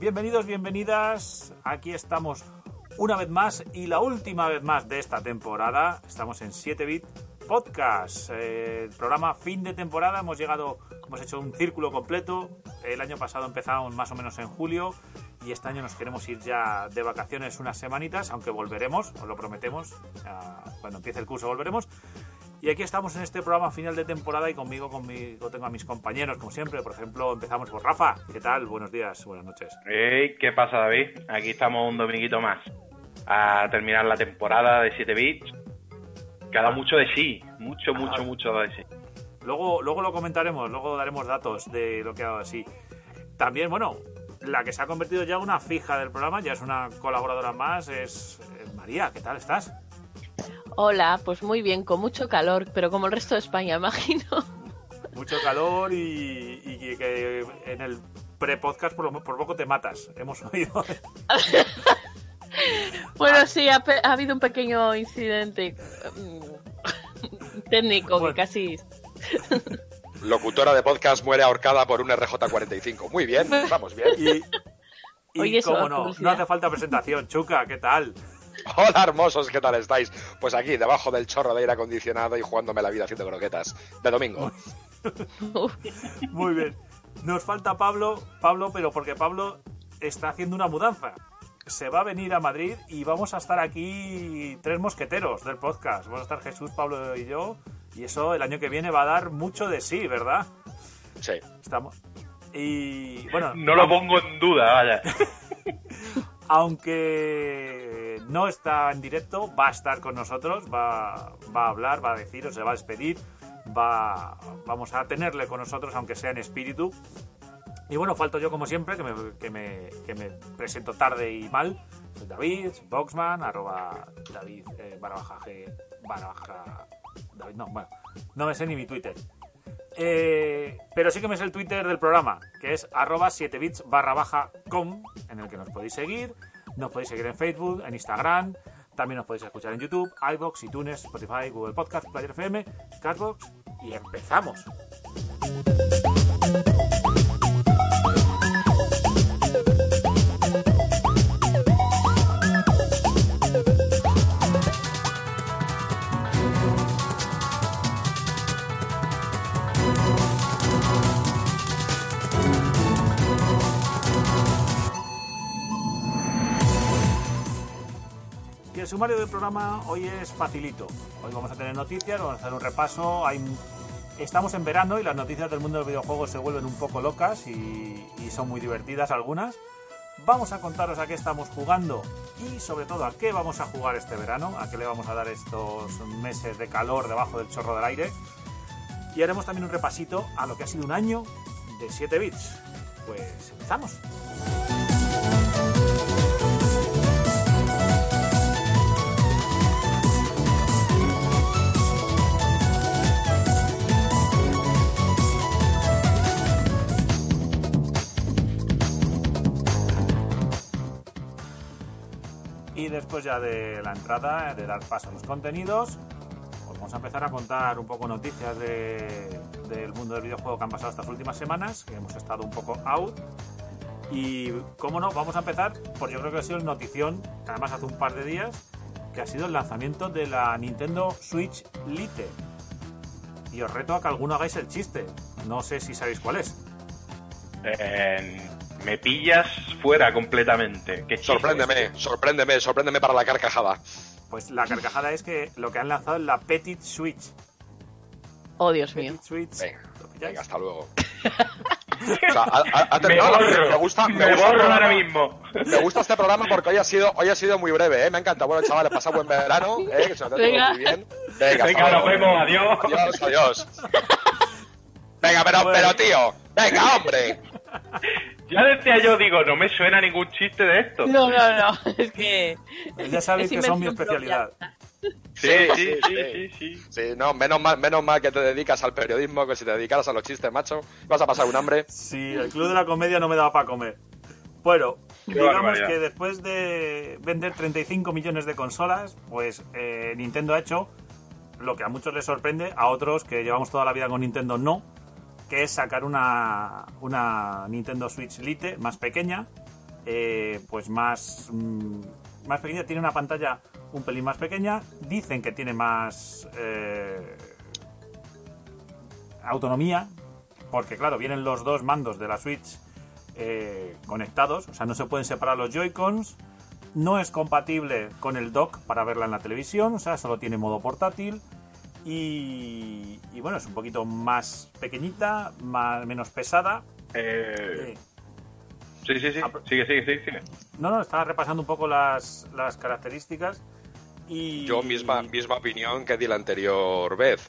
Bienvenidos, bienvenidas. Aquí estamos una vez más y la última vez más de esta temporada. Estamos en 7-Bit Podcast, eh, programa fin de temporada. Hemos llegado, hemos hecho un círculo completo. El año pasado empezamos más o menos en julio y este año nos queremos ir ya de vacaciones unas semanitas, aunque volveremos, os lo prometemos. cuando empiece el curso volveremos. Y aquí estamos en este programa final de temporada y conmigo, conmigo tengo a mis compañeros, como siempre. Por ejemplo, empezamos por Rafa. ¿Qué tal? Buenos días, buenas noches. Hey, ¿Qué pasa, David? Aquí estamos un dominguito más a terminar la temporada de 7 bits. Cada mucho de sí, mucho, mucho, mucho de sí. Luego, luego lo comentaremos, luego daremos datos de lo que ha dado así. También, bueno, la que se ha convertido ya una fija del programa, ya es una colaboradora más, es María. ¿Qué tal estás? Hola, pues muy bien, con mucho calor, pero como el resto de España, imagino. Mucho calor y, que en el pre-podcast por, por, poco te matas, hemos oído. bueno, sí, ha, habido un pequeño incidente mm, técnico que casi... Locutora de podcast muere ahorcada por un RJ45. Muy bien, vamos bien. Y, y cómo no, no hace falta presentación. Chuca, ¿qué tal? Hola hermosos, ¿qué tal estáis? Pues aquí, debajo del chorro de aire acondicionado y jugándome la vida haciendo croquetas. De domingo. Muy bien. Nos falta Pablo, Pablo, pero porque Pablo está haciendo una mudanza. Se va a venir a Madrid y vamos a estar aquí tres mosqueteros del podcast. Vamos a estar Jesús, Pablo y yo. Y eso el año que viene va a dar mucho de sí, ¿verdad? Sí. Estamos. Y bueno. No lo pongo en duda, vaya. aunque no está en directo, va a estar con nosotros, va, va a hablar, va a decir, o se va a despedir, va, vamos a tenerle con nosotros, aunque sea en espíritu. Y bueno, falto yo como siempre, que me, que me, que me presento tarde y mal. Soy David, Boxman, arroba David, eh, barra baja G, barra baja, David, no, bueno, no me sé ni mi Twitter. Eh, pero sí que me es el Twitter del programa, que es arroba 7bits barra baja com, en el que nos podéis seguir. Nos podéis seguir en Facebook, en Instagram. También nos podéis escuchar en YouTube, iBox, iTunes, Spotify, Google Podcast, Player FM, Castbox. Y empezamos. Sumario del programa hoy es facilito. Hoy vamos a tener noticias, vamos a hacer un repaso. Hay... Estamos en verano y las noticias del mundo del videojuego se vuelven un poco locas y, son muy divertidas algunas. Vamos a contaros a qué estamos jugando y sobre todo a qué vamos a jugar este verano, a qué le vamos a dar estos meses de calor debajo del chorro del aire. Y haremos también un repasito a lo que ha sido un año de 7 bits. Pues empezamos. Después ya de la entrada, de dar paso a los contenidos, pues vamos a empezar a contar un poco noticias del mundo del videojuego que han pasado estas últimas semanas, que hemos estado un poco out. Y, cómo no, vamos a empezar por yo creo que ha sido el notición, además hace un par de días, que ha sido el lanzamiento de la Nintendo Switch Lite. Y os reto a que alguno hagáis el chiste. No sé si sabéis cuál es. Eh, me pillas fuera completamente. sorpréndeme, sorpréndeme, sorpréndeme para la carcajada. Pues la carcajada es que lo que han lanzado es la Petit Switch. Oh, Dios mío. Switch. Venga, hasta luego. me, gusta, me, borro ahora mismo. Me gusta este programa porque hoy ha sido, hoy ha sido muy breve, ¿eh? Me encanta. Bueno, chavales, pasad buen verano, ¿eh? Que se os Venga. muy bien. Venga, Venga nos vemos, adiós. Adiós, adiós. Venga, pero, pero tío, venga, hombre. Ya decía yo, digo, no me suena ningún chiste de esto. No, no, no, es que... Ya sabéis que son mi especialidad. Sí, sí, sí, sí, sí, no, menos mal, menos mal que te dedicas al periodismo que si te dedicaras a los chistes, macho, vas a pasar un hambre. Sí, el club de la comedia no me daba para comer. Bueno, digamos barbaridad. que después de vender 35 millones de consolas, pues eh, Nintendo ha hecho lo que a muchos les sorprende, a otros que llevamos toda la vida con Nintendo no, que es sacar una, una Nintendo Switch Lite más pequeña, eh, pues más, mm, más pequeña, tiene una pantalla un pelín más pequeña, dicen que tiene más eh, autonomía, porque claro, vienen los dos mandos de la Switch eh, conectados, o sea, no se pueden separar los Joy-Cons. No es compatible con el dock para verla en la televisión, o sea, solo tiene modo portátil. Y, y bueno, es un poquito más pequeñita, más, menos pesada. Eh, Eh, sí, sí, sí. Sigue, sigue, sigue. sigue. no, no, estaba repasando un poco las, las características. Y Yo misma, misma opinión que di la anterior vez.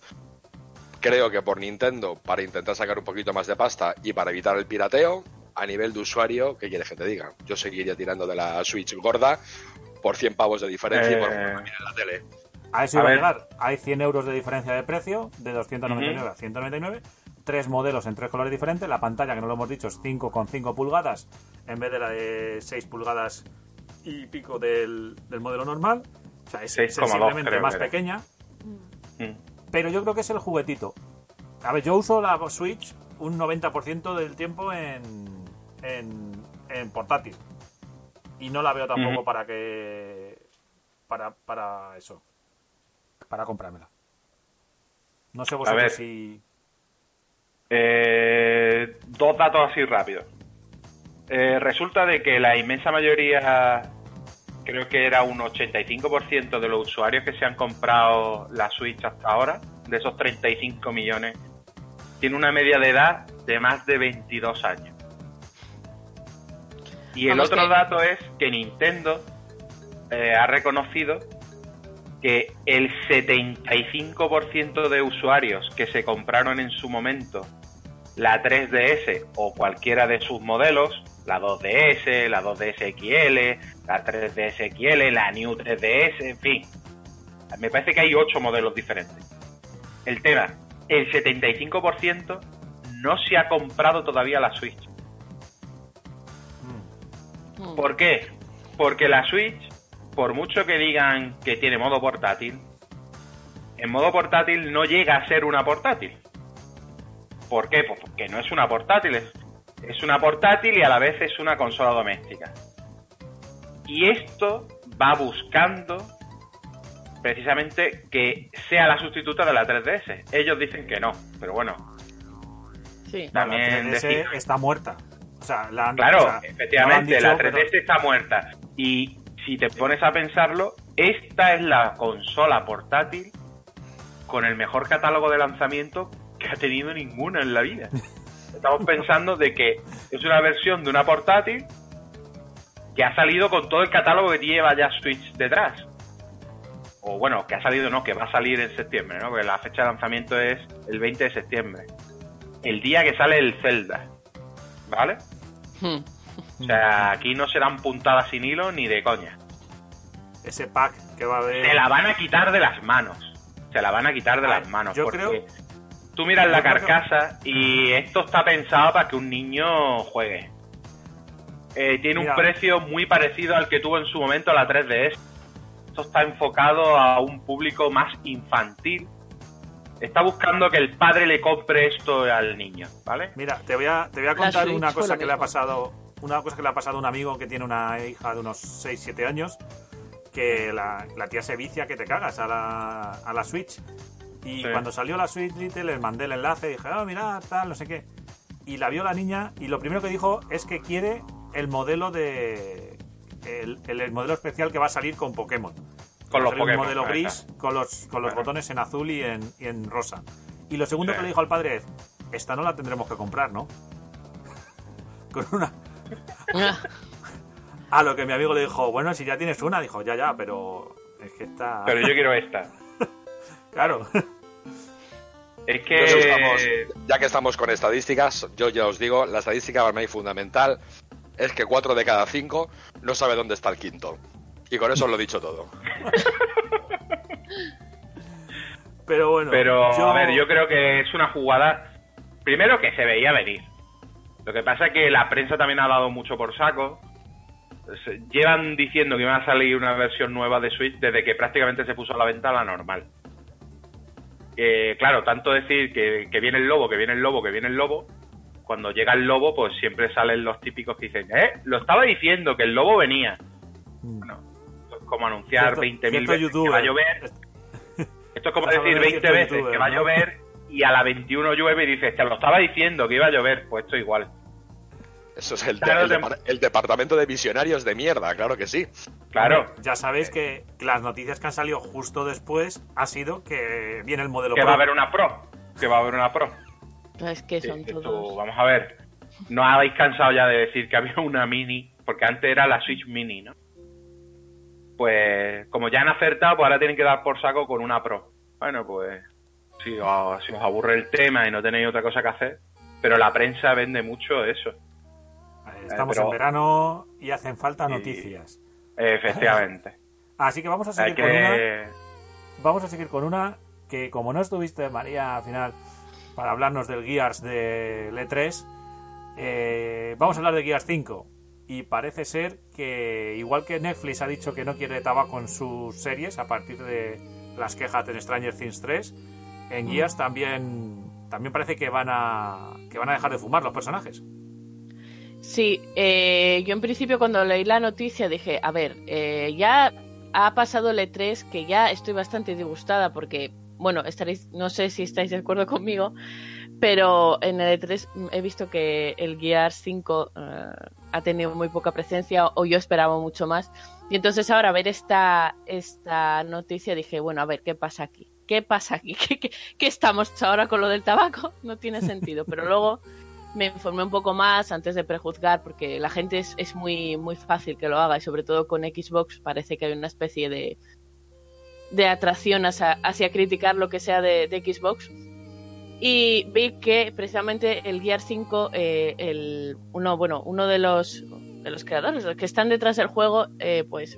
Creo que por Nintendo, para intentar sacar un poquito más de pasta y para evitar el pirateo, a nivel de usuario, ¿qué quieres que te diga? Yo seguiría tirando de la Switch gorda por 100 pavos de diferencia y por Eh. en la tele. A eso iba a llegar. Hay 100 euros de diferencia de precio, de 299 a 199. Tres modelos en tres colores diferentes. La pantalla, que no lo hemos dicho, es 5,5 pulgadas en vez de la de 6 pulgadas y pico del, del modelo normal. O sea, es 6,2 sensiblemente más era. pequeña. Mm. Pero yo creo que es el juguetito. A ver, yo uso la Switch un 90% del tiempo en, en, en portátil. Y no la veo tampoco para que. Para, para eso. Para comprármela. No sé ver. vosotros si. Eh, dos datos así rápidos. Eh, resulta de que la inmensa mayoría, creo que era un 85% de los usuarios que se han comprado la Switch hasta ahora, de esos 35 millones, tiene una media de edad de más de 22 años. Y el Vamos otro que- dato es que Nintendo eh, ha reconocido que el 75% de usuarios que se compraron en su momento la 3DS o cualquiera de sus modelos, la 2DS, la 2DS XL, la 3DS XL, la New 3DS, en fin. Me parece que hay 8 modelos diferentes. El tema, el 75% no se ha comprado todavía la Switch. Mm. ¿Por qué? Porque la Switch, por mucho que digan que tiene modo portátil, en modo portátil no llega a ser una portátil. ¿Por qué? Pues porque no es una portátil, es, es una portátil y a la vez es una consola doméstica. Y esto va buscando precisamente que sea la sustituta de la 3DS. Ellos dicen que no, pero bueno, Sí. también la 3DS decir- está muerta. O sea, la han- Claro, o sea, no efectivamente, dicho, la pero- 3DS está muerta. Y si te pones a pensarlo, esta es la consola portátil con el mejor catálogo de lanzamiento que ha tenido ninguna en la vida. Estamos pensando de que es una versión de una portátil que ha salido con todo el catálogo que lleva ya Switch detrás. O bueno, que ha salido no, que va a salir en septiembre, ¿no? Porque la fecha de lanzamiento es el 20 de septiembre. El día que sale el Zelda. ¿Vale? Mm. O sea, aquí no se dan puntadas sin hilo ni de coña. Ese pack que va a haber. Se la van a quitar de las manos. Se la van a quitar de A las manos. yo porque creo- tú miras la que- carcasa y esto está pensado para que un niño juegue. Eh, tiene Mira. un precio muy parecido al que tuvo en su momento la 3DS. Esto está enfocado a un público más infantil. Está buscando que el padre le compre esto al niño, ¿vale? Mira, te voy a, te voy a contar una cosa que le ha pasado. Una cosa que le ha pasado a un amigo que tiene una hija de unos 6-7 años. Que la, la tía se vicia que te cagas a la, a la Switch. Y Sí. cuando salió la Switch Lite les mandé el enlace y dije, ah, mira, tal, no sé qué. Y la vio la niña y lo primero que dijo es que quiere el modelo de. El, el- el modelo especial que va a salir con Pokémon. Con Va los Pokémon. Un modelo gris con los, con los Ajá. botones en azul y en, y en rosa. Y lo segundo Sí. que le dijo al padre es: Esta no la tendremos que comprar, ¿no? Con una. A lo que mi amigo le dijo: Bueno, si ya tienes una, dijo: Ya, ya, pero. Es que está. Pero yo quiero esta. Claro. Es que que... estamos- ya que estamos con estadísticas, yo ya os digo, la estadística para mí fundamental es que 4 de cada 5 no sabe dónde está el quinto. Y con eso os lo he dicho todo. Pero bueno. Pero, yo- a ver, yo creo que es una jugada, primero que se veía venir. Lo que pasa es que la prensa también ha dado mucho por saco llevan diciendo que va a salir una versión nueva de Switch desde que prácticamente se puso a la venta la normal. Eh, claro, tanto decir que, que viene el lobo, que viene el lobo, que viene el lobo, cuando llega el lobo, pues siempre salen los típicos que dicen, ¿eh? Lo estaba diciendo, que el lobo venía. Mm. Bueno, esto es como anunciar Cierto- 20.000 cierto veces que va a llover. Esto es como decir hablando de 20 cierto veces que va a llover y a la 21 llueve y dices, te lo estaba diciendo que iba a llover. Pues esto igual. Eso es el, de- Claro, el depar- el departamento de visionarios de mierda, claro que sí. Claro, Ya sabéis que, las noticias que han salido justo después ha sido que viene el modelo que Pro. va a haber una pro. Que va a haber una pro. Es que son esto, todos. vamos a ver. No habéis cansado ya de decir que había una mini, porque antes era la Switch Mini, ¿no? Pues como ya han acertado, pues ahora tienen que dar por saco con una Pro. Bueno, pues si os, si os aburre el tema y no tenéis otra cosa que hacer, pero la prensa vende mucho eso. Eh, Estamos pero- en verano y hacen falta noticias. Efectivamente. Así que vamos a seguir con una. Vamos a seguir con una que como no estuviste María al final para hablarnos del Gears de E3, eh, vamos a hablar de Gears 5 y parece ser que igual que Netflix ha dicho que no quiere tabaco en sus series a partir de las quejas en Stranger Things 3, en Gears también también parece que van a que van a dejar de fumar los personajes. Sí, eh, yo en principio cuando leí la noticia dije, a ver, eh, ya ha pasado el E3 que ya estoy bastante disgustada porque, bueno, estaréis, no sé si estáis de acuerdo conmigo, pero en el E3 he visto que el Gears 5 eh, ha tenido muy poca presencia o yo esperaba mucho más. Y entonces ahora ver esta, esta noticia dije, bueno, a ver, ¿qué pasa aquí? ¿Qué pasa aquí? ¿Qué, qué, qué estamos ahora con lo del tabaco? No tiene sentido, pero luego me informé un poco más antes de prejuzgar porque la gente es, es muy muy fácil que lo haga y sobre todo con Xbox parece que hay una especie de de atracción hacia, criticar lo que sea de, de Xbox y vi que precisamente el Gear 5 eh, el uno bueno uno de los de los creadores los que están detrás del juego eh, pues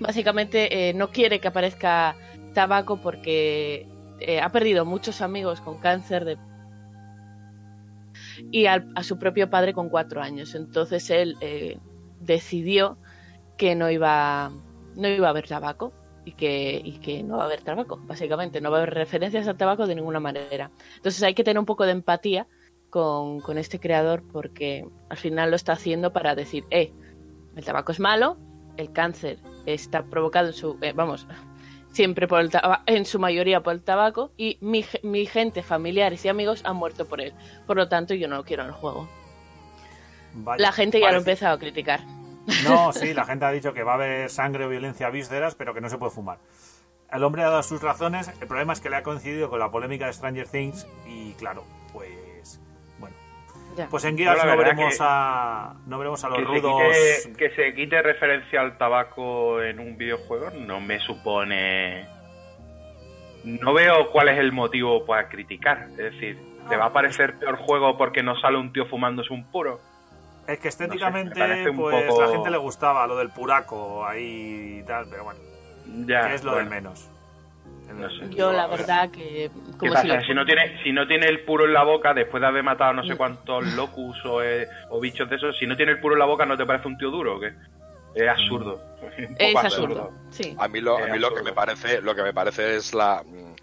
básicamente eh, no quiere que aparezca tabaco porque eh, ha perdido muchos amigos con cáncer de y al- a su propio padre con cuatro años. Entonces él eh, decidió que no iba, no iba a haber tabaco y que, y que no va a haber tabaco, básicamente. No va a haber referencias al tabaco de ninguna manera. Entonces hay que tener un poco de empatía con, con este creador porque al final lo está haciendo para decir, eh, el tabaco es malo, el cáncer está provocado en su, eh, vamos, siempre por el taba- en su mayoría por el tabaco y mi, mi gente, familiares y amigos han muerto por él. Por lo tanto, yo no lo quiero en el juego. Vaya, La gente ya lo ha empezado a criticar. No, sí, la gente ha dicho que va a haber sangre o violencia vísceras, pero que no se puede fumar. El hombre ha dado sus razones, el problema es que le ha coincidido con la polémica de Stranger Things y claro, Ya. pues en Gears no veremos que- a no veremos a los Que se, rudos. quite, que se quite referencia al tabaco en un videojuego no me supone... No veo cuál es el motivo para criticar. Es decir, ¿te va a parecer peor juego porque no sale un tío fumándose un puro? Es que estéticamente, un pues poco- la gente le gustaba lo del puraco ahí y tal, pero bueno, Ya, que es lo bueno, de menos. No sé. Yo la verdad que... ¿Qué pasa? si, lo- Si, no tiene, si no tiene el puro en la boca, después de haber matado no sé Mm. cuántos locus o, eh, o bichos de esos, si no tiene el puro en la boca, ¿no te parece un tío duro o qué? Es absurdo. Un poco Es absurdo. Sí. A mí lo, a mí lo que absurdo. me parece, lo que me parece es la mm,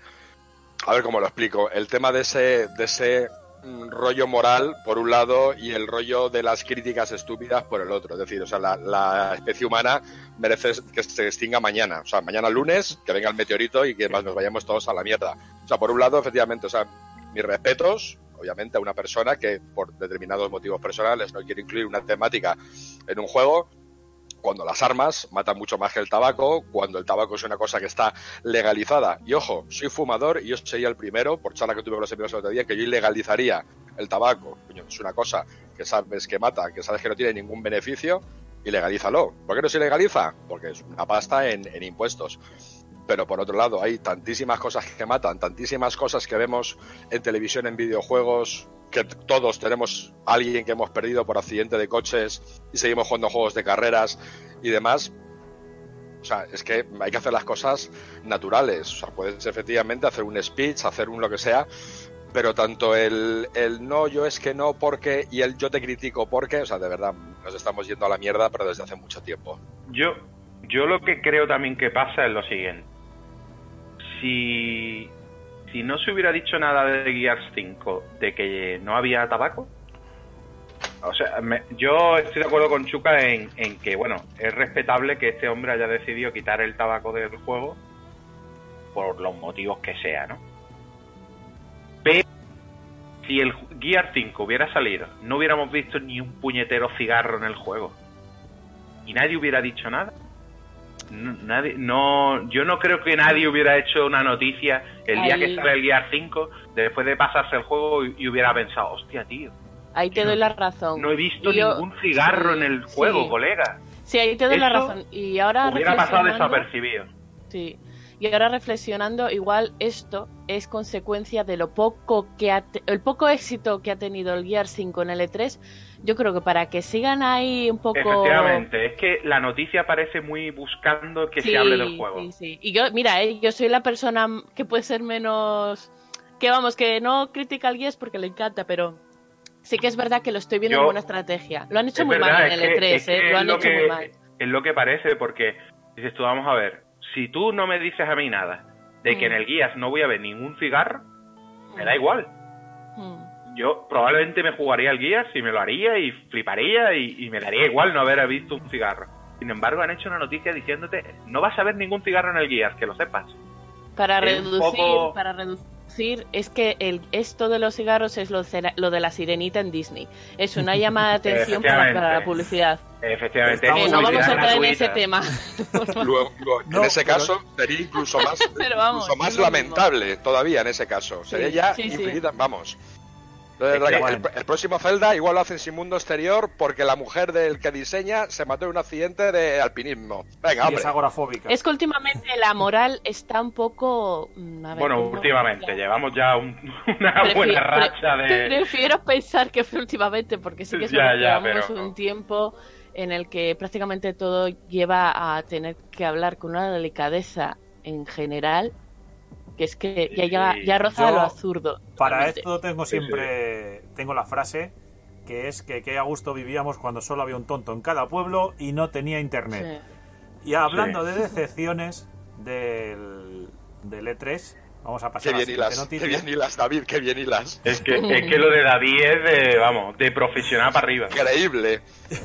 a ver cómo lo explico, el tema de ese, de ese mm, rollo moral por un lado y el rollo de las críticas estúpidas por el otro. Es decir, o sea, la, la especie humana merece que se extinga mañana. O sea, mañana lunes, que venga el meteorito y que nos vayamos todos a la mierda. O sea, por un lado, efectivamente, o sea, mis respetos, obviamente, a una persona que por determinados motivos personales no quiere incluir una temática en un juego, cuando las armas matan mucho más que el tabaco, cuando el tabaco es una cosa que está legalizada. Y ojo, soy fumador y yo sería el primero, por charla que tuve con los amigos el otro día, que yo ilegalizaría el tabaco. Es una cosa que sabes que mata, que sabes que no tiene ningún beneficio, ilegalízalo. ¿Por qué no se ilegaliza? Porque es una pasta en, en impuestos. Pero por otro lado, hay tantísimas cosas que matan, tantísimas cosas que vemos en televisión, en videojuegos, que todos tenemos alguien que hemos perdido por accidente de coches y seguimos jugando juegos de carreras y demás. O sea, es que hay que hacer las cosas naturales. O sea, puedes efectivamente hacer un speech, hacer un lo que sea, pero tanto el, el no, yo es que no, porque, y el yo te critico porque, o sea, de verdad, nos estamos yendo a la mierda, pero desde hace mucho tiempo. Yo, yo lo que creo también que pasa es lo siguiente. Si, si no se hubiera dicho nada de Gears 5 de que no había tabaco, o sea, me- yo estoy de acuerdo con Chuca en, en que, bueno, es respetable que este hombre haya decidido quitar el tabaco del juego por los motivos que sea, ¿no? Pero si el Gear 5 hubiera salido, no hubiéramos visto ni un puñetero cigarro en el juego. Y nadie hubiera dicho nada. No, nadie, no, yo no creo que nadie hubiera hecho una noticia el día Ahí- que sale el Gear 5 después de pasarse el juego y, y hubiera pensado, hostia, tío, Ahí te doy la razón. no he visto yo- ningún cigarro sí, en el juego, sí. colega. Sí, ahí te doy la razón. Y ahora Hubiera pasado desapercibido. Sí. Y ahora reflexionando, igual esto es consecuencia de lo poco que ha el poco éxito que ha tenido el Gear 5 en el E3. Yo creo que para que sigan ahí un poco Efectivamente, es que la noticia parece muy buscando que Sí, se hable del juego. Sí, sí. Y yo, mira, eh, yo soy la persona que puede ser menos que vamos, que no critica al Gears porque le encanta, pero sí que es verdad que lo estoy viendo Yo- como una estrategia. Lo han hecho muy verdad, mal en el que- E3, es que eh, lo han lo hecho que- muy mal. Es lo que parece, porque dices tú, vamos a ver, si tú no me dices a mí nada de que Mm. en el guías no voy a ver ningún cigarro, me da igual. Mm. Yo probablemente me jugaría el guías y me lo haría y fliparía y, y me daría igual no haber visto un cigarro. Sin embargo, han hecho una noticia diciéndote, no vas a ver ningún cigarro en el guías, que lo sepas. Para es reducir, poco- para reducir, es que el, esto de los cigarros es lo, de la sirenita en Disney. Es una llamada de atención para, para la publicidad. Efectivamente, Eh, no vamos a entrar en ese tema. por favor. Luego- luego, No, en ese pero- caso sería incluso más, vamos, incluso más mismo. lamentable todavía en ese caso. Sí, sería ya sí, sí. infinita, vamos. El, el próximo Zelda igual lo hacen sin mundo exterior porque la mujer del que diseña se mató en un accidente de alpinismo. Venga, hombre. es agorafóbica. Es que últimamente la moral está un poco... mm, a ver, Bueno, últimamente, llevamos ya un- una buena racha de... Prefiero pensar que fue últimamente, porque sí que es Ya, verdad que ya, llevamos pero- un tiempo en el que prácticamente todo lleva a tener que hablar con una delicadeza en general, que es que ya, ya, Sí, ya roza yo- lo absurdo. Para esto tengo siempre tengo la frase que es que qué a gusto vivíamos cuando solo había un tonto en cada pueblo y no tenía internet. Sí. Y hablando Sí. de decepciones del, del E3, vamos a Qué pasar a la bien hilas, qué bien hilas, David, qué bien hilas. Es que, es que lo de David es de, vamos, de profesional para arriba. Increíble.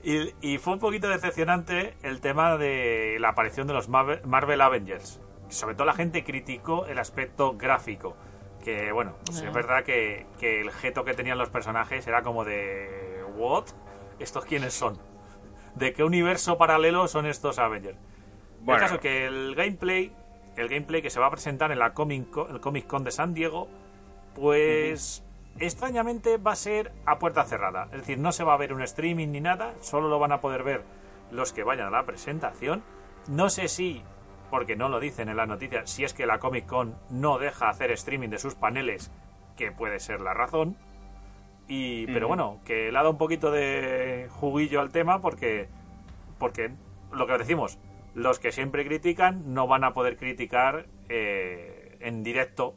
Y, y fue un poquito decepcionante el tema de la aparición de los Marvel Avengers. Sobre todo la gente criticó el aspecto gráfico. Que bueno, pues Ah. es verdad que, que el geto que tenían los personajes era como de... ¿What? ¿Estos quiénes son? ¿De qué universo paralelo son estos Avengers? Bueno. El caso que el gameplay, el gameplay que se va a presentar en la Comic Con, el Comic Con de San Diego, pues extrañamente va a ser a puerta cerrada. Es decir, no se va a ver un streaming ni nada, solo lo van a poder ver los que vayan a la presentación. No sé si, porque no lo dicen en la noticia, si es que la Comic Con no deja hacer streaming de sus paneles, que puede ser la razón. Y, pero bueno, que le ha dado un poquito de juguillo al tema porque, porque lo que decimos, los que siempre critican no van a poder criticar eh, en directo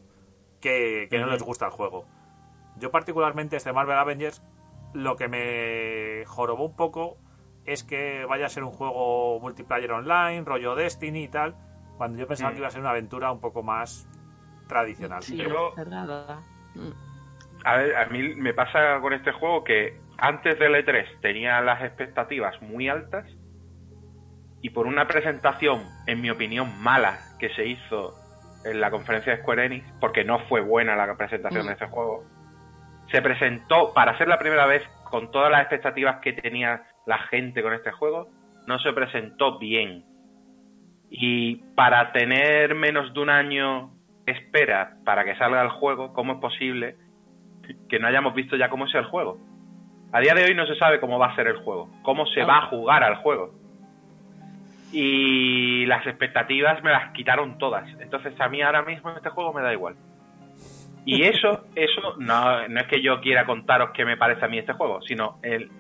que, que no les gusta el juego. Yo particularmente este Marvel Avengers lo que me jorobó un poco es que vaya a ser un juego multiplayer online, rollo Destiny y tal, cuando yo pensaba Mm. que iba a ser una aventura un poco más tradicional. Sí, Pero- cerrada. Mm. A ver, a mí me pasa con este juego que antes del E3 tenía las expectativas muy altas y por una presentación, en mi opinión, mala que se hizo en la conferencia de Square Enix, porque no fue buena la presentación Mm. de este juego, se presentó para ser la primera vez con todas las expectativas que tenía la gente con este juego, no se presentó bien. Y para tener menos de un año espera para que salga el juego, ¿cómo es posible que no hayamos visto ya cómo es el juego? A día de hoy no se sabe cómo va a ser el juego, cómo se va a jugar al juego. Y las expectativas me las quitaron todas. Entonces a mí ahora mismo este juego me da igual. Y eso, eso no, no es que yo quiera contaros qué me parece a mí este juego, sino el,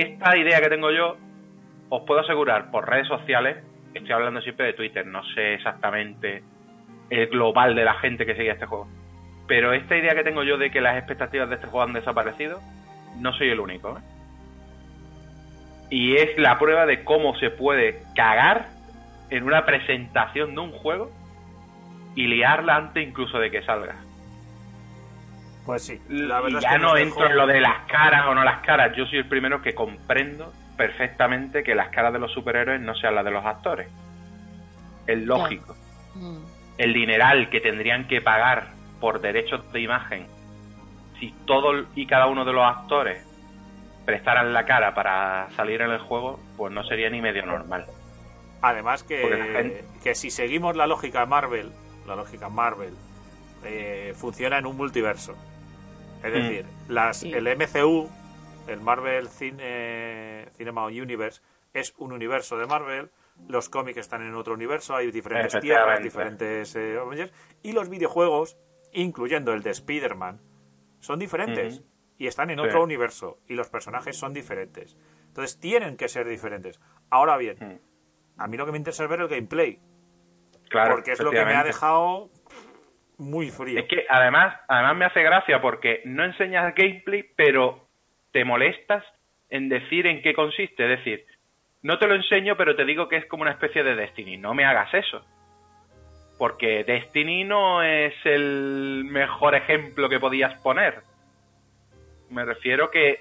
esta idea que tengo yo, os puedo asegurar por redes sociales, estoy hablando siempre de Twitter, no sé exactamente el global de la gente que sigue este juego. Pero esta idea que tengo yo de que las expectativas de este juego han desaparecido, no soy el único. ¿eh? Y es la prueba de cómo se puede cagar en una presentación de un juego y liarla antes incluso de que salga. Pues sí. La verdad y ya no entro en lo de las caras o no las caras. Yo soy el primero que comprendo perfectamente que las caras de los superhéroes no sean las de los actores. Es lógico. Mm. El dineral que tendrían que pagar por derechos de imagen si todo y cada uno de los actores prestaran la cara para salir en el juego, pues no sería ni medio normal. Además que, que si seguimos la lógica Marvel, la lógica Marvel, eh, funciona en un multiverso. Es mm. decir, las, el MCU, el Marvel Cine, Cinema Universe, es un universo de Marvel. Los cómics están en otro universo, hay diferentes tierras, diferentes eh, y los videojuegos, incluyendo el de Spider-Man, son diferentes y están en otro universo y los personajes son diferentes. Entonces tienen que ser diferentes. Ahora bien, mm. a mí lo que me interesa es ver el gameplay. Claro, porque es lo que me ha dejado muy frío. Es que además, además me hace gracia porque no enseñas gameplay, pero te molestas en decir en qué consiste. Es decir, no te lo enseño, pero te digo que es como una especie de Destiny. No me hagas eso. Porque Destiny no es el mejor ejemplo que podías poner. Me refiero que.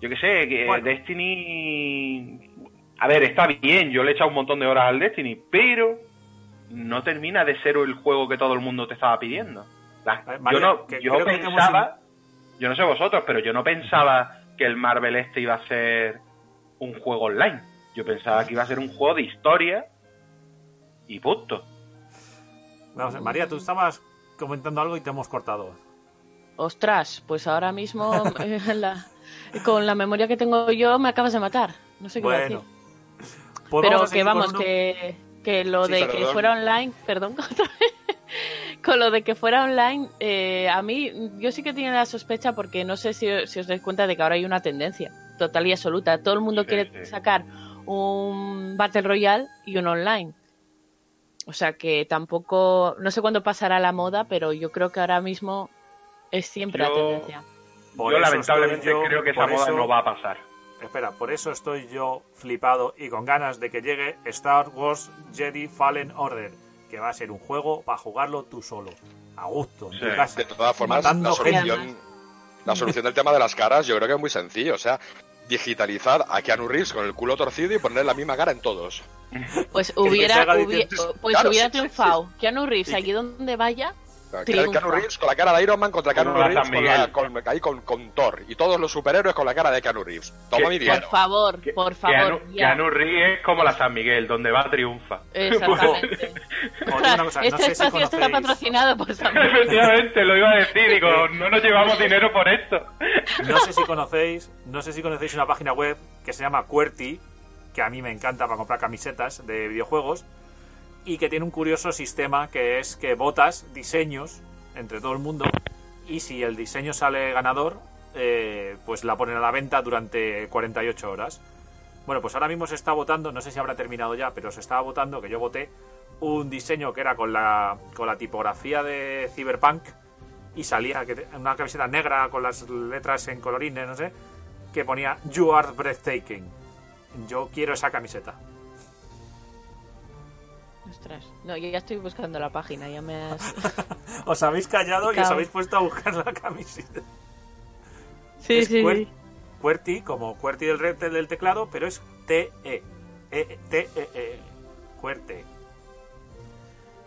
Yo qué sé, que Destiny. A ver, está bien, yo le he echado un montón de horas al Destiny, pero no termina de ser el juego que todo el mundo te estaba pidiendo. yo no, yo pensaba, yo no sé vosotros, pero yo no pensaba que el Marvel este iba a ser un juego online. Yo pensaba que iba a ser un juego de historia y punto. María, tú estabas comentando algo y te hemos cortado. Ostras, pues ahora mismo eh, con la memoria que tengo yo me acabas de matar. No sé qué decir. Pues Pero que vamos, que, que lo de que fuera online, perdón, con lo de que fuera online, eh, a mí yo sí que tenía la sospecha porque no sé si, os dais cuenta de que ahora hay una tendencia total y absoluta. Todo el mundo quiere sacar un Battle Royale y un online. O sea que tampoco, no sé cuándo pasará la moda, pero yo creo que ahora mismo es siempre la tendencia. yo lamentablemente creo que esa moda no va a pasar. Espera, por eso estoy yo flipado y con ganas de que llegue Star Wars Jedi Fallen Order, que va a ser un juego para jugarlo tú solo, a gusto, en tu casa. De todas formas, la solución, la solución del tema de las caras yo creo que es muy sencillo, o sea, digitalizar a Keanu Reeves con el culo torcido y poner la misma cara en todos. Pues hubiera, pues hubiera triunfado. Keanu Reeves, allí donde vaya, Keanu Reeves con la cara de Iron Man contra Keanu Reeves con, ahí con, con, Thor. Y todos los superhéroes con la cara de Keanu Reeves. Toma mi dinero. Por favor, por favor. Keanu, Keanu, Reeves es como la San Miguel, donde va triunfa. Exactamente. este espacio está patrocinado por San Miguel. Efectivamente, lo iba a decir. Digo, no nos llevamos dinero por esto. No sé si conocéis, no sé si conocéis una página web que se llama QWERTY, que a mí me encanta para comprar camisetas de videojuegos y que tiene un curioso sistema que es que votas diseños entre todo el mundo y si el diseño sale ganador, eh, pues la ponen a la venta durante 48 horas. Bueno, pues ahora mismo se está votando, no sé si habrá terminado ya, pero se estaba votando que yo voté un diseño que era con la, con la tipografía de Cyberpunk y salía una camiseta negra con las letras en colorines, no sé, que ponía You are breathtaking. Yo quiero esa camiseta. No, yo ya estoy buscando la página, ya me has... os habéis callado y os habéis puesto a buscar la camiseta. Sí, sí, QWERTY, como QWERTY del red del teclado, pero es T-E. E T-E-E. QWERTY.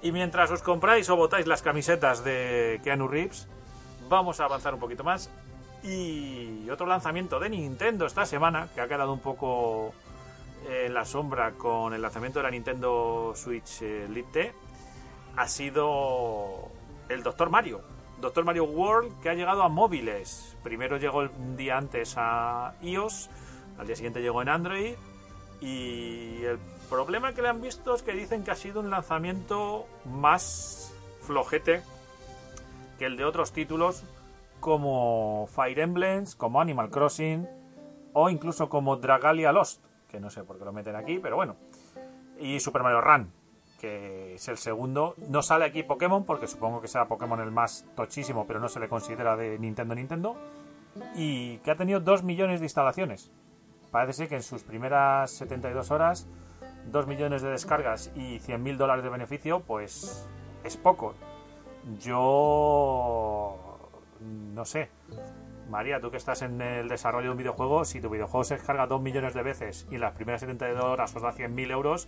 Y mientras os compráis o votáis las camisetas de Keanu Reeves, vamos a avanzar un poquito más. Y otro lanzamiento de Nintendo esta semana, que ha quedado un poco en la sombra con el lanzamiento de la Nintendo Switch Lite ha sido el Doctor Mario. Doctor Mario World que ha llegado a móviles. Primero llegó el día antes a iOS, al día siguiente llegó en Android y el problema que le han visto es que dicen que ha sido un lanzamiento más flojete que el de otros títulos como Fire Emblems, como Animal Crossing o incluso como Dragalia Lost que no sé por qué lo meten aquí, pero bueno. Y Super Mario Run. que es el segundo. No sale aquí Pokémon, porque supongo que sea Pokémon el más tochísimo, pero no se le considera de Nintendo Nintendo. Y que ha tenido 2 millones de instalaciones. Parece ser que en sus primeras 72 horas, 2 millones de descargas y 100.000 dólares de beneficio, pues es poco. Yo... no sé. María, tú que estás en el desarrollo de un videojuego, si tu videojuego se descarga 2 millones de veces y en las primeras 72 horas os da 100.000 euros,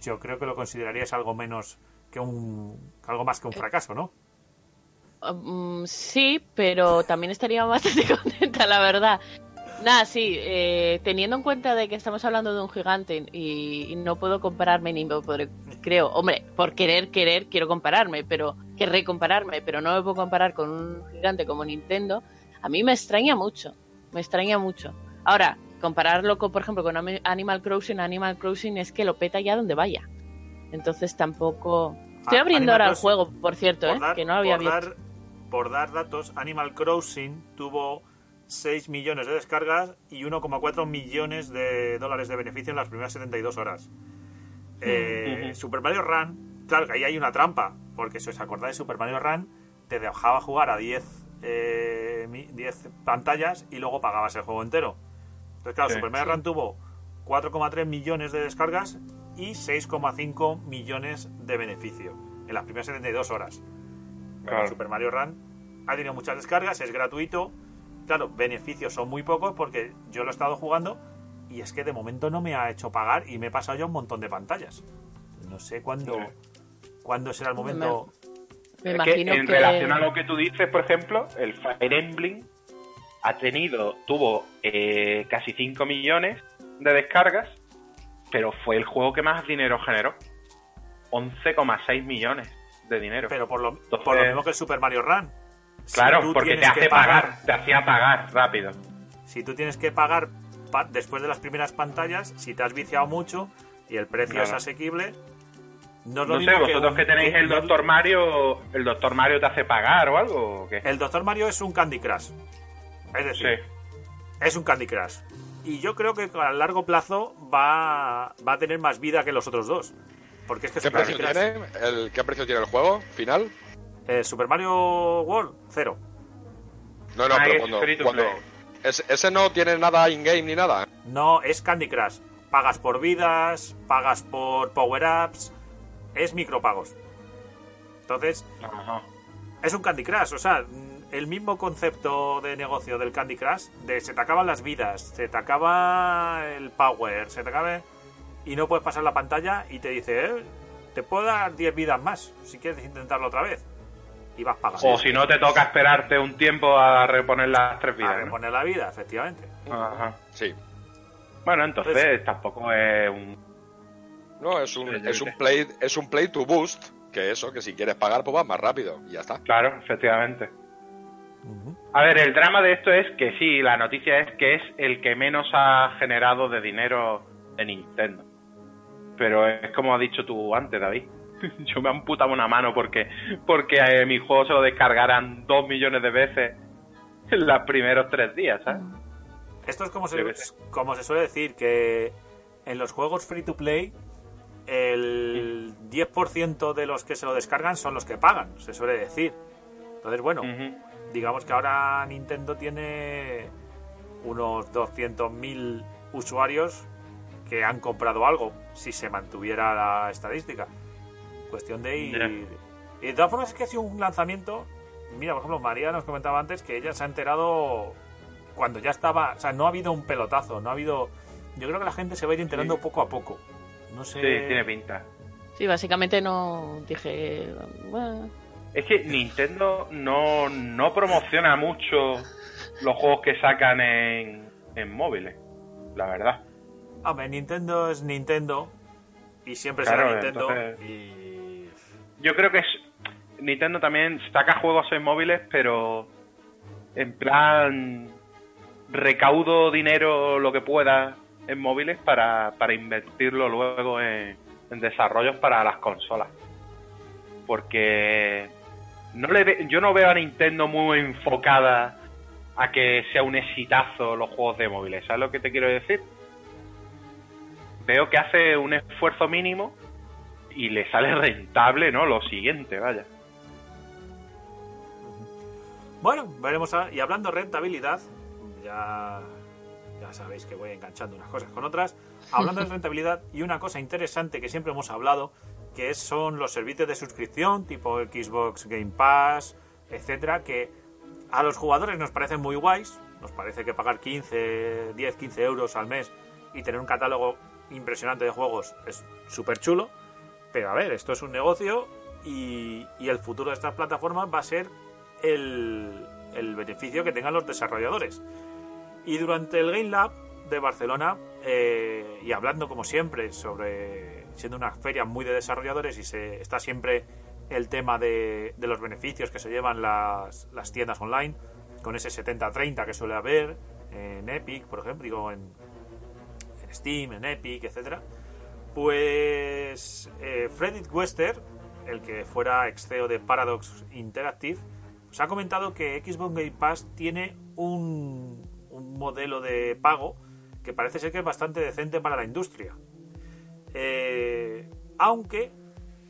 yo creo que lo considerarías algo menos que un. algo más que un fracaso, ¿no? Um, sí, pero también estaría bastante contenta, la verdad. Nada, sí, eh, teniendo en cuenta de que estamos hablando de un gigante y, no puedo compararme ni me podré, creo, hombre, por querer, querer, quiero compararme, pero querré compararme, pero no me puedo comparar con un gigante como Nintendo, a mí me extraña mucho, me extraña mucho. Ahora, compararlo con, por ejemplo, con Animal Crossing, Animal Crossing es que lo peta ya donde vaya. Entonces tampoco... Estoy ah, abriendo ahora el juego, por cierto, ¿eh? que no había por dar, por dar datos, Animal Crossing tuvo 6 millones de descargas y 1,4 millones de dólares de beneficio en las primeras 72 horas. Eh, Super Mario Run, claro que ahí hay una trampa, porque si os acordáis, Super Mario Run te dejaba jugar a 10 10 eh, pantallas y luego pagabas el juego entero. Entonces, claro, Super Mario Run tuvo 4,3 millones de descargas y 6,5 millones de beneficio en las primeras 72 horas. Super Mario Run ha tenido muchas descargas, es gratuito. Claro, beneficios son muy pocos porque yo lo he estado jugando y es que de momento no me ha hecho pagar y me he pasado ya un montón de pantallas. No sé cuándo, cuándo será el momento. Me, imagino que en relación a lo que tú dices, por ejemplo, el Fire Emblem ha tenido, tuvo eh, casi 5 millones de descargas, pero fue el juego que más dinero generó. 11,6 millones de dinero. Pero por lo, por lo mismo que el Super Mario Run. Claro, porque te hace pagar, te hacía pagar rápido. Si tú tienes que pagar después de las primeras pantallas, si te has viciado mucho y el precio es asequible, no, no sé, vosotros que, tenéis el Doctor Mario, ¿el Doctor Mario te hace pagar o algo? El Doctor Mario es un Candy Crush. Es decir, es un Candy Crush. Y yo creo que a largo plazo va, va a tener más vida que los otros dos. Porque es que ¿Qué, precio tiene el, ¿Qué precio tiene el juego final? Eh, Super Mario World, cero. No, no, pero cuando, ese, no tiene nada in-game ni nada. No, es Candy Crush. Pagas por vidas, pagas por power-ups, es micropagos. Entonces, es un Candy Crush. O sea, el mismo concepto de negocio del Candy Crush, de se te acaban las vidas, se te acaba el power, se te acaba... Y no puedes pasar la pantalla y te dice, eh, te puedo dar 10 vidas más si quieres intentarlo otra vez. Y vas pagando. O si no, te toca esperarte un tiempo a reponer las tres vidas. A reponer la vida, efectivamente. Ajá. Sí. Bueno, entonces, tampoco es un... No, es un, es un play es un play to boost, que eso, que si quieres pagar, pues vas más rápido y ya está. Claro, efectivamente. A ver, el drama de esto es que sí, la noticia es que es el que menos ha generado de dinero de Nintendo. Pero es como has dicho tú antes, David. Yo me han putado una mano porque, porque eh, mi juego se lo descargaran dos millones de veces en los primeros tres días, ¿sabes? Esto es como se, como se suele decir, que en los juegos free to play el 10% de los que se lo descargan son los que pagan, se suele decir. Entonces, bueno, digamos que ahora Nintendo tiene unos 200.000 usuarios que han comprado algo, si se mantuviera la estadística. Cuestión de ir... Y de todas formas es que ha sido un lanzamiento... Mira, por ejemplo, María nos comentaba antes que ella se ha enterado cuando ya estaba... O sea, no ha habido un pelotazo, no ha habido... Yo creo que la gente se va a ir enterando poco a poco. No sé... Sí, tiene pinta. Sí, básicamente no dije... Bueno, es que Nintendo no, no promociona mucho los juegos que sacan en, en móviles, la verdad. Hombre, Nintendo es Nintendo y siempre será Nintendo. Yo creo que es, Nintendo también saca juegos en móviles, pero en plan recaudo dinero lo que pueda en móviles para, para invertirlo luego en, desarrollos para las consolas. Porque no le yo no veo a Nintendo muy enfocada a que sea un exitazo los juegos de móviles. ¿Sabes lo que te quiero decir? Veo que hace un esfuerzo mínimo y le sale rentable, ¿no? Lo siguiente, vaya. Bueno, veremos. a- y hablando de rentabilidad, ya, ya sabéis que voy enganchando unas cosas con otras. Hablando de rentabilidad y una cosa interesante que siempre hemos hablado, que son los servicios de suscripción tipo Xbox Game Pass, etcétera, que a los jugadores nos parecen muy guays. Nos parece que pagar 15, 10, 15 euros al mes y tener un catálogo impresionante de juegos es súper chulo. Pero a ver, esto es un negocio y, y el futuro de estas plataformas va a ser el, el beneficio que tengan los desarrolladores. Y durante el Game Lab de Barcelona, eh, y hablando como siempre sobre siendo una feria muy de desarrolladores y se está siempre el tema de, de los beneficios que se llevan las, las tiendas online, con ese 70-30 que suele haber en Epic, por ejemplo, digo en, en Steam, en Epic, etcétera. Pues eh, Wester, el que fuera ex CEO de Paradox Interactive, os ha comentado que Xbox Game Pass tiene un, un modelo de pago que parece ser que es bastante decente para la industria. Eh, aunque,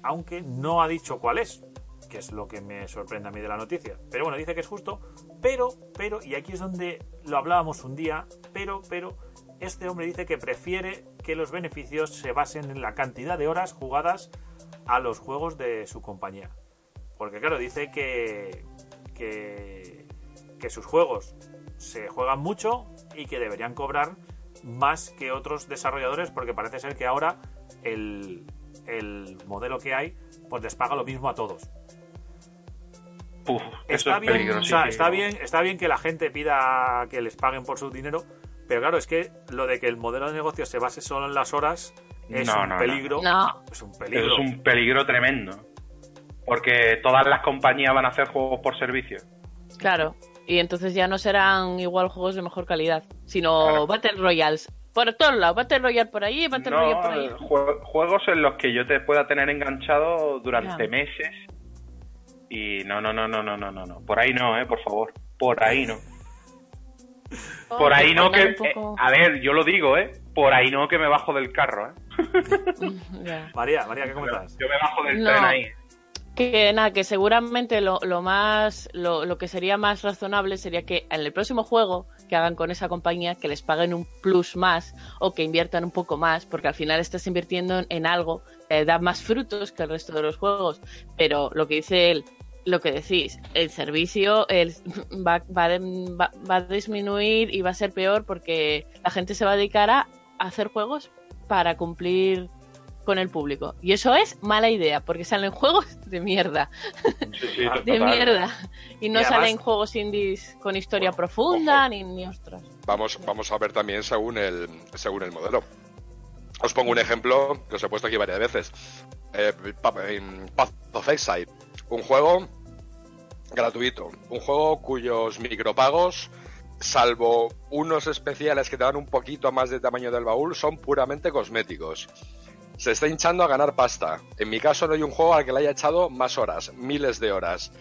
aunque no ha dicho cuál es, que es lo que me sorprende a mí de la noticia. Pero bueno, dice que es justo, pero, pero, y aquí es donde lo hablábamos un día, pero, pero, este hombre dice que prefiere que los beneficios se basen en la cantidad de horas jugadas a los juegos de su compañía. Porque claro, dice que, que, que sus juegos se juegan mucho y que deberían cobrar más que otros desarrolladores porque parece ser que ahora el, el modelo que hay pues les paga lo mismo a todos. Está es bien, o peligrosísimo. sea, está bien, está bien que la gente pida que les paguen por su dinero, pero claro, es que lo de que el modelo de negocio se base solo en las horas es No, un no, peligro. No. Es un peligro. es un peligro tremendo. Porque todas las compañías van a hacer juegos por servicio. Claro. Y entonces ya no serán igual juegos de mejor calidad, sino Claro. Battle Royales. Por todos lados, Battle Royale por ahí, Battle Royale por No, ahí. jue- juegos en los que yo te pueda tener enganchado durante meses. Y no, no, no, no, no, no, no, no. Por ahí no, eh, por favor. Por ahí no. Por ahí no que... Poco- eh, a ver, yo lo digo, eh. Por ahí no que me bajo del carro, eh. María, María, ¿qué comentas? Yo me bajo del No. tren ahí. Que nada, que seguramente lo, lo más, lo, lo que sería más razonable sería que en el próximo juego que hagan con esa compañía, que les paguen un plus más o que inviertan un poco más, porque al final estás invirtiendo en, algo que da más frutos que el resto de los juegos. Pero lo que dice él, lo que decís, el servicio va, va, va- va a disminuir y va a ser peor porque la gente se va a dedicar a hacer juegos para cumplir con el público. Y eso es mala idea, porque salen juegos de mierda, Sí, sí, de total. mierda. Y no Y además- salen juegos indies con historia profunda, ojo. ni, ni ostras. Vamos, vamos a ver también según el, según el modelo. Os pongo un ejemplo que os he puesto aquí varias veces. Eh, Path of Exile, un juego gratuito, un juego cuyos micropagos, salvo unos especiales que te dan un poquito más de tamaño del baúl, son puramente cosméticos. Se está hinchando a ganar pasta. En mi caso no hay un juego al que le haya echado más horas, miles de horas.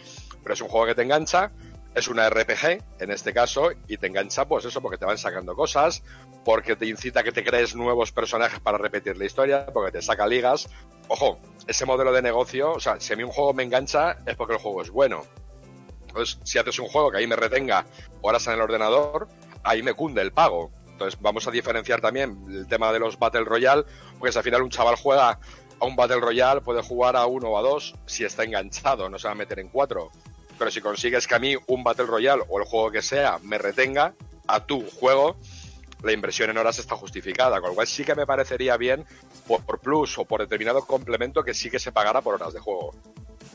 Pero es un juego que te engancha, es una RPG en este caso, y te engancha pues eso, porque te van sacando cosas, porque te incita a que te crees nuevos personajes para repetir la historia, porque te saca ligas. Ojo, ese modelo de negocio, o sea, si a mí un juego me engancha es porque el juego es bueno. Entonces, si haces un juego que ahí me retenga horas en el ordenador, ahí me cunde el pago. Entonces, vamos a diferenciar también el tema de los Battle Royale, porque si al final un chaval juega a un Battle Royale, puede jugar a uno o a dos si está enganchado, no se va a meter en cuatro. Pero si consigues que a mí un Battle Royale o el juego que sea me retenga a tu juego, la inversión en horas está justificada, con lo cual sí que me parecería bien por, por plus o por determinado complemento que sí que se pagara por horas de juego.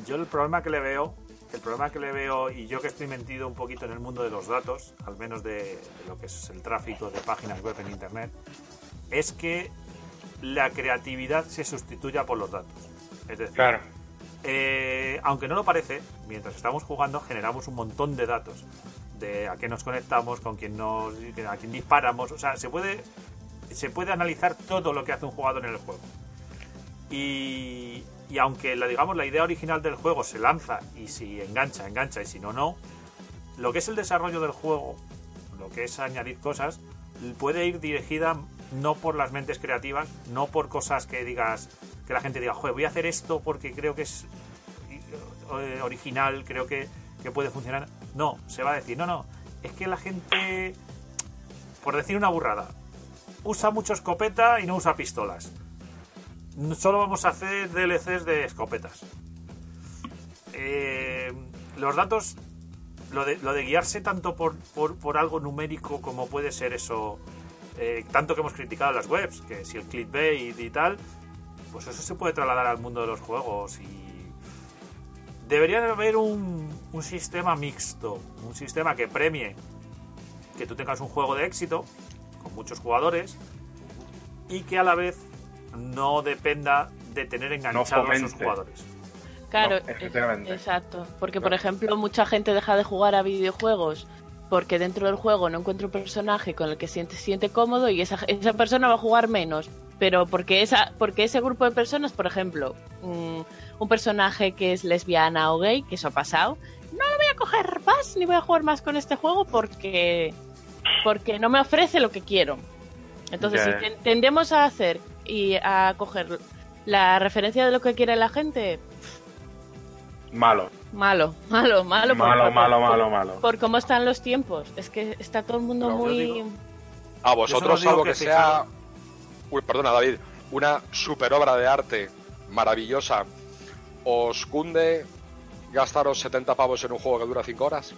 Yo el problema que le veo, el problema que le veo, y yo que estoy metido un poquito en el mundo de los datos, al menos de, de lo que es el tráfico de páginas web en internet, es que la creatividad se sustituya por los datos. Es decir, Claro. eh, aunque no lo parece, mientras estamos jugando generamos un montón de datos de a qué nos conectamos, con quién nos, a quién disparamos, o sea, se puede se puede analizar todo lo que hace un jugador en el juego. Y, y aunque la digamos la idea original del juego se lanza y si engancha, engancha y si no, no, lo que es el desarrollo del juego, lo que es añadir cosas, puede ir dirigida no por las mentes creativas, no por cosas que digas, que la gente diga, joder, voy a hacer esto porque creo que es eh, original, creo que, que puede funcionar. No, se va a decir, no, no, es que la gente, por decir una burrada, usa mucho escopeta y no usa pistolas. Solo vamos a hacer DLCs de escopetas. Eh, los datos, lo de, guiarse tanto por, algo numérico como puede ser eso, eh, tanto que hemos criticado las webs, que si el clickbait y tal, pues eso se puede trasladar al mundo de los juegos y debería haber un sistema mixto, un sistema que premie que tú tengas un juego de éxito con muchos jugadores y que a la vez no dependa de tener enganchados a fomente. esos jugadores. Claro, No, es- exacto. Porque, por ejemplo, mucha gente deja de jugar a videojuegos porque dentro del juego no encuentra un personaje con el que siente, siente cómodo y esa, esa persona va a jugar menos. Pero porque, esa, porque ese grupo de personas, por ejemplo, mm, un personaje que es lesbiana o gay, que eso ha pasado, no lo voy a coger más ni voy a jugar más con este juego porque, porque no me ofrece lo que quiero. Entonces, si ten- tendemos a hacer y a coger la referencia de lo que quiere la gente, Malo. Malo, malo, malo. Malo, por- malo, por- malo, malo. Por cómo están los tiempos. Es que está todo el mundo muy... digo- A vosotros, salvo que que sea. Uy, perdona, David. Una super obra de arte maravillosa. ¿Os cunde gastaros 70 pavos en un juego que dura 5 horas?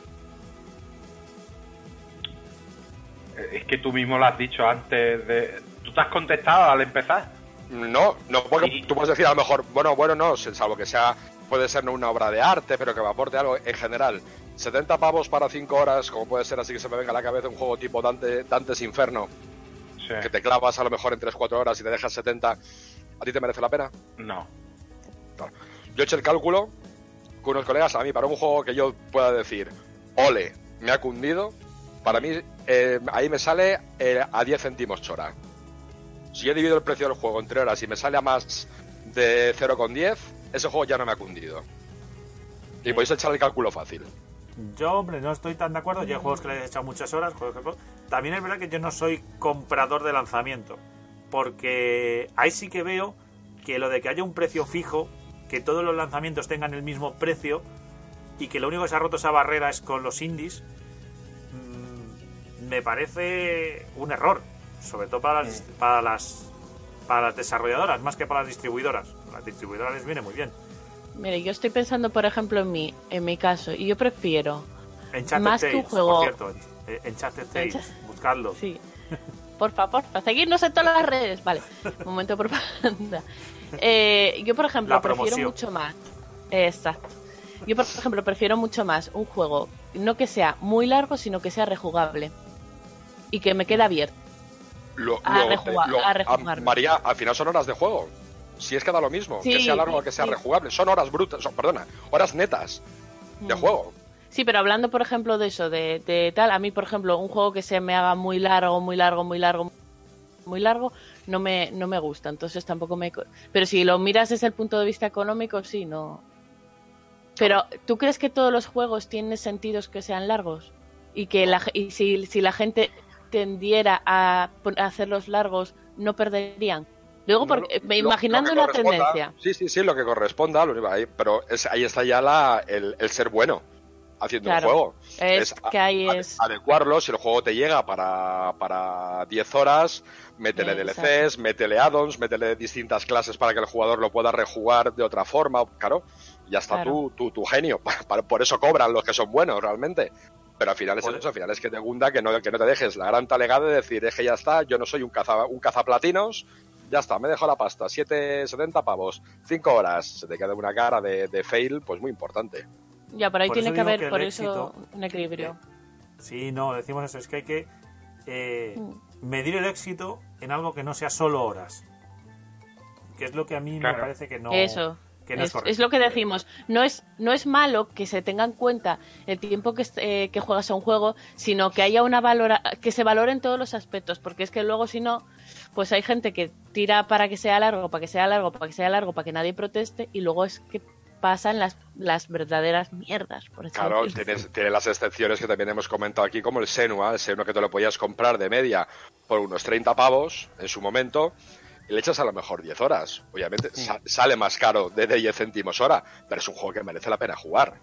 Es que tú mismo lo has dicho antes de... Tú has contestado al empezar. No, no, Y- tú puedes decir a lo mejor, bueno, bueno, no, salvo que sea, puede ser no una obra de arte, pero que me aporte algo en general. 70 pavos para 5 horas, como puede ser así que se me venga a la cabeza un juego tipo Dante, Dante's Inferno, Sí. que te clavas a lo mejor en 3-4 horas y te dejas 70, ¿a ti te merece la pena? No. Yo he hecho el cálculo con unos colegas, a mí, para un juego que yo pueda decir, ole, me ha cundido, para mí eh, ahí me sale eh, a 10 céntimos chora. Si yo divido el precio del juego entre horas y me sale a más de 0,10, ese juego ya no me ha cundido. Y podéis echar el cálculo fácil. Yo, hombre, no estoy tan de acuerdo. Yo hay juegos que les he echado muchas horas. juegos También es verdad que yo no soy comprador de lanzamiento. Porque ahí sí que veo que lo de que haya un precio fijo, que todos los lanzamientos tengan el mismo precio y que lo único que se ha roto esa barrera es con los indies, mm, me parece un error. Sobre todo para las, para las, para las desarrolladoras, más que para las distribuidoras. A las distribuidoras les viene muy bien. Mire, yo estoy pensando, por ejemplo, en mí, en mi caso, y yo prefiero, Enchanted Más que un Tales, juego- por cierto. eh, Enchanted Tales, Encha- buscadlo. sí, porfa, porfa, seguirnos en todas las redes, vale, momento de propaganda. Eh, yo, por ejemplo, La prefiero mucho más, exacto, yo, por ejemplo, prefiero mucho más un juego, no que sea muy largo, sino que sea rejugable y que me quede abierto. Lo, A lo- rejugar- lo- a rejugarlo. María, al final son horas de juego. Si es que da lo mismo, que sea largo o que sea sí. rejugable. Son horas brutas, son- perdona, horas netas de Mm. juego. Sí, pero hablando, por ejemplo, de eso, de, de tal, a mí, por ejemplo, un juego que se me haga muy largo, muy largo, muy largo, muy largo, no me, no me gusta. Entonces tampoco me... Pero si lo miras desde el punto de vista económico, sí, no... Pero, ¿tú crees que todos los juegos tienen sentidos que sean largos? Y que la, y si, si la gente tendiera a hacerlos largos, no perderían. Luego, porque, Lo- imaginando lo una tendencia. Sí, sí, sí, lo que corresponda, lo ahí- pero es- ahí está ya la, el, el ser bueno haciendo Claro. un juego. Es que ahí es... adecuarlo, si el juego te llega para, para 10 horas, métele Exacto. DLCs, métele addons, métele distintas clases para que el jugador lo pueda rejugar de otra forma, claro, ya está Claro. tu, tu, tu genio, por eso cobran los que son buenos realmente. Pero al final es eso, al final es que te gunda que no, que no te dejes la gran talegada de decir, es que ya está, yo no soy un caza, un cazaplatinos, ya está, me dejo la pasta, 7, 70 pavos, 5 horas, se te queda una cara de, de fail, pues muy importante. Ya, por ahí Por tiene que haber, por éxito- eso, un equilibrio. Sí, no, decimos eso, es que hay que eh, Mm. medir el éxito en algo que no sea solo horas. Que es lo que a mí Claro. me parece que no, Eso. Que no es, es, correcto. es lo que decimos. No es, no es malo que se tenga en cuenta el tiempo que, eh, que juegas a un juego, sino que haya una valora, que se valoren todos los aspectos, porque es que luego si no, pues hay gente que tira para que sea largo, para que sea largo, para que sea largo, para que nadie proteste, y luego es que pasan las, las verdaderas mierdas, por Claro, decirlo. tienes, tiene las excepciones que también hemos comentado aquí, como el Senua, el Senua que te lo podías comprar de media por unos 30 pavos en su momento, y le echas a lo mejor 10 horas. Obviamente sa- sale más caro de 10 céntimos hora, pero es un juego que merece la pena jugar.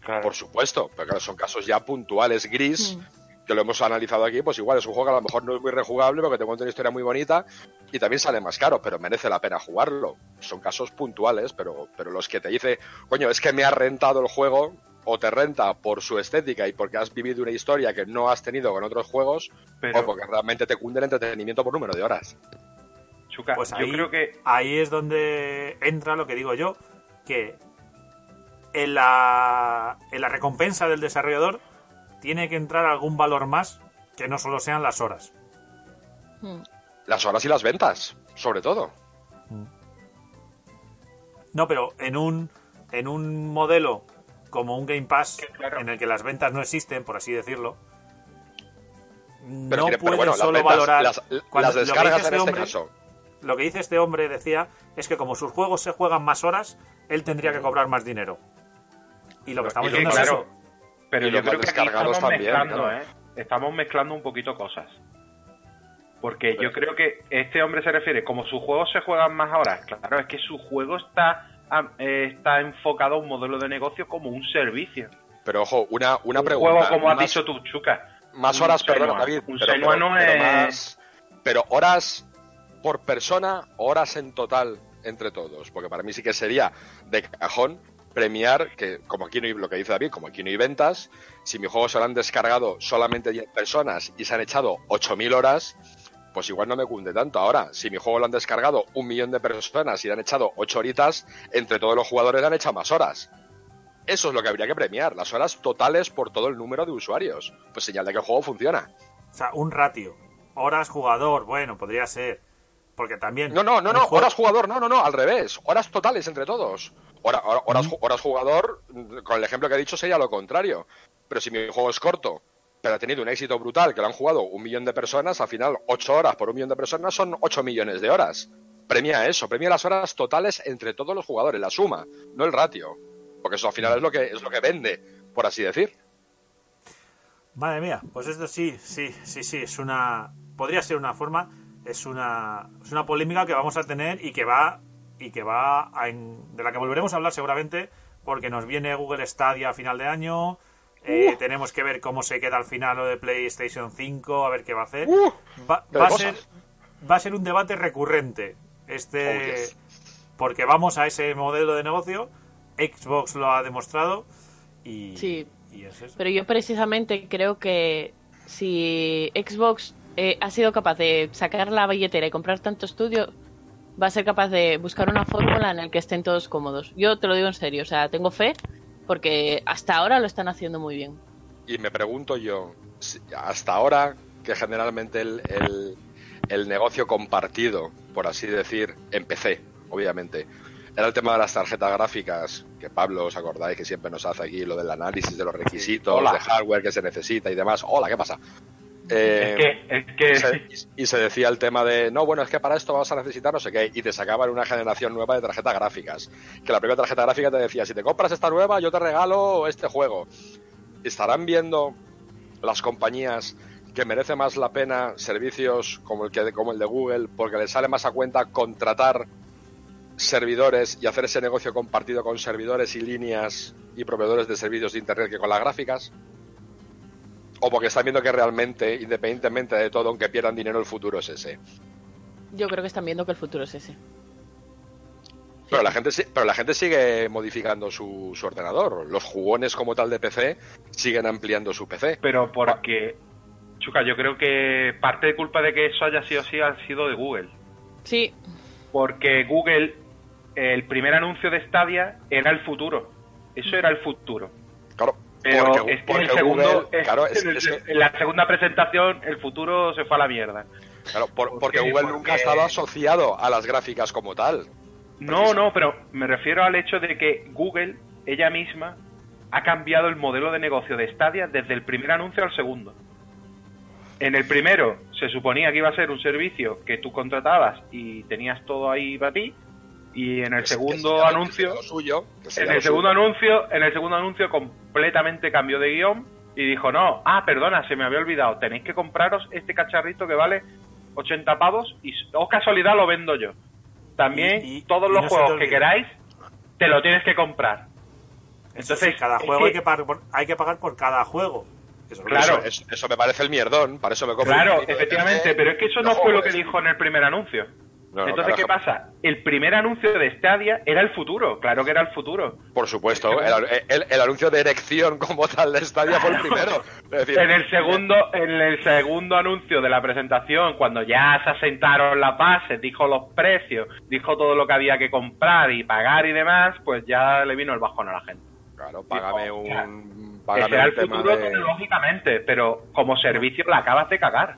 Claro. Por supuesto, pero claro, son casos ya puntuales gris Mm. que lo hemos analizado aquí, pues igual es un juego que a lo mejor no es muy rejugable porque te cuenta una historia muy bonita y también sale más caro, pero merece la pena jugarlo. Son casos puntuales, pero, pero los que te dice, coño, es que me ha rentado el juego o te renta por su estética y porque has vivido una historia que no has tenido con otros juegos Pero, o porque realmente te cunde el entretenimiento por número de horas. Pues yo ahí, creo que ahí es donde entra lo que digo yo, que en la, en la recompensa del desarrollador tiene que entrar algún valor más que no solo sean las horas. Mm. Las horas y las ventas, sobre todo. No, pero en un, en un modelo como un Game Pass, claro. en el que las ventas no existen, por así decirlo, Pero, no pero las, solo ventas, valorar... las, cuando- las descargas en este este hombre- caso. Lo que dice este hombre, decía, es que como sus juegos se juegan más horas, él tendría que cobrar más dinero. Y lo que estamos diciendo es claro, eso. pero Y yo creo que aquí descargados estamos también, mezclando, claro. ¿eh? Estamos mezclando un poquito cosas. Porque yo creo que este hombre se refiere, como sus juegos se juegan más horas, claro, es que su juego está, eh, está enfocado a un modelo de negocio como un servicio. Pero ojo, una, una un pregunta. juego, como has más- dicho tú, Chuca. Más horas, Senua. David. Un pero, pero- no pero es- más- pero horas por persona, horas en total entre todos. Porque para mí sí que sería de cajón premiar que, como aquí no hay, lo que dice David, como aquí no hay ventas, si mi juego se lo han descargado solamente 10 personas y se han echado 8.000 horas, pues igual no me cunde tanto. Ahora, si mi juego lo han descargado un millón de personas y le han echado 8 horitas, entre todos los jugadores le han echado más horas. Eso es lo que habría que premiar, las horas totales por todo el número de usuarios. Pues señal de que el juego funciona. O sea, un ratio. Horas jugador, bueno, podría ser. Porque también... No, no, no, no, juego- horas jugador, no, no, no, al revés. Horas totales entre todos. Hora- hora- horas, ju- horas jugador, mm, con el ejemplo que he dicho, sería lo contrario. Pero si mi juego es corto, pero ha tenido un éxito brutal, que lo han jugado un millón de personas, al final, ocho horas por un millón de personas son ocho millones de horas. Premia eso, premia las horas totales entre todos los jugadores, la suma, no el ratio. Porque eso al final es lo que, es lo que vende, por así decir. Madre mía, pues esto sí, sí, sí, sí, es una... Podría ser una forma, es una, es una polémica que vamos a tener y que va, y que va a en- de la que volveremos a hablar seguramente, porque nos viene Google Stadia a final de año, eh, tenemos que ver cómo se queda al final lo de PlayStation 5, a ver qué va a hacer. Uh, va, va a ser, va a ser un debate recurrente, este, Oh, yes. porque vamos a ese modelo de negocio, Xbox lo ha demostrado y, Sí. y es eso. Pero yo precisamente creo que si Xbox eh, ha sido capaz de sacar la billetera y comprar tanto estudio, va a ser capaz de buscar una fórmula en la que estén todos cómodos. Yo te lo digo en serio, o sea, tengo fe porque hasta ahora lo están haciendo muy bien. Y me pregunto yo, si- hasta ahora, que generalmente el, el- el negocio compartido, por así decir, en PC, obviamente, era el tema de las tarjetas gráficas, que Pablo, os acordáis que siempre nos hace aquí lo del análisis de los requisitos, Hola. de hardware que se necesita y demás. Hola, ¿qué pasa? Eh, es que, es que y se, y se decía el tema de, no, bueno, es que para esto vas a necesitar no sé qué, y te sacaban una generación nueva de tarjetas gráficas. Que la primera tarjeta gráfica te decía, si te compras esta nueva, yo te regalo este juego. ¿Estarán viendo las compañías que merece más la pena servicios como el, que, como el de Google porque les sale más a cuenta contratar servidores y hacer ese negocio compartido con servidores y líneas y proveedores de servicios de Internet que con las gráficas? ¿O porque están viendo que realmente, independientemente de todo, aunque pierdan dinero, el futuro es ese? Yo creo que están viendo que el futuro es ese. Pero la gente, pero la gente sigue modificando su, su ordenador. Los jugones como tal de PC siguen ampliando su PC. Pero porque, Chuca, yo creo que parte de culpa de que eso haya sido así ha sido de Google. Sí, Porque Google, el primer anuncio de Stadia era el futuro. Eso era el futuro. Claro, Pero porque, es que porque el segundo, Google, es- claro, es- en, la segunda presentación el futuro se fue a la mierda. claro, por- porque porque- Google nunca ha estado asociado a las gráficas como tal. No, no, pero me refiero al hecho de que Google, ella misma, ha cambiado el modelo de negocio de Stadia desde el primer anuncio al segundo. En el primero se suponía que iba a ser un servicio que tú contratabas y tenías todo ahí para ti. Y en el Que- segundo anuncio, suyo, en el segundo suyo. anuncio, en el segundo anuncio completamente cambió de guion y dijo, no, ah, perdona, se me había olvidado, tenéis que compraros este cacharrito que vale 80 pavos y, oh casualidad, lo vendo yo. También Y- y- todos y los no juegos que queráis, te lo tienes que comprar. Entonces, sí, cada juego que- hay, que pagar por, hay que pagar por cada juego. Eso Claro. Eso, eso- me parece el mierdón, para eso me compro Claro, efectivamente, café, pero es que eso no fue lo que dijo en el primer anuncio. No, Entonces, ¿qué pasa? El primer anuncio de Stadia era el futuro, claro que era el futuro. Por supuesto, el, el- el anuncio de erección como tal de Stadia fue el primero. Es decir, En el segundo, en el segundo anuncio de la presentación, cuando ya se asentaron las bases, dijo los precios, dijo todo lo que había que comprar y pagar y demás, pues ya le vino el bajón a la gente. Claro, págame Dijo, un. Ese Págame era un el tema futuro de- tecnológicamente, pero como servicio la acabas de cagar.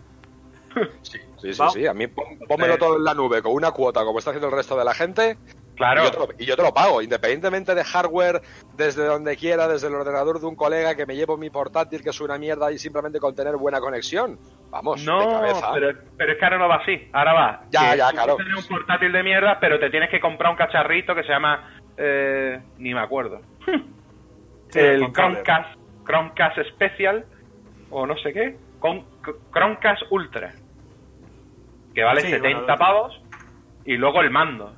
Sí, sí, sí, sí. A mí pónmelo todo en la nube con una cuota, como está haciendo el resto de la gente, Claro, y, yo te lo, y yo te lo pago, independientemente de hardware, desde donde quiera, desde el ordenador de un colega que me llevo mi portátil, que es una mierda, y simplemente con tener buena conexión. Vamos, de no, cabeza. pero, pero es que ahora no va así. Ahora va. Ya, que ya, claro. Tienes un portátil de mierda, pero te tienes que comprar un cacharrito que se llama. eh, ni me acuerdo. Sí, el. Chromecast, Chromecast Special, o no sé qué. Con, Chromecast Ultra. Que vale Sí, 70 bueno, pavos. Y luego el mando.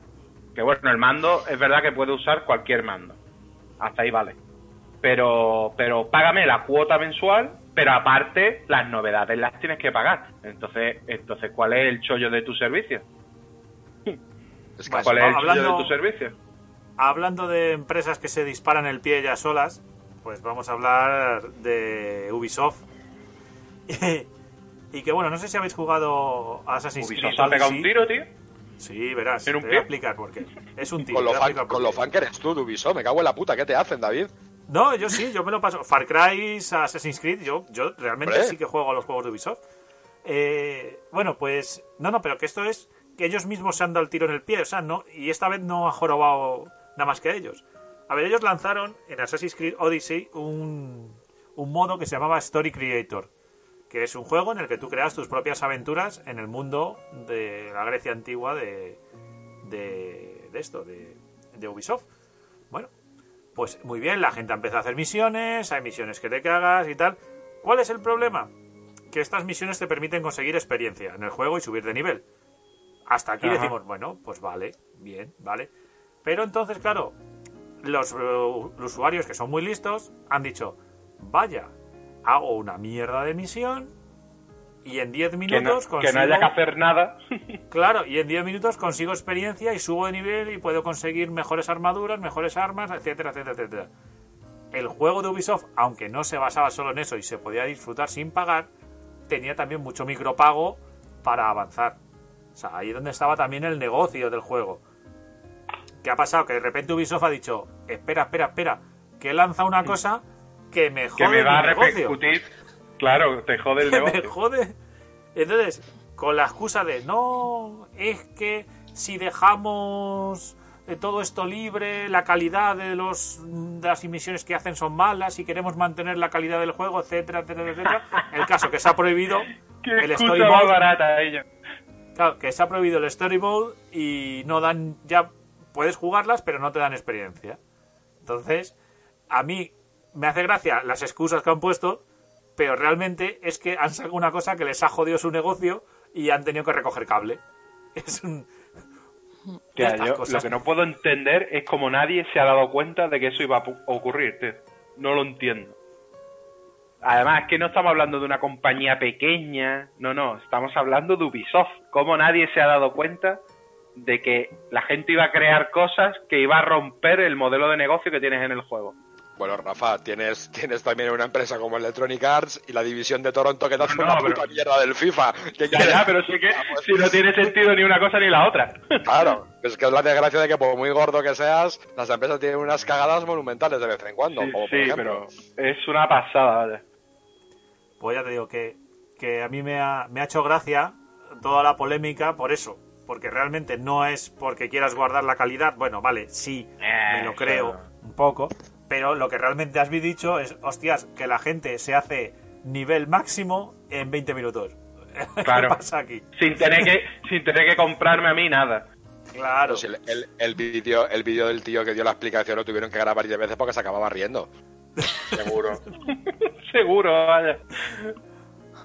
Que bueno, el mando es verdad que puede usar cualquier mando. Hasta ahí vale. Pero, pero págame la cuota mensual, pero aparte las novedades las tienes que pagar. Entonces, entonces ¿cuál es el chollo de tu servicio? Es que Bueno, ¿Cuál es el hablando- chollo de tu servicio? Hablando de empresas que se disparan el pie ya solas, pues vamos a hablar de Ubisoft. y que bueno, no sé si habéis jugado a Assassin's Creed. Ubisoft se ha pegado un tiro, tío. Sí, verás, ¿En te un voy pie? a explicar por qué. Es un tiro. con lo, fan, con lo fan que eres tú, Ubisoft, me cago en la puta, ¿qué te hacen, David? No, yo sí, yo me lo paso. Far Cry, Assassin's Creed, yo, yo realmente sí que juego a los juegos de Ubisoft. Eh, bueno, pues. No, no, pero que esto es que ellos mismos se han dado el tiro en el pie, o sea, no. Y esta vez no ha jorobado nada más que a ellos. A ver, ellos lanzaron en Assassin's Creed Odyssey un, un modo que se llamaba Story Creator, que es un juego en el que tú creas tus propias aventuras en el mundo de la Grecia antigua de, de, de esto, de, de Ubisoft. Bueno, pues muy bien, la gente empieza a hacer misiones, hay misiones que te cagas y tal. ¿Cuál es el problema? Que estas misiones te permiten conseguir experiencia en el juego y subir de nivel. Hasta aquí Ajá. decimos, bueno, pues vale, bien, vale. Pero entonces, claro, los, eh, los usuarios que son muy listos han dicho, vaya, hago una mierda de misión y en 10 Que no, minutos que no consigo... haya que hacer nada. Claro, y en 10 minutos consigo experiencia y subo de nivel y puedo conseguir mejores armaduras, mejores armas, etcétera, etcétera, etcétera. El juego de Ubisoft, aunque no se basaba solo en eso y se podía disfrutar sin pagar, tenía también mucho micropago para avanzar. O sea, ahí es donde estaba también el negocio del juego. ¿Qué ha pasado? Que de repente Ubisoft ha dicho, espera, espera, espera, que lanza una cosa que me que me va a repercutir. Claro, te jode el que me negocio. jode. Entonces, con la excusa de no, es que si dejamos eh, todo esto libre, la calidad de los de las emisiones que hacen son malas y queremos mantener la calidad del juego, etcétera, etcétera, etcétera. El caso que se ha prohibido Qué el más storyboard, barata ella. claro, que se ha prohibido el storyboard y no dan ya puedes jugarlas, pero no te dan experiencia. Entonces, a mí me hace gracia las excusas que han puesto, pero realmente es que han sacado una cosa que les ha jodido su negocio y han tenido que recoger cable. Es un... Tía, yo lo que no puedo entender es como nadie se ha dado cuenta de que eso iba a ocurrir, tío. No lo entiendo. Además, es que no estamos hablando de una compañía pequeña, no, no, estamos hablando de Ubisoft. Como nadie se ha dado cuenta de que la gente iba a crear cosas que iba a romper el modelo de negocio que tienes en el juego. Bueno, Rafa, tienes, tienes también una empresa como Electronic Arts y la división de Toronto que te hace No, una pero- puta mierda del FIFA. ¿Qué Ya, pero sí que Vamos. si no tiene sentido ni una cosa ni la otra. Claro, es que es la desgracia de que por muy gordo que seas, las empresas tienen unas cagadas monumentales de vez en cuando. Sí, como por sí, pero es una pasada, vaya. Pues ya te digo que, que a mí me ha, me ha hecho gracia toda la polémica por eso. Porque realmente no es porque quieras guardar la calidad. Bueno, vale, sí, me lo Eh, creo claro. un poco. Pero lo que realmente has dicho es, hostias, que la gente se hace nivel máximo en 20 minutos. Claro. ¿Qué pasa aquí? Sin tener que, sin tener que comprarme a mí nada. Claro. Si el, el, el vídeo el vídeo del tío que dio la explicación lo tuvieron que grabar 10 veces porque se acababa riendo. Seguro. Seguro, vaya.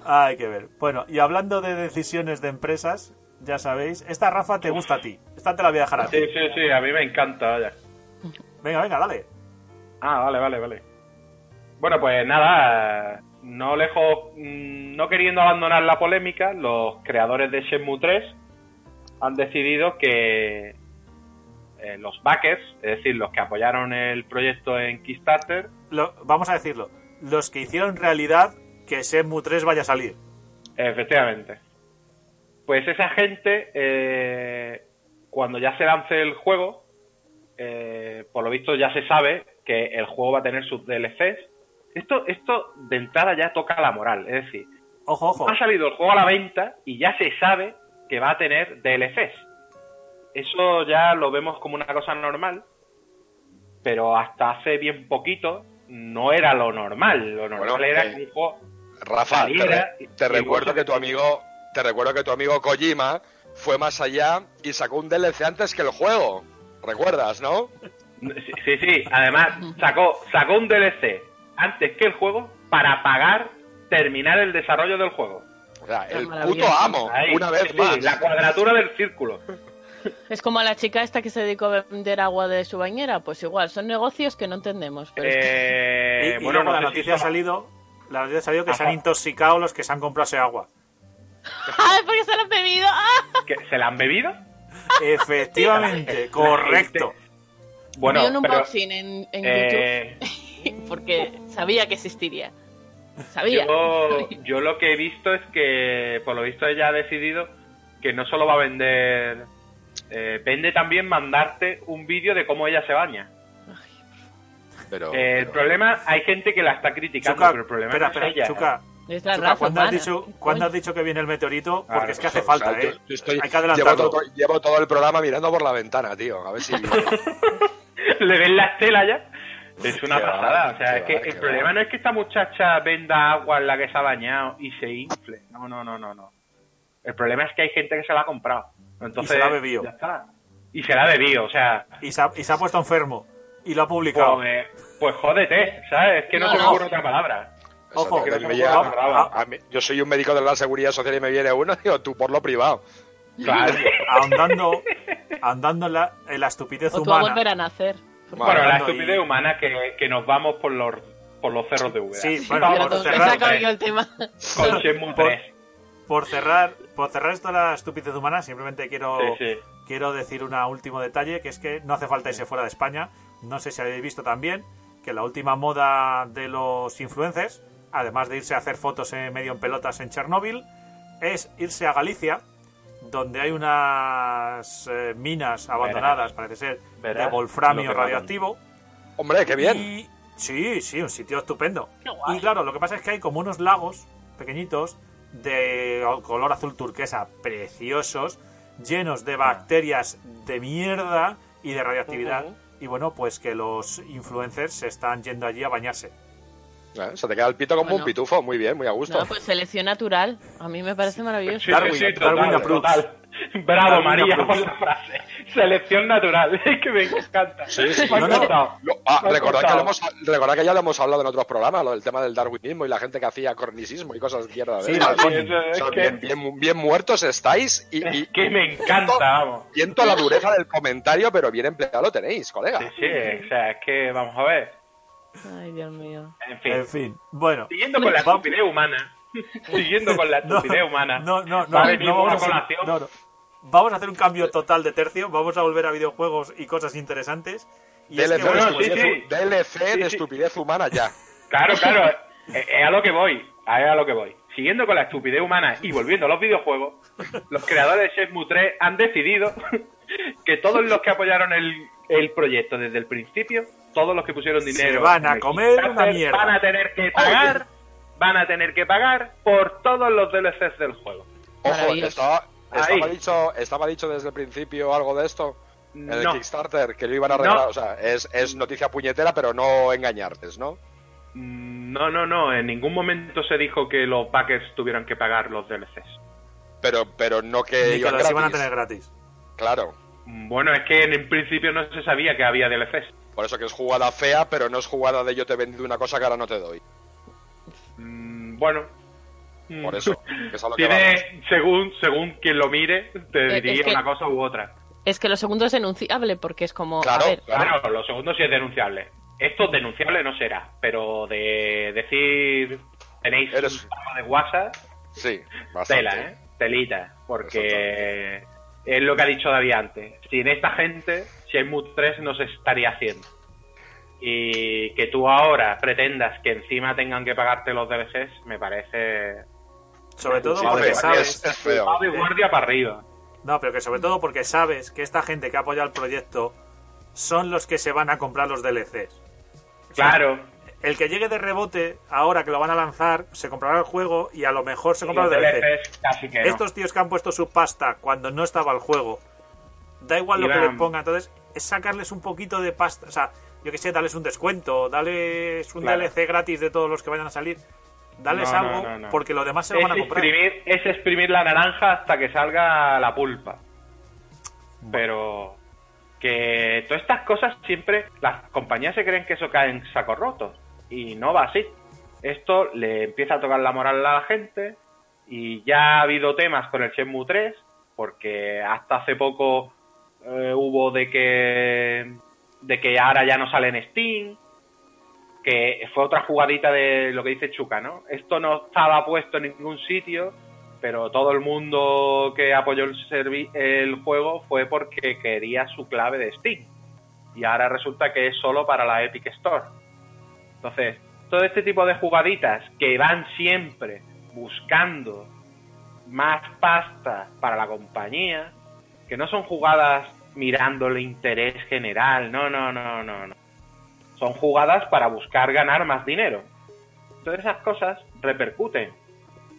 Hay que ver. Bueno, y hablando de decisiones de empresas, ya sabéis, esta Rafa te gusta a ti. Esta te la voy a dejar a ti. Sí, sí, sí, a mí me encanta, vaya. Venga, venga, dale. Ah, vale, vale, vale. Bueno, pues nada, no lejos, mm, no queriendo abandonar la polémica, los creadores de Shenmue 3 han decidido que eh, los backers, es decir, los que apoyaron el proyecto en Kickstarter, Lo- vamos a decirlo. Los que hicieron realidad que Shenmue 3 vaya a salir. efectivamente, pues esa gente, eh, cuando ya se lance el juego, eh, por lo visto ya se sabe que el juego va a tener sus DLCs. Esto, esto de entrada ya toca la moral, es decir, Ojo, ojo. ha salido el juego a la venta y ya se sabe que va a tener DLCs. Eso ya lo vemos como una cosa normal, pero hasta hace bien poquito no era lo normal. Lo normal Bueno, era eh, que un juego Rafa, te, re- te recuerdo que tu amigo, te recuerdo que tu amigo Kojima fue más allá y sacó un DLC antes que el juego. ¿Recuerdas, no? Sí, sí, sí. Además, sacó, sacó un DLC antes que el juego para pagar terminar el desarrollo del juego. O sea, el puto amo, Ahí, una vez sí, más. La cuadratura del círculo. Es como la chica esta que se dedicó a vender agua de su bañera. Pues igual, son negocios que no entendemos. Pero es que- Eh, y y bueno, no la si noticia ha salido. La noticia ha salido que se han intoxicado los que se han comprado ese agua. ¡Ay, porque se lo han bebido! ¡Ah! ¿Que ¿Se la han bebido? Efectivamente, correcto. Bueno, Vi un pero, unboxing en, en eh, YouTube porque sabía que existiría. Sabía. Yo, yo lo que he visto es que, por lo visto, ella ha decidido que no solo va a vender. eh, vende también mandarte un vídeo de cómo ella se baña. Pero, Eh, el problema, hay gente que la está criticando, Chuca, pero el problema espera, no espera, es ella. Es la Chuca, raza ¿cuándo, has dicho, ¿Qué cuándo has coño? dicho que viene el meteorito? Porque Claro, es que hace o sea, falta, yo- ¿eh? yo estoy- Hay que llevo, adelantarlo. todo, llevo todo el programa mirando por la ventana, tío. A ver si. ¿Le ven la estela ya? Es una Qué va, pasada. O sea, es que va, el problema va. no es que esta muchacha venda agua en la que se ha bañado y se infle. No, no, no, no, no. El problema es que hay gente que se la ha comprado. Entonces, se la ha bebido. ya está. Y se la ha bebido, o sea, Y se, ha, y se ha puesto enfermo. Y lo ha publicado. pues, pues jódete, ¿sabes? Es que no, No, se me no. otra palabra. Ojo, que no me llega- a- a mí- yo soy un médico de la seguridad social y me viene uno, digo, tú por lo privado. Claro. ahondando, ahondando en, la, en la estupidez O tú a humana. volver a nacer. Bueno, Bueno, la estupidez y- humana que, que nos vamos por los, por los cerros de Úbeda. Sí, bueno, Vamos por cerrar- el tema. con Shenmue por- 3. Por cerrar, por cerrar esto de la estupidez humana, simplemente quiero, Sí, sí. quiero decir un último detalle, que es que no hace falta irse fuera de España. No sé si habéis visto también que la última moda de los influencers, además de irse a hacer fotos en medio en pelotas en Chernóbil, es irse a Galicia, donde hay unas eh, minas abandonadas, parece ser, de wolframio radioactivo. Hombre, qué bien. Y, sí, sí, un sitio estupendo. Qué guay. Y claro, lo que pasa es que hay como unos lagos pequeñitos de color azul turquesa preciosos, llenos de bacterias de mierda y de radioactividad. Y bueno, pues que los influencers se están yendo allí a bañarse. Se te queda el pito como Bueno. un pitufo, muy bien, muy a gusto. No, pues selección natural. A mí me parece maravilloso. Sí, Darwin, sí, sí, Darwin total, approves. total. Bravo, Darwin María, por la frase. Selección natural. Es que me encanta. Sí, sí. Me ha No, no. Lo- ah, Me recordad, que encantado. lo hemos, recordad que ya lo hemos hablado en otros programas, lo del tema del darwinismo y la gente que hacía cornisismo y cosas de mierda. Sí, ¿eh? la- Sí, eso es O sea, que- bien, bien, bien muertos estáis y, y Es que me encanta, vamos. siento la dureza del comentario, pero bien empleado lo tenéis, colega. Sí, sí, o sea, es que vamos a ver. Ay, Dios mío. En fin, En fin, bueno. siguiendo con la estupidez humana, siguiendo con la No, estupidez humana, no, no, no, a no vamos a no, no. Vamos a hacer un cambio total de tercio. Vamos a volver a videojuegos y cosas interesantes. Y es DLC, que, no, de bueno, no, sí, estupidez, sí. DLC de Sí, sí. estupidez humana ya. Claro, claro, es es a lo que voy, es a lo que voy. Siguiendo con la estupidez humana y volviendo a los videojuegos, los creadores de Shenmue 3 han decidido que todos los que apoyaron el, el proyecto desde el principio, todos los que pusieron Se dinero, van a comer una mierda. van a tener que pagar, van a tener que pagar por todos los DLCs del juego. Ojo, estaba, dicho, estaba dicho desde el principio algo de esto. En el No. Kickstarter, que lo iban a No. regalar. O sea, es, es noticia puñetera, pero no engañarte, ¿no? Mm, No, no, no, en ningún momento se dijo que los backers tuvieran que pagar los DLCs. Pero, pero no que ni que iban los iban a tener gratis. Claro. Mm, Bueno, es que en, principio no se sabía que había DLCs. Por eso que es jugada fea, pero no es jugada de yo te he vendido una cosa que ahora no te doy. Mm, bueno, Por eso, que es a lo que vamos. Tiene, según, según quien lo mire, te Eh, es diría que- una cosa u otra. Es que lo segundo es denunciable porque es como, Claro, a ver, claro. Claro, lo segundo sí es denunciable. Esto denunciable no será, pero de decir tenéis Eres- un programa de WhatsApp, Sí, bastante. tela, ¿eh? Telita, porque es lo que ha dicho David antes. Sin esta gente, Shenmue 3 no se estaría haciendo. Y que tú ahora pretendas que encima tengan que pagarte los DLCs, me parece... Sobre todo porque sabes. es, es feo. De guardia para arriba. No, pero que sobre todo porque sabes que esta gente que apoya el proyecto son los que se van a comprar los DLCs. O sea, Claro. El que llegue de rebote, ahora que lo van a lanzar, se comprará el juego y a lo mejor se compra los los DLC. No. Estos tíos que han puesto su pasta cuando no estaba el juego, da igual lo que le ponga, entonces es sacarles un poquito de pasta. O sea, yo que sé, darles un descuento, darles un Claro. DLC gratis de todos los que vayan a salir. No, no, algo no, no. porque lo demás se lo es van a comprar. exprimir, es exprimir la naranja hasta que salga la pulpa. Pero que todas estas cosas siempre las compañías se creen que eso cae en sacos rotos y no va así. Esto le empieza a tocar la moral a la gente y ya ha habido temas con el Shenmue 3 porque hasta hace poco eh, hubo de que de que ahora ya no sale en Steam que fue otra jugadita de lo que dice Chuca, ¿no? Esto no estaba puesto en ningún sitio, pero todo el mundo que apoyó el, servi- el juego fue porque quería su clave de Steam. Y ahora resulta que es solo para la Epic Store. Entonces, todo este tipo de jugaditas que van siempre buscando más pasta para la compañía, que no son jugadas mirando el interés general, no, no, no, no, no son jugadas para buscar ganar más dinero. Entonces esas cosas repercuten,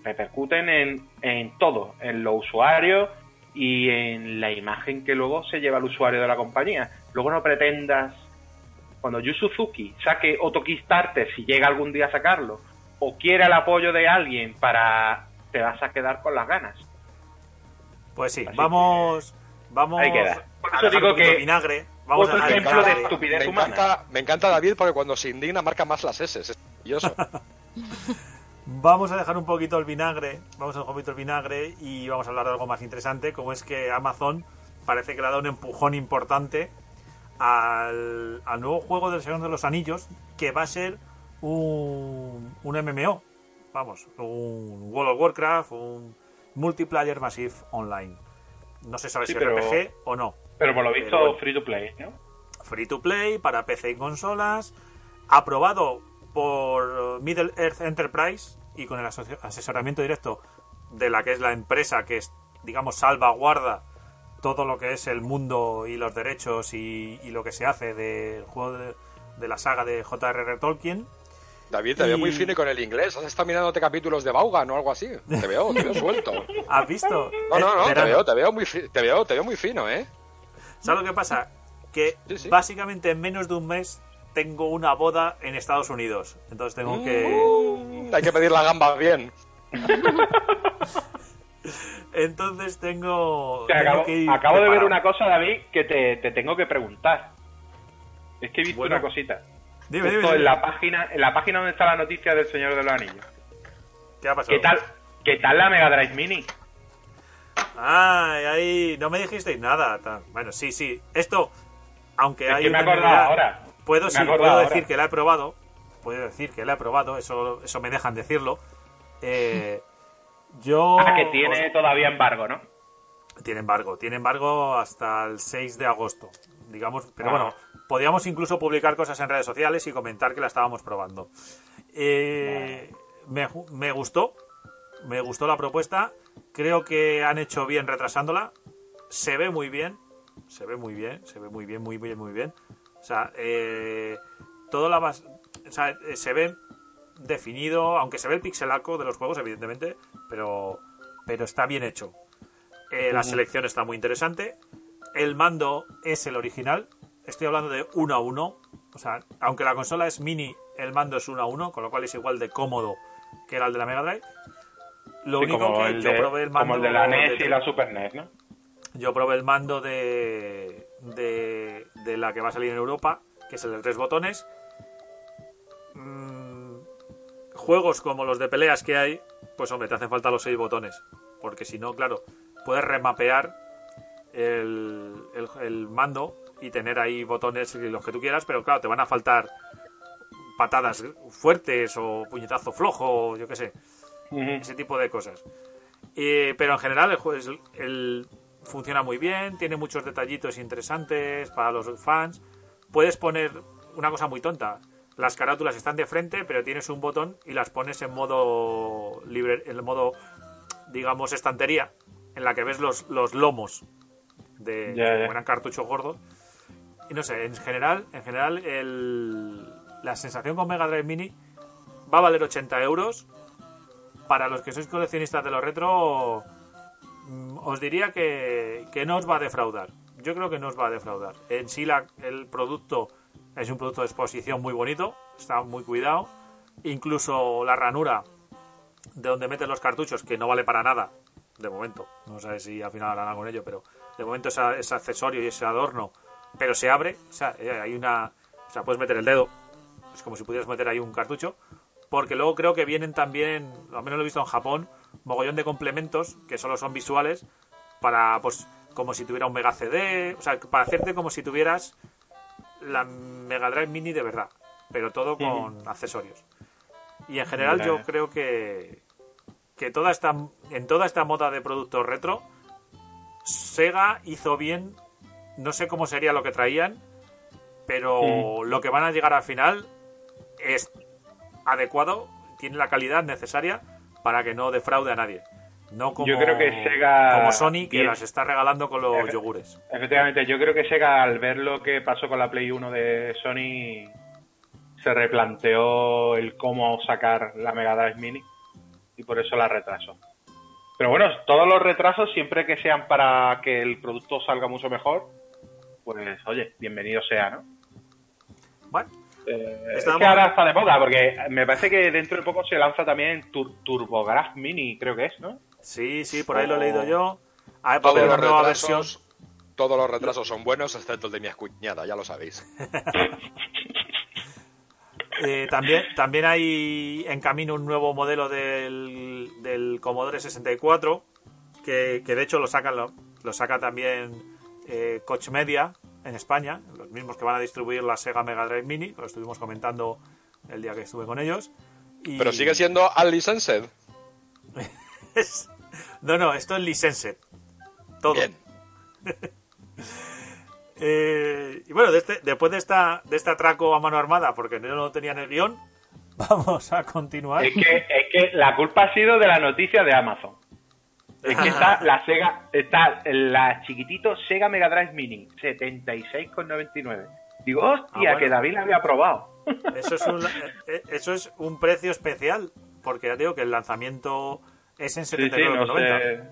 repercuten en, en todo, en lo usuario y en la imagen que luego se lleva el usuario de la compañía. Luego no pretendas, cuando Yu Suzuki saque otro Kickstarter, si llega algún día a sacarlo, o quiera el apoyo de alguien para... te vas a quedar con las ganas. Pues sí, Así vamos. Vamos. Ahí queda. Por a eso dejar digo que- vinagre. Vamos otro a ejemplo de estupidez me humana. encanta, me encanta David porque cuando se indigna marca más las S. Es maravilloso. Vamos a dejar un poquito el vinagre, vamos a dejar un poquito el vinagre y vamos a hablar de algo más interesante, como es que Amazon parece que le ha dado un empujón importante al, al nuevo juego del Señor de los Anillos, que va a ser un, un MMO, vamos, un World of Warcraft, un Multiplayer Massive Online. No se sabe Sí, si pero- RPG o no. Pero por lo visto bueno. free to play, ¿no? Free to play para PC y consolas, aprobado por Middle Earth Enterprise y con el asesoramiento directo de la que es la empresa que es, digamos, salvaguarda todo lo que es el mundo y los derechos y, y lo que se hace del juego de, de la saga de J.R.R. Tolkien. David, te veo muy Y- fino y con el inglés. ¿Has estado mirándote capítulos de Vaughan o algo así? Te veo, te veo suelto. ¿Has visto? No, no, no, te veo, te veo muy, fi- te veo, te veo muy fino, ¿eh? ¿Sabes lo que pasa? Que Sí, sí. básicamente en menos de un mes tengo una boda en Estados Unidos. Entonces tengo que... Mm, hay que pedir la gamba bien. Entonces tengo... Acabo, que ir acabo de ver una cosa, David, que te, te tengo que preguntar. Es que he visto Bueno. una cosita. Dime, Justo dime, en dime. la página, en la página donde está la noticia del Señor de los Anillos. ¿Qué ha pasado? ¿Qué tal, qué tal la Mega Drive Mini? Ay, ahí no me dijisteis nada. Bueno, sí, sí. Esto, aunque Es hay que me una ahora. Puedo, sí, ahora. decir que la he probado. Puedo decir que la he probado. Eso, eso me dejan decirlo. Eh, yo. Ah, que tiene todavía embargo, ¿no? Tiene embargo, tiene embargo hasta el 6 de agosto, digamos, pero Ah. bueno, podíamos incluso publicar cosas en redes sociales y comentar que la estábamos probando. Eh, me, gustó, me gustó la propuesta, creo que han hecho bien retrasándola, se ve muy bien, se ve muy bien, se ve muy bien, muy bien, muy bien. O sea, eh, todo la o sea, eh, se ve definido, aunque se ve el pixelaco de los juegos, evidentemente, pero, pero está bien hecho. Eh, la selección está muy interesante. El mando es el original. Estoy hablando de 1 a 1. O sea, aunque la consola es mini, el mando es 1 a 1, con lo cual es igual de cómodo que era el de la Mega Drive. Lo Sí, único que el yo de, probé el mando como el de la NES de- y la Super NES, ¿no? yo probé el mando de, de, de la que va a salir en Europa, que es el de tres botones. Mm, juegos como los de peleas que hay pues hombre, te hacen falta los seis botones. Porque si no, claro, puedes remapear el, el, el mando y tener ahí botones los que tú quieras, pero claro, te van a faltar patadas fuertes o puñetazo flojo, o yo qué sé, ese tipo de cosas. Eh, pero en general el juego es- el- funciona muy bien, tiene muchos detallitos interesantes para los fans. Puedes poner una cosa muy tonta. Las carátulas están de frente, pero tienes un botón y las pones en modo libre, en modo digamos estantería, en la que ves los, los lomos de ya. como eran cartuchos gordos. Y no sé, en general, en general el, la sensación con Mega Drive Mini va a valer 80 euros. Para los que sois coleccionistas de los retro, mm, os diría que, que no os va a defraudar. Yo creo que no os va a defraudar. En sí, la- el producto es un producto de exposición muy bonito, está muy cuidado. Incluso la ranura de donde meten los cartuchos, que no vale para nada, de momento. No sé si al final harán algo con ello, pero de momento esa- ese accesorio y ese adorno, pero se abre, o sea, eh, hay una. O sea, puedes meter el dedo, es como si pudieras meter ahí un cartucho, porque luego creo que vienen también, al menos lo he visto en Japón, mogollón de complementos que solo son visuales para, pues, como si tuviera un Mega CD, o sea, para hacerte como si tuvieras la Mega Drive Mini de verdad, pero todo con accesorios. Y en general yo creo que que toda esta en toda esta moda de productos retro Sega hizo bien, no sé cómo sería lo que traían, pero lo que van a llegar al final es adecuado, tiene la calidad necesaria para que no defraude a nadie. No como, Yo creo que Sega como Sony que bien- las está regalando con los Efe- yogures. Efectivamente, yo creo que Sega al ver lo que pasó con la Play 1 de Sony se replanteó el cómo sacar la Mega Drive Mini y por eso la retrasó. Pero bueno, todos los retrasos, siempre que sean para que el producto salga mucho mejor, pues oye, bienvenido sea, ¿no? Bueno, Eh, Es que ahora está de moda, porque me parece que dentro de poco se lanza también Tur- TurboGrafx Mini, creo que es, ¿no? Sí, sí, por ahí lo he leído yo. Ah, va a Todos los nueva versión. retrasos, todos los retrasos son buenos, excepto el de mi cuñada, ya lo sabéis. Eh, también, también hay en camino un nuevo modelo del, del Commodore 64 que, que de hecho lo sacan lo, lo saca también eh, Coach Media en España, los mismos que van a distribuir la Sega Mega Drive Mini, lo estuvimos comentando el día que estuve con ellos. Y- Pero sigue siendo unlicensed. Es- No, no, esto es licensed. Todo. Bien. Eh, y bueno, de este- después de esta de este atraco a mano armada, porque no lo tenía en el guion, vamos a continuar. Es que, es que la culpa ha sido de la noticia de Amazon. Es que está la Sega, está la chiquitito Sega Mega Drive Mini, 76,99. Digo, hostia, Ah, bueno. que David la había probado. Eso es un, eh, eso es un precio especial, porque ya digo que el lanzamiento es en Sí, sí, no 79,90. sé.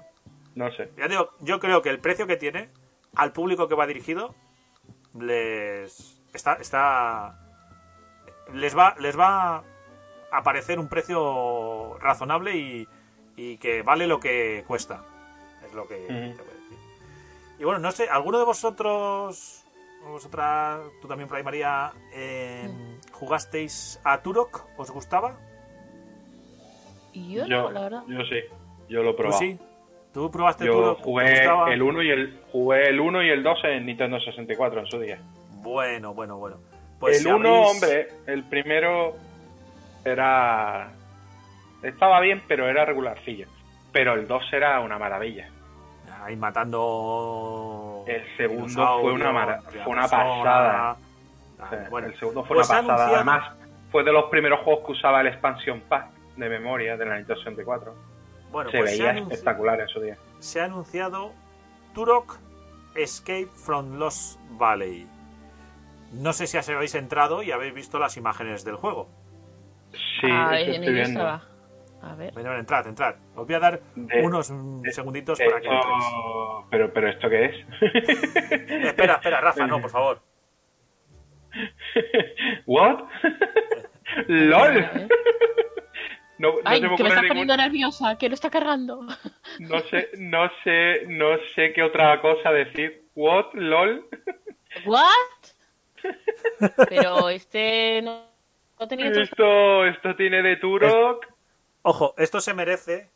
No sé. Ya digo, yo creo que el precio que tiene al público que va dirigido les está está les va les va a parecer un precio razonable y, y que vale lo que cuesta. Es lo que te voy a decir. Y bueno, no sé, ¿alguno de vosotros vosotras, tú también por ahí María, eh, jugasteis a Turok? ¿Os gustaba? Y yo, Yo, no, la verdad. yo sí, yo lo he ¿Tú probado. sí? ¿Tú probaste Yo? ¿Te jugué el 1 y el jugué el 1 y el 2 en Nintendo 64 en su día. Bueno, bueno, bueno. Pues el si 1, abrís- hombre, el primero era estaba bien, pero era regularcillo. Pero el 2 era una maravilla. Ahí matando. El segundo fue una mara- fue una pasada. Ah, bueno, el segundo fue pues una pasada. anunciado- Además, fue de los primeros juegos que usaba el expansion pack de memoria de la Nintendo 64. bueno, Se pues veía espectacular en su día. se ha anunciado Turok Escape from Lost Valley. No sé si habéis entrado y habéis visto las imágenes del juego. Sí, ah, eso estoy viendo. estaba. A ver. Bueno, entrad, entrad. Os voy a dar De- unos de- segunditos para que entréis. Pero, pero ¿esto qué es? Espera, espera, Rafa, no, por favor. ¿What? ¡LOL! No, no Ay, se me que me está ningún- poniendo nerviosa, que lo está cargando. No sé, no sé, no sé qué otra cosa decir. ¿What? ¿LOL? ¿What? Pero este no, no tenía Esto, esto tiene de Turok. Ojo, esto se merece.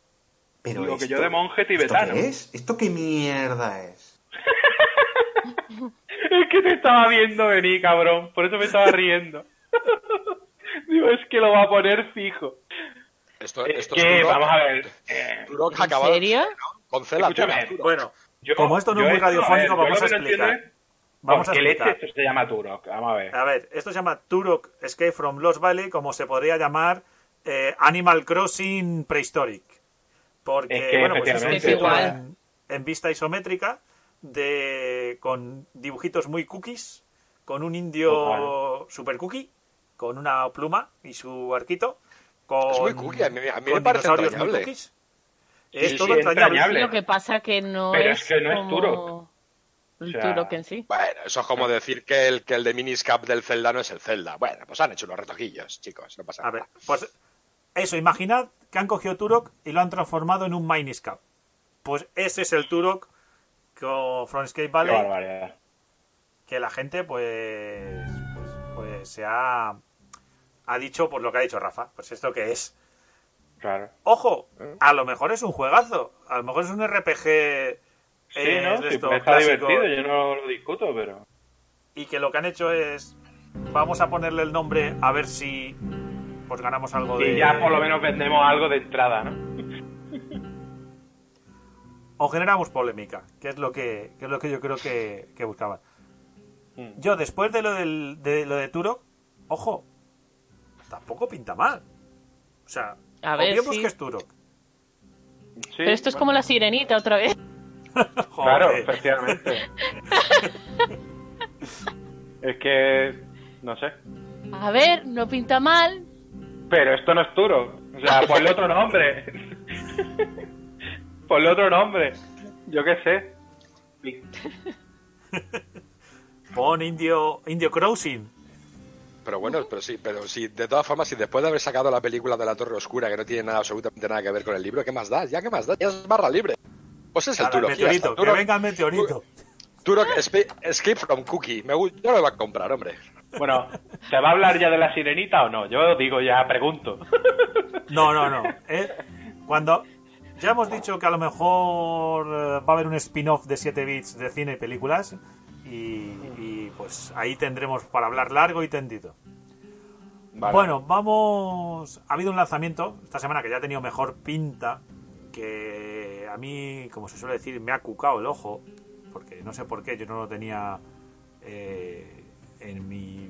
Pero Lo que yo esto- de monje ¿Esto tibetano. qué es? ¿Esto qué mierda es? Es que te estaba viendo venir, cabrón. Por eso me estaba riendo. Digo, es que lo va a poner fijo. Esto, Es esto que, es Turok. vamos a ver. eh, Turok ¿En acabado serio? Bueno, yo- como esto no es muy esto, a ver, radiofónico, vamos a que entiendo explicar. Vamos a ¿Por qué leche explicar. esto se llama Turok? Vamos a ver. A ver, esto se llama Turok Escape from Lost Valley, como se podría llamar eh, Animal Crossing Prehistoric. Porque, Es que, bueno, pues es es igual. en, en vista isométrica, de, con dibujitos muy cookies, con un indio Total. super cookie, con una pluma y su arquito, con, Es muy cookie, a mí- a mí me parece dinosaurios muy entrañable. cookies. Es Sí, todo sí, entrañable. entrañable. Lo que pasa que no Pero es, es que no es como Turok. el O sea, Turok en sí. Bueno, eso es como decir que el, que el de Miniscap del Zelda no es el Zelda. Bueno, pues han hecho unos retojillos, chicos, no pasa A ver, nada. pues eso, imaginad que han cogido Turok y lo han transformado en un Miniscap. Pues ese es el Turok con Frontscape Valley que la gente pues pues, pues se ha ha dicho por lo que ha dicho Rafa, pues esto que es. Claro. Ojo, a lo mejor es un juegazo, a lo mejor es un RPG Sí, eh, ¿no? de Sí, estos pues está divertido, yo no lo discuto, pero... y que lo que han hecho es vamos a ponerle el nombre a ver si pues ganamos algo de Y ya por lo menos vendemos algo de entrada, ¿no? o generamos polémica, que es lo que, que es lo que yo creo que, que buscaban. Mm. Yo, después de lo, del, de lo de Turok, ojo, tampoco pinta mal. O sea, A ver, obviemos sí. que es Turok. Sí, Pero esto es bueno, como la sirenita otra vez. Claro, efectivamente. es que... No sé. A ver, no pinta mal. Pero esto no es Turok. O sea, ponle otro nombre. ponle otro nombre. Yo qué sé. Pon Indio, Indio Crossing. Pero bueno, pero sí, pero sí, de todas formas, si después de haber sacado la película de la Torre Oscura, que no tiene nada absolutamente nada que ver con el libro, ¿qué más da? ¿Ya qué más da? Ya es barra libre. Pues es el Claro, el ya meteorito, está. que venga el meteorito. Escape from Cookie. Me, yo lo voy a comprar, hombre. Bueno, ¿se va a hablar ya de la sirenita o no? Yo digo ya, pregunto. No, no, no. Eh, cuando ya hemos dicho que a lo mejor eh, va a haber un spin-off de 7 bits de cine y películas y, y, pues ahí tendremos para hablar largo y tendido. Vale. Bueno, vamos. Ha habido un lanzamiento esta semana que ya ha tenido mejor pinta. Que a mí, como se suele decir, me ha cucado el ojo. Porque no sé por qué, yo no lo tenía eh, en mi.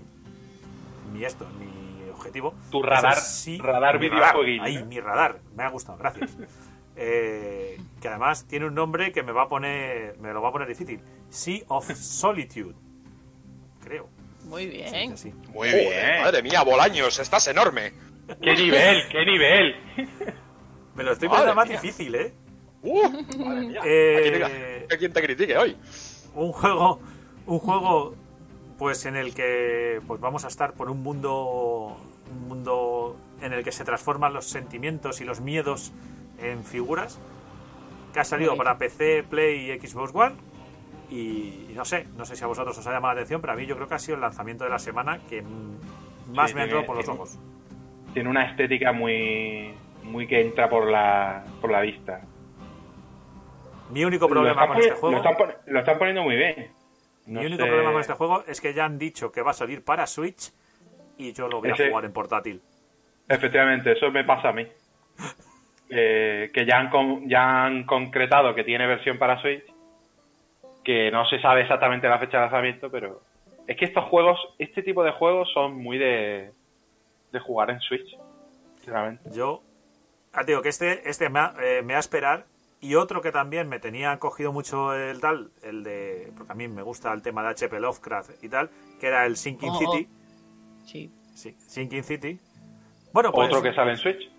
en mi esto, en mi objetivo. Tu radar- Ese radar mi videojueguil, Ahí, mi radar. Me ha gustado, gracias. Eh, que además tiene un nombre que me va a poner. Me lo va a poner difícil. Sea of Solitude. Creo. Muy bien. sí. Muy Joder. bien. Madre mía, Bolaños, estás enorme. ¡Qué nivel, qué nivel! Me lo estoy Madre poniendo más mía. difícil, ¿eh? Uh, madre mía. Eh, hay quien te critique hoy. un juego un juego pues en el que pues vamos a estar por un mundo un mundo en el que se transforman los sentimientos y los miedos en figuras que ha salido para PC, Play y Xbox One y, y no sé, no sé si a vosotros os ha llamado la atención, pero a mí yo creo que ha sido el lanzamiento de la semana que más Sí, me ha entrado por los tiene- ojos. Tiene una estética muy muy que entra por la, por la vista. Mi único problema con este juego lo están poni- lo están poniendo muy bien. No Mi único sé- problema con este juego es que ya han dicho que va a salir para Switch y yo lo voy Ese- a jugar en portátil. Efectivamente, eso me pasa a mí. Eh, que ya han, con- ya han concretado que tiene versión para Switch, que no se sabe exactamente la fecha de lanzamiento, pero es que estos juegos, este tipo de juegos son muy de, de jugar en Switch, sinceramente. Yo ah, digo que este, este me, ha, eh, me va a esperar y otro que también me tenía cogido mucho el tal, el de, porque a mí me gusta el tema de HP Lovecraft y tal, que era el Sinking Oh, City. Sí. Sí, Sinking City. Bueno, pues, Otro que sale en Switch.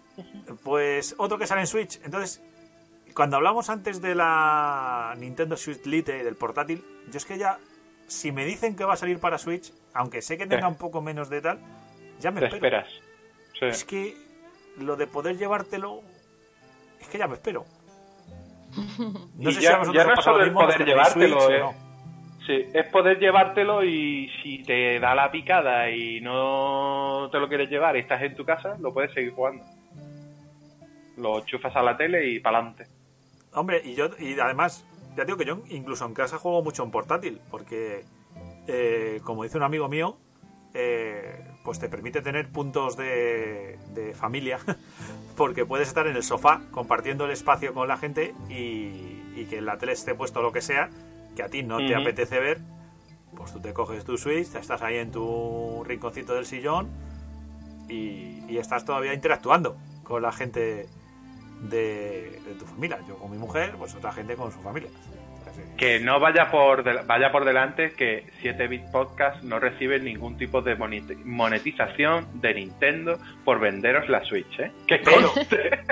Pues otro que sale en Switch. Entonces, cuando hablamos antes de la Nintendo Switch Lite y del portátil, yo es que ya, si me dicen que va a salir para Switch, aunque sé que tenga un poco menos de tal, ya me Te espero. esperas. Sí. Es que lo de poder llevártelo, es que ya me espero. No Y sé ya- si a vosotros ya no solo el poder llevártelo, Switch, eh. ¿o no? Sí, es poder llevártelo y si te da la picada y no te lo quieres llevar y estás en tu casa, lo puedes seguir jugando. Lo enchufas a la tele y para adelante. Hombre, y yo, y además, ya digo que yo incluso en casa juego mucho en portátil, porque, eh, como dice un amigo mío, eh, pues te permite tener puntos de, de familia, porque puedes estar en el sofá compartiendo el espacio con la gente y, y que en la tele esté puesto lo que sea, que a ti no te apetece ver, pues tú te coges tu Switch, estás ahí en tu rinconcito del sillón y, y estás todavía interactuando con la gente de, de tu familia. Yo con mi mujer, pues otra gente con su familia. Así. Que no vaya por del- vaya por delante que 7-Bit Podcast no recibe ningún tipo de moneti- monetización de Nintendo por venderos la Switch, ¿eh? Que Pero,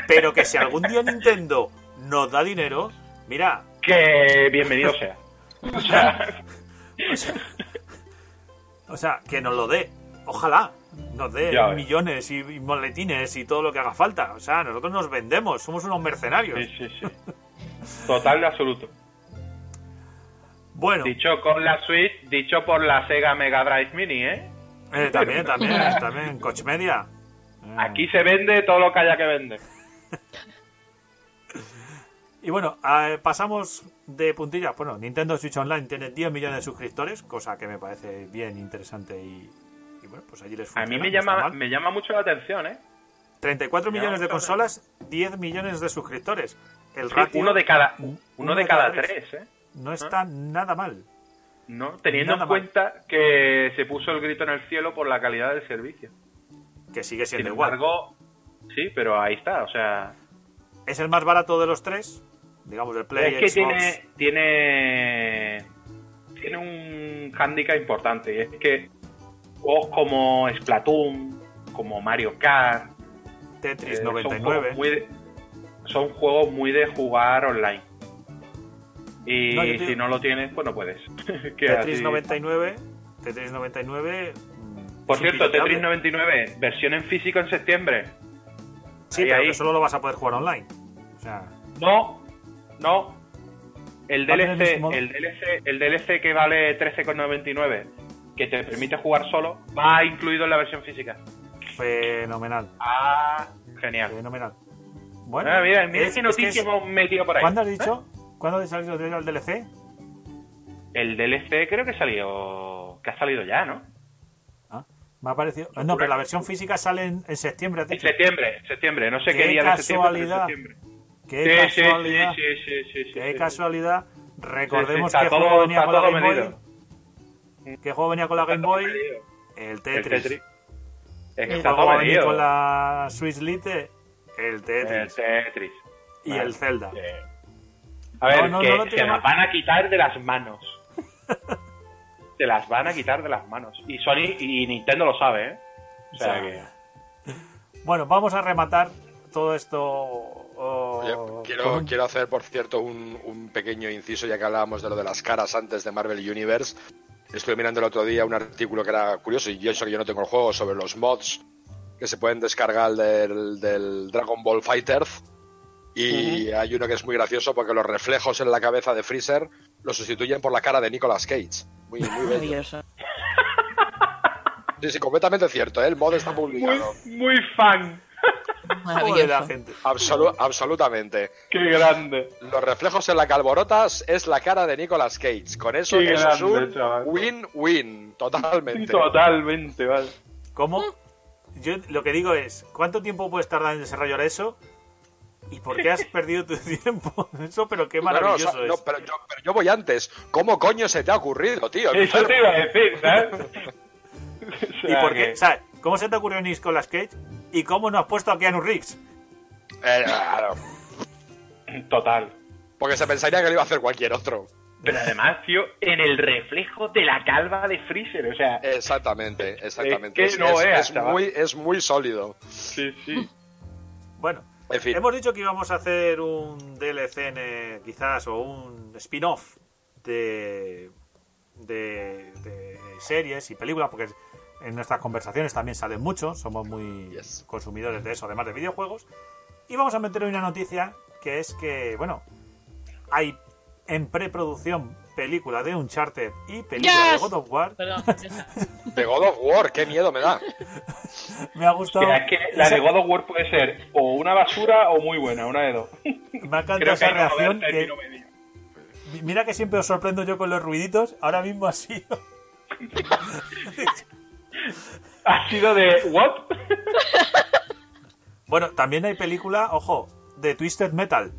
pero que si algún día Nintendo nos da dinero, mira, que bienvenido sea. O sea, o sea, o sea, que nos lo dé. Ojalá nos dé Ya millones y, y moletines y todo lo que haga falta. O sea, nosotros nos vendemos, somos unos mercenarios. sí, sí, sí. Total de absoluto. Bueno, Dicho con la Switch, dicho por la Sega Mega Drive Mini, ¿eh? eh, también, también, también, Coach Media. Eh, Aquí se vende todo lo que haya que vender. Y bueno, eh, pasamos de puntilla. Bueno, Nintendo Switch Online tiene 10 millones de suscriptores, cosa que me parece bien interesante y bueno, pues allí les A mí me llama, me llama mucho la atención, ¿eh? 34 me millones de consolas, 10 millones de suscriptores. El Sí, ratio uno de cada, uno uno de de cada cada tres, ¿eh? no está nada mal. ¿No? Teniendo Nada en mal. cuenta que se puso el grito en el cielo por la calidad del servicio. Que sigue Sin siendo igual. embargo, sí, pero ahí está, o sea, Es el más barato de los tres, digamos, el Play, es que Xbox. tiene tiene tiene un hándicap importante, y es que juegos como Splatoon, como Mario Kart, Tetris eh, Son 99. juegos, muy de, son juegos muy de jugar online. Y No, yo te- si no lo tienes, pues no puedes. Tetris así- 99. Tetris 99. mm, Por cierto. Tetris 99, versión en físico en septiembre. Sí, ahí, pero ahí. que solo lo vas a poder jugar online. O sea, No, no. El DLC, el DLC, el DLC que vale 13,99, que te permite jugar solo, va incluido en la versión física. fenomenal. Ah, genial. Fenomenal. Bueno, Ah, mira, mira es- qué es que noticia es- hemos metido por ahí. ¿Cuándo has dicho? ¿Cuándo ha salido el DLC? El DLC creo que salió, que ha salido ya, ¿no? Ah, me ha parecido. No, pero la versión física sale en, en septiembre, En septiembre, septiembre, no sé qué, Qué día de septiembre. Qué Sí, casualidad. sí, sí, sí, sí, sí, Qué sí. casualidad. Recordemos qué está juego todo- venía con la todo Game Boy. ¿Qué juego venía con la Game Boy? El El Tetris. Tetris. Es que ¿Qué está juego todo va a venir medido. con la Swiss Lite? El El Tetris. Tetris. y Vale. el Zelda. A ver, No, no, que no se las van a quitar de las manos. se las van a quitar de las manos. Y Sony y Nintendo lo sabe, ¿eh? O sea que... Bueno, vamos a rematar todo esto. oh, Oye, quiero, hacer, por cierto, un, un pequeño inciso, ya que hablábamos de lo de las caras antes de Marvel Universe. Estuve mirando el otro día un artículo que era curioso, y yo eso que yo no tengo el juego, sobre los mods que se pueden descargar del, del Dragon Ball Fighters. Y hay uno que es muy gracioso porque los reflejos en la cabeza de Freezer lo sustituyen por la cara de Nicolas Cage. Muy, muy bello. Sí, sí, completamente cierto, ¿eh? el mod está Muy, publicado. muy fan. Joder, la Maravilloso. gente. Absolu- absolutamente. Qué grande. Los reflejos en la calborotas es la cara de Nicolas Cage. Con eso, Qué eso es grande, un chaval. win-win, Sí, totalmente. totalmente, vale. ¿Cómo? Yo lo que digo es, ¿cuánto tiempo puedes tardar en desarrollar eso? ¿Y por qué has perdido tu tiempo? Eso, pero qué No, no, o maravilloso no, es. pero, yo, pero yo voy antes. ¿Cómo coño se te ha ocurrido, tío? Eso te iba a decir, ¿sabes? O ¿Y por qué? sea, ¿cómo se te ocurrió Nicolas Cage? ¿Y cómo no has puesto a Keanu Reeves? Eh, claro, Total. porque se pensaría que lo iba a hacer cualquier otro. Pero además, tío, en el reflejo de la calva de Freezer, o sea, Exactamente, exactamente. Es que no es chaval. muy, es muy sólido. sí, sí. Bueno, En fin, hemos dicho que íbamos a hacer un DLC en, eh, quizás o un spin-off de, de, de series y películas, porque en nuestras conversaciones también salen mucho, somos muy Yes. consumidores de eso, además de videojuegos. Y vamos a meter hoy una noticia que es que, bueno, hay en preproducción película de Uncharted y película de. God of War. Perdón. de God of War, qué miedo me da. Me ha gustado. Es que la de God of War puede ser o una basura o muy buena, una de dos. Me ha encantado Creo que esa reacción. que- mira que siempre os sorprendo yo con los ruiditos. Ahora mismo ha sido. Ha sido de ¿what? Bueno, también hay película, ojo, de Twisted Metal.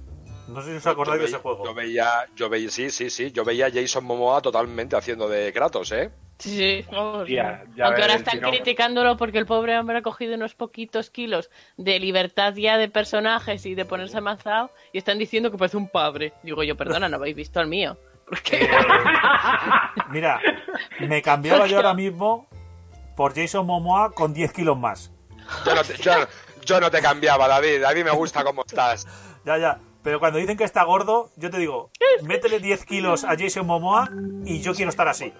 No sé si os acordáis Yo de ese veía- juego. Yo veía, yo veía, sí, sí, sí, yo veía a Jason Momoa totalmente haciendo de Kratos, ¿eh? Sí, sí, vamos, Aunque ahora están tirón. criticándolo porque el pobre hombre ha cogido unos poquitos kilos de libertad ya de personajes y de ponerse avanzado y están diciendo que parece un padre. Digo yo, perdona, no habéis visto el mío. Porque Eh, mira, me cambiaba yo ahora mismo por Jason Momoa con 10 kilos más. Yo no te, yo, yo no te cambiaba, David. A mí me gusta cómo estás. Ya, ya. Pero cuando dicen que está gordo, yo te digo, métele 10 kilos a Jason Momoa y yo quiero estar así.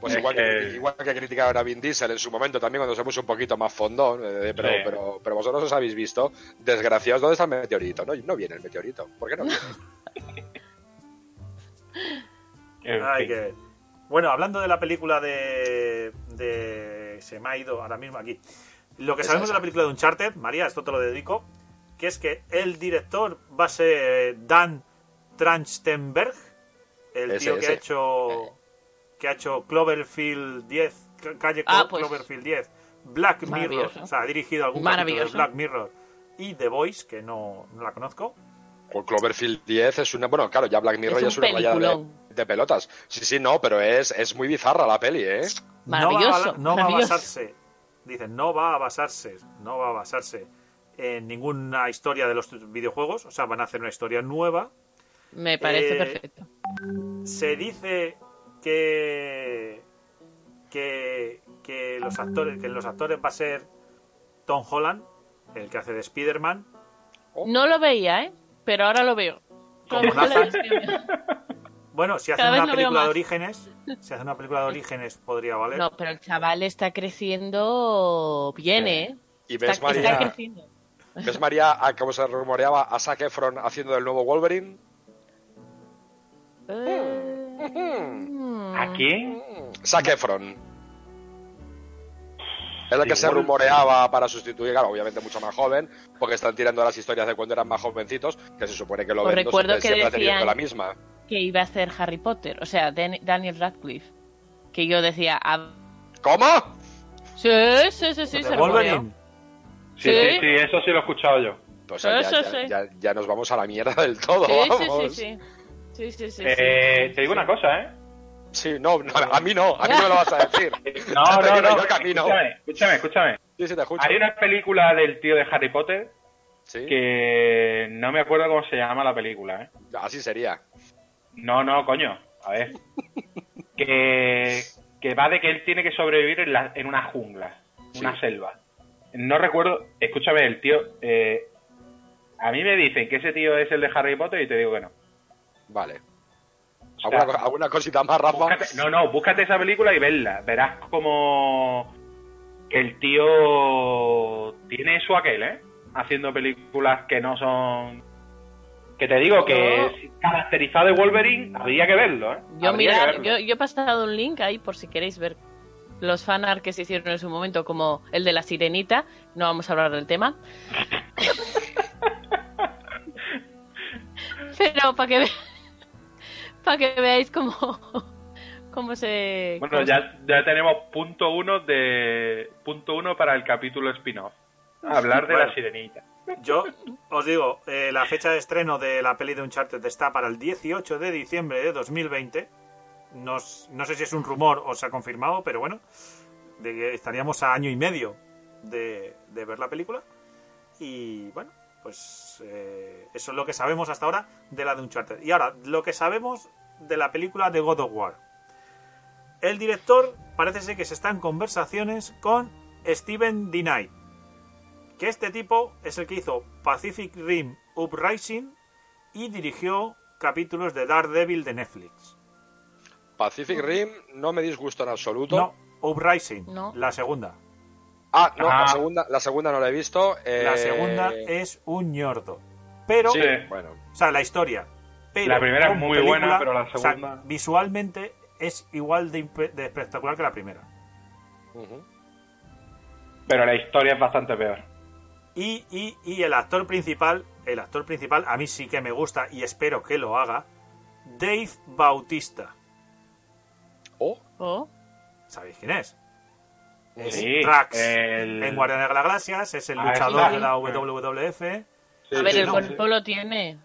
Pues Es igual que, que- igual que criticaban a Vin Diesel en su momento también cuando se puso un poquito más fondón, eh, pero, Sí. pero, pero vosotros os habéis visto, desgraciados, ¿dónde está el meteorito? No, no viene el meteorito. ¿Por qué no viene? En Ay, que... Bueno, hablando de la película de, de... Se me ha ido ahora mismo aquí. Lo que sabemos de la película de Uncharted, María, esto te lo dedico, que es que el director va a ser Dan Trachtenberg, el Ese, tío que ese. ha hecho que ha hecho Cloverfield 10, calle Ah, pues. Cloverfield 10, Black Mirror, o sea, ha dirigido algún capítulo de. Black Mirror y The Voice, que no, no la conozco. Pues Cloverfield 10 es una. Bueno, claro, ya Black Mirror Es ya un es una rayada de, peliculón. De pelotas. Sí, sí, no, pero es, es muy bizarra la peli, ¿eh? Maravilloso, No va, a, no va a maravilloso. basarse, dicen, no va a basarse, no va a basarse en ninguna historia de los videojuegos, o sea, van a hacer una historia nueva. me parece Eh, perfecto. Se dice que que, que los actores que los actores va a ser Tom Holland, el que hace de Spider-Man, No lo veía, ¿eh? Pero ahora lo veo. Como Nathan. la- Bueno, si hace Cada vez una película de orígenes, si hace una película de orígenes podría valer. No, pero el chaval está creciendo bien, ¿eh? Y ves, está María, creciendo. ¿ves María, a cómo se rumoreaba a Zac Efron haciendo del nuevo Wolverine? Eh, ¿A quién? Zac Efron. Es el que se rumoreaba para sustituir, claro, obviamente mucho más joven, porque están tirando las historias de cuando eran más jovencitos, que se supone que lo ven siempre, ha tenido decían- la misma. Que iba a ser Harry Potter, o sea, Dan- Daniel Radcliffe. Que yo decía, ah, ¿Cómo? sí, sí, sí, sí, se rumoreó. Sí, Sí. sí, sí, eso sí lo he escuchado yo. Pues ya, Eso ya- sí. ya- ya nos vamos a la mierda del todo, Sí, sí, vamos. sí, sí. Sí, sí, sí, Eh, sí. te digo una cosa, ¿eh? Sí, no, no, a mí no, a mí no me lo vas a decir. No, no, no. no. Escúchame, escúchame, escúchame. Sí, sí, te escucho. Hay una película del tío de Harry Potter Sí, que no me acuerdo cómo se llama la película, ¿eh? así sería. No, no, coño. A ver. que, que va de que él tiene que sobrevivir en, la- en una jungla, Sí. una selva. No recuerdo. Escúchame, el tío. eh, a mí me dicen que ese tío es el de Harry Potter y te digo que no. Vale. O sea, ¿Alguna, co- alguna cosita más, Rafa? búscate- no, no, búscate esa película y verla. Verás como que el tío tiene eso aquel, ¿eh? Haciendo películas que no son. Que te digo que caracterizado de Wolverine, habría que verlo, ¿eh? Yo, mirar, verlo. yo, yo he pasado un link ahí por si queréis ver los fanart que se hicieron en su momento, como el de la sirenita. No vamos a hablar del tema. Pero para que, ve- para que veáis cómo, cómo se. Bueno, cómo ya, ya tenemos punto uno de punto uno para el capítulo spin-off. Hablar de Bueno. la sirenita. Yo os digo, eh, la fecha de estreno de la peli de Uncharted está para el 18 de diciembre de 2020. No, no sé si es un rumor o se ha confirmado, pero bueno, de que estaríamos a año y medio de, ver la película. Y bueno, pues eh, eso es lo que sabemos hasta ahora de la de Uncharted. Y ahora, lo que sabemos de la película de God of War. El director parece ser que se está en conversaciones con Steven D. que este tipo es el que hizo Pacific Rim Uprising y dirigió capítulos de Daredevil de Netflix. Pacific Rim no me disgusta en absoluto. No, Uprising, No. la segunda. Ah, no, Ah. La, segunda, la segunda no la he visto. eh, La segunda es un ñordo. Pero, Sí, bueno. o sea, la historia. Pero La primera es muy buena, pero la o sea, segunda- visualmente es igual de, espectacular que la primera. Pero la historia es bastante peor. Y, y, y el actor principal, el actor principal, a mí sí que me gusta y espero que lo haga, Dave Bautista. Oh, Oh, ¿Sabéis quién es? Es Sí, el- en Guardianes de las Galaxias, es el Ah, luchador sí. de la WWF. Sí, a ver, sí, el no, cuerpo lo tiene.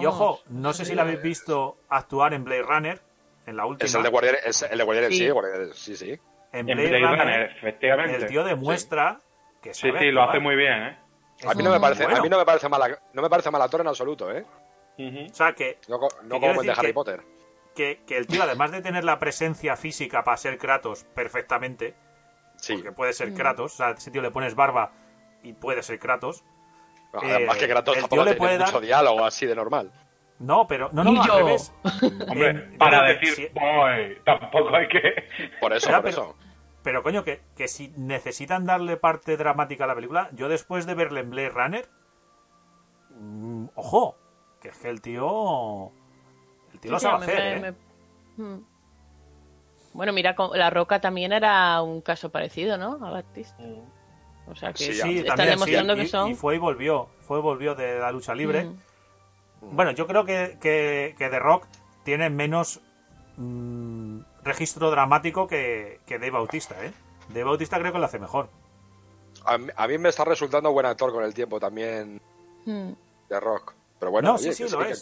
Y ojo, no sé si lo habéis visto actuar en Blade Runner, en la última. es el de Guardianes, es el de Guardianes, Sí. sí, Guardianes, sí, sí. En En Blade, Blade Runner, Runner, efectivamente. el tío demuestra que Sí, sabe sí, lo actuar. hace muy bien, ¿eh? A mí no me parece, bueno. a mí no me parece mala, no me parece mal actor en absoluto, ¿eh? Ujú. O sea, que, No, co- ¿Qué no como el de Harry que- Potter. que, que el tío, además de tener la presencia física para ser Kratos perfectamente, Sí. porque puede ser Kratos, o sea, ese tío le pones barba y puede ser Kratos. Además eh, que Kratos el tampoco tío le tiene puede mucho dar- diálogo así de normal. No, pero no, no, no, al revés. Hombre, yo para decir, sí- "Boy", tampoco hay que... Por eso, Ya, por pero- eso. Pero coño, que, que si necesitan darle parte dramática a la película, yo después de verle en Blade Runner, mm, ojo, que es que el tío, el tío lo Sí, sabe hacer, me- ¿eh? me- Hmm. Bueno, mira, La Roca también era un caso parecido, ¿no? A Batista. O sea que Sí, sí, están también, demostrando sí, que y- son. y fue y volvió, fue y volvió de la lucha libre. Mm. Bueno, yo creo que, que, que The Rock tiene menos mm, registro dramático que, que Dave Bautista, ¿eh? Dave Bautista creo que lo hace mejor. A mí, a mí me está resultando buen actor con el tiempo también Mm. de rock. Pero bueno, No, oye, sí, que sí, lo que- es.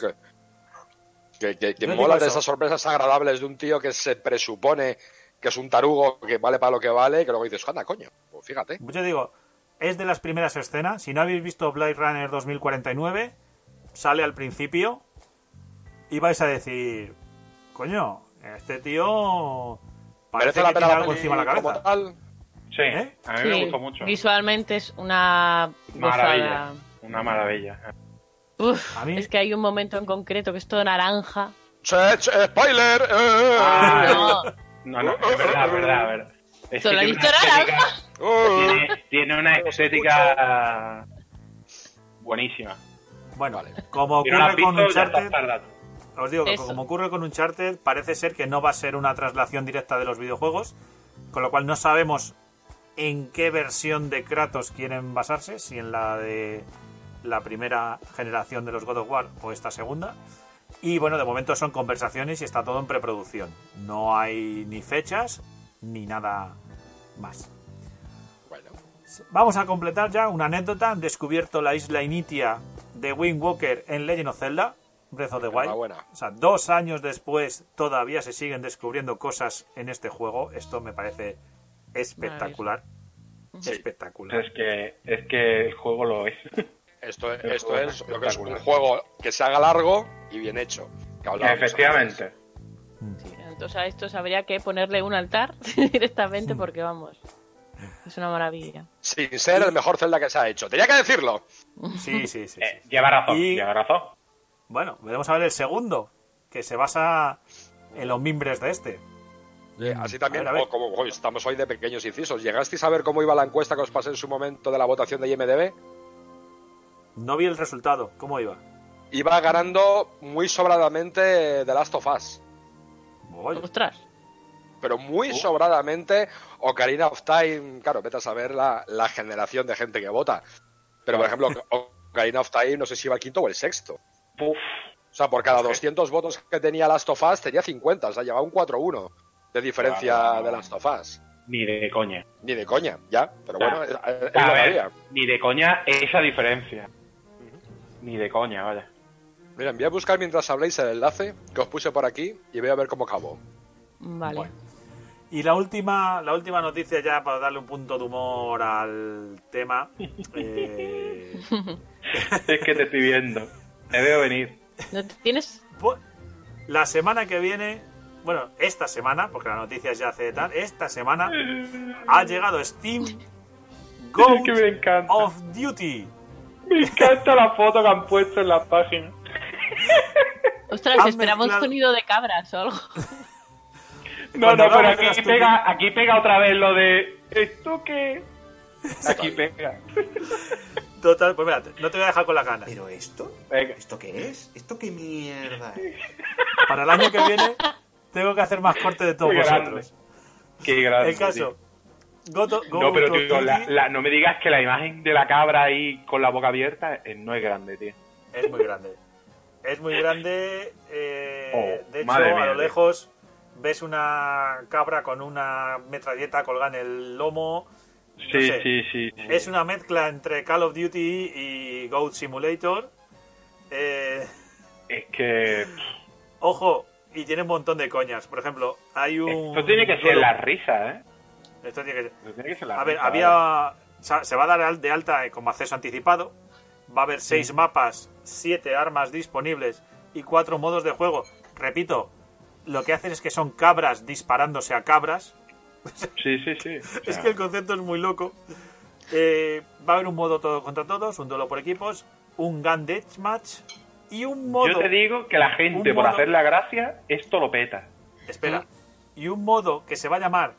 que, que, mola de esas sorpresas agradables de un tío que se presupone que es un tarugo que vale para lo que vale, que luego dices, anda, coño, pues fíjate. Yo digo, es de las primeras escenas. Si no habéis visto Blade Runner 2049, sale al principio y vais a decir, coño, este tío parece ¿Merece la que tiene la algo encima de la cabeza. tal? Sí, ¿Eh? a mí Sí, me gustó mucho. Visualmente es una Maravilla. gozada. Una maravilla. Uf, A mí- es que hay un momento en concreto que es todo naranja. Che, che, ¡Spoiler! ¡Eh! No, No, no, es verdad, es verdad, es verdad. Es Solo que he tiene visto una naranja. estética- tiene, tiene una estética buenísima. Bueno, Vale. como ocurre con Uncharted. Os digo que Eso. como ocurre con Uncharted, parece ser que no va a ser una traslación directa de los videojuegos, con lo cual no sabemos en qué versión de Kratos quieren basarse, si en la de la primera generación de los God of War o esta segunda. Y bueno, de momento son conversaciones y está todo en preproducción. No hay ni fechas ni nada más. Bueno, Vamos a completar ya una anécdota. Han descubierto la isla Initia de Wind Walker en Legend of Zelda, Breath of the Wild. O sea, dos años después todavía se siguen descubriendo cosas en este juego. Esto me parece espectacular. Sí. Espectacular. Es que, es que el juego lo es. esto, El esto es es lo que es un juego que se haga largo y bien hecho. que Efectivamente. Sí, entonces a estos habría que ponerle un altar directamente porque vamos. Es una maravilla. Sin ser el mejor Zelda que se ha hecho. Tenía que decirlo. Sí, sí, sí. Eh, sí. lleva razón, Y- lleva razón. Bueno, veremos a ver el segundo, que se basa en los mimbres de este. Eh, Así también, A ver, a ver. o como hoy estamos hoy de pequeños incisos. ¿Llegasteis a ver cómo iba la encuesta que os pasé en su momento de la votación de IMDB? No vi el resultado. ¿Cómo iba? Iba ganando muy sobradamente The Last of Us. Ostras. Pero muy sobradamente Ocarina of Time. Claro, vete a saber la, la generación de gente que vota. Pero, por ejemplo, Ocarina of Time no sé si iba el quinto o el sexto. Puf. O sea, por cada 200 votos que tenía Last of Us, tenía 50. O sea, llevaba un 4-1 de diferencia Claro. de Last of Us. Ni de coña. Ni de coña, ya. Pero bueno, es, es- A ver, ni de coña esa diferencia. Ni de coña, vaya. Miren, voy a buscar mientras habléis el enlace que os puse por aquí y voy a ver cómo acabó. Vale. Bueno. Y la última, la última noticia ya para darle un punto de humor al tema. eh, Es que te estoy viendo. Te veo venir. ¿No te- ¿Tienes? la semana que viene, bueno, esta semana, porque la noticia ya hace tal, esta semana ha llegado Steam Goat Es que me encanta. of Duty. Me encanta la foto que han puesto en la página. Ostras, Han un mezclado- sonido de cabras o algo. No, Cuando no, pero aquí pega, aquí pega otra vez lo de. ¿Esto qué? Aquí pega. Total, pues mira, no te voy a dejar con la gana. ¿Pero esto? Venga. ¿Esto qué es? ¿Esto qué mierda es? Para el año que viene tengo que hacer más corte de todos Qué grande. vosotros. Qué grande. El caso, No, pero tío, la- no me digas que la imagen de la cabra ahí con la boca abierta eh, no es grande, tío. es muy grande. Es muy grande. eh, Oh, de hecho, madre a lo lejos ves una cabra con una metralleta colgada en el lomo. No Sí, sé. sí, sí, sí. Es una mezcla entre Call of Duty y Goat Simulator. Eh, Es que ojo, y tiene un montón de coñas. Por ejemplo, hay un. esto tiene que ser la risa, ¿eh? Esto tiene que ser- Esto tiene que ser la A ver, risa, había. Se va a dar de alta eh, como acceso anticipado. Va a haber seis mapas, siete armas disponibles y cuatro modos de juego. Repito, lo que hacen es que son cabras disparándose a cabras. Sí, sí, sí. O Es que el concepto es muy loco. Eh, va a haber un modo todo contra todos, un duelo por equipos, un gun deathmatch y un modo. Yo te digo que la gente, por modo- hacer la gracia, esto lo peta. Espera. Y un modo que se va a llamar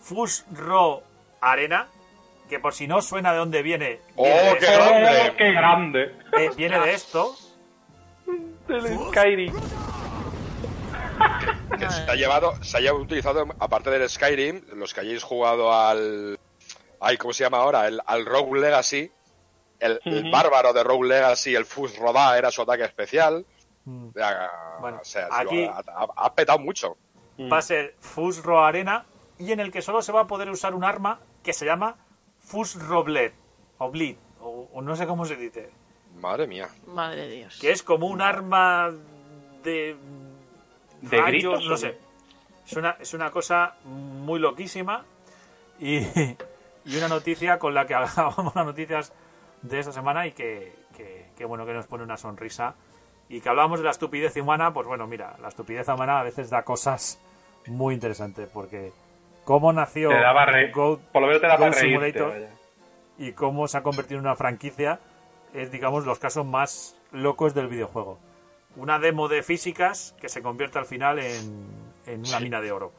Fush Raw Arena, que por si no suena de dónde viene, ¡Oh, viene, de, qué grande! ¡Qué grande! eh, viene de esto. Del Skyrim. Que se ha llevado, se haya utilizado, aparte del Skyrim, los que hayáis jugado al. Ay, ¿cómo se llama ahora? El, al Rogue Legacy. El, bárbaro de Rogue Legacy, el Fus Rodá, era su ataque especial. Mm. Bueno, o sea, aquí- ha, ha- ha petado mucho. Va a ser Fush Raw Arena y en el que solo se va a poder usar un arma que se llama Fush Roblet. O Bleed, o, o no sé cómo se dice. Madre mía. Madre Dios. Que es como un arma de. ¿De rayos, gritos No sé. Es una, es una cosa muy loquísima. Y, y una noticia con la que hablábamos las noticias de esta semana y que, que- que, bueno que nos pone una sonrisa. Y que hablábamos de la estupidez humana, pues bueno, mira, la estupidez humana a veces da cosas muy interesantes. Porque cómo nació Te daba re... Goat Por lo menos te da para Goat reírte. Simulator y cómo se ha convertido en una franquicia es, digamos, los casos más locos del videojuego. Una demo de físicas que se convierte al final en, en una mina de oro.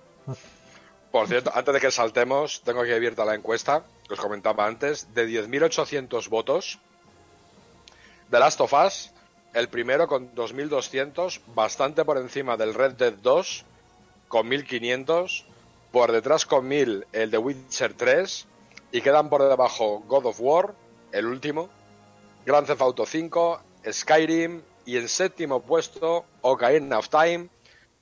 Por cierto, antes de que saltemos, tengo aquí abierta la encuesta, que os comentaba antes, de 10.800 votos. The Last of Us, el primero con 2.200, bastante por encima del Red Dead 2, con 1.500, por detrás con 1.000 el de Witcher 3, y quedan por debajo God of War, el último, Grand Theft Auto 5, Skyrim, y en séptimo puesto Ocarina of Time,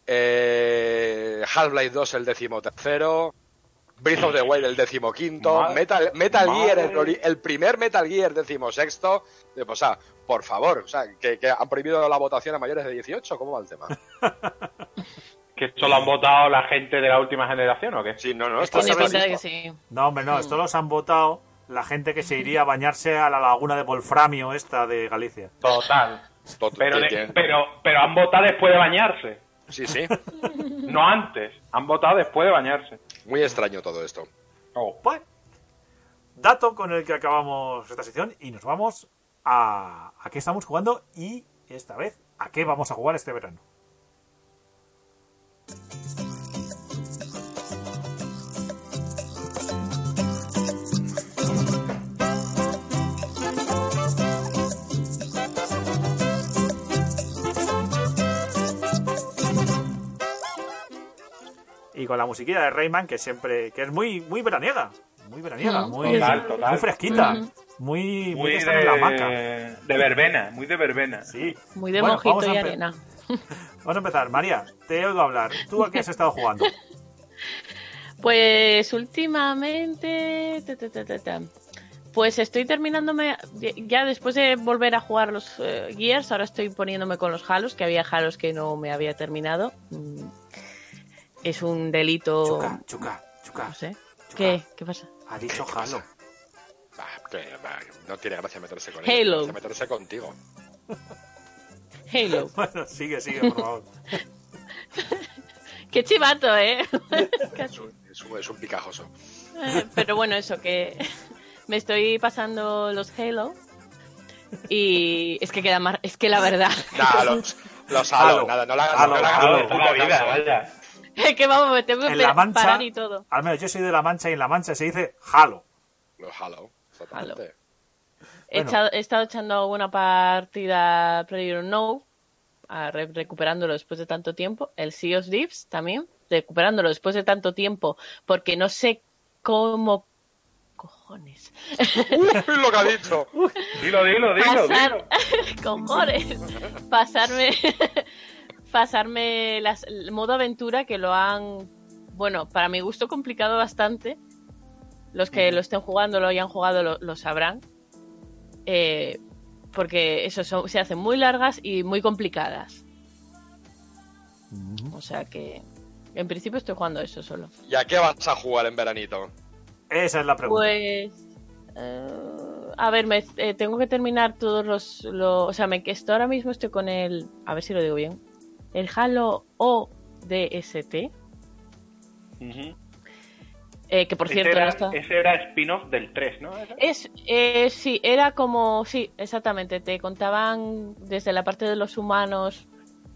eh, Half-Life 2 el décimo tercero, Breath of the Wild el décimo quinto, Madre- Metal, Metal Gear, el, primer Metal Gear décimo sexto, de, pues, o sea, por favor, o sea, que, que han prohibido la votación a mayores de 18, ¿cómo va el tema? ¿Que esto lo han votado la gente de la última generación o qué? Sí, no, no, Esto que sí. No, hombre, no, esto los han votado la gente que se iría a bañarse a la laguna de Wolframio esta de Galicia. Total. Tot- Pero, de- pero, pero han votado después de bañarse. Sí, sí, No antes. Han votado después de bañarse. muy extraño todo esto. Oh. Pues, dato con el que acabamos esta sección y nos vamos a, a qué estamos jugando y esta vez a qué vamos a jugar este verano. Y con la musiquilla de Rayman, que siempre, que es muy, muy veraniega, muy veraniega, Mm, muy, total, total. muy fresquita, Ujú. muy, muy, Muy de en la hamaca. de verbena, muy de verbena. Sí. Muy de Bueno, mojito y arena. Vamos a empezar. María, te oigo hablar. ¿Tú a qué has estado jugando? Pues últimamente. ta, ta, ta, ta, ta. Pues estoy terminándome. Ya después de volver a jugar los eh, Gears, ahora estoy poniéndome con los Halos, que había Halos que no me había terminado. Es un delito. Chuca, chuca, chuca. No sé. ¿Qué? ¿Qué pasa? Ha dicho ¿Qué Halo. pasa? Ah, que, bah, no tiene gracia meterse con Halo. ella, tiene gracia meterse contigo. Halo. Bueno, sigue, sigue, por favor. Qué chivato, ¿eh? Es un, es un- es un picajoso. Eh, Pero bueno, eso que me estoy pasando los Halo y es que queda más, es que la verdad Nada, los, los Halo. Halo, nada, no la Halo, no la Halo. hagas Toda la vida, vaya. Es que vamos, me tengo que En La Mancha, parar y todo. al menos yo soy de La Mancha y en La Mancha se dice Halo. Los Halo, exactamente. He, Bueno. echado- he estado echando una partida Player No, recuperándolo después de tanto tiempo. El Sea of Thieves también, recuperándolo después de tanto tiempo, porque no sé como cojones. Uy, lo que ha dicho. Dilo, dilo, dilo, Pasar- dilo. cojones. Pasarme pasarme las, el modo aventura que lo han bueno, para mi gusto complicado bastante. Los que lo estén jugando, lo hayan jugado, lo, lo sabrán. Eh, porque eso son- se hacen muy largas y muy complicadas. O sea que en principio estoy jugando eso solo. ¿Y a qué vas a jugar en veranito? Esa es la pregunta. Pues. eh, a ver, me, eh, tengo que terminar todos los. lo- o sea, me, que esto ahora mismo estoy con el. A ver si lo digo bien. El Halo ODST. Ujú. eh, que por cierto era, no está. ese era spin-off del 3, ¿no? Es, eh, sí, era como. Sí, exactamente. Te contaban desde la parte de los humanos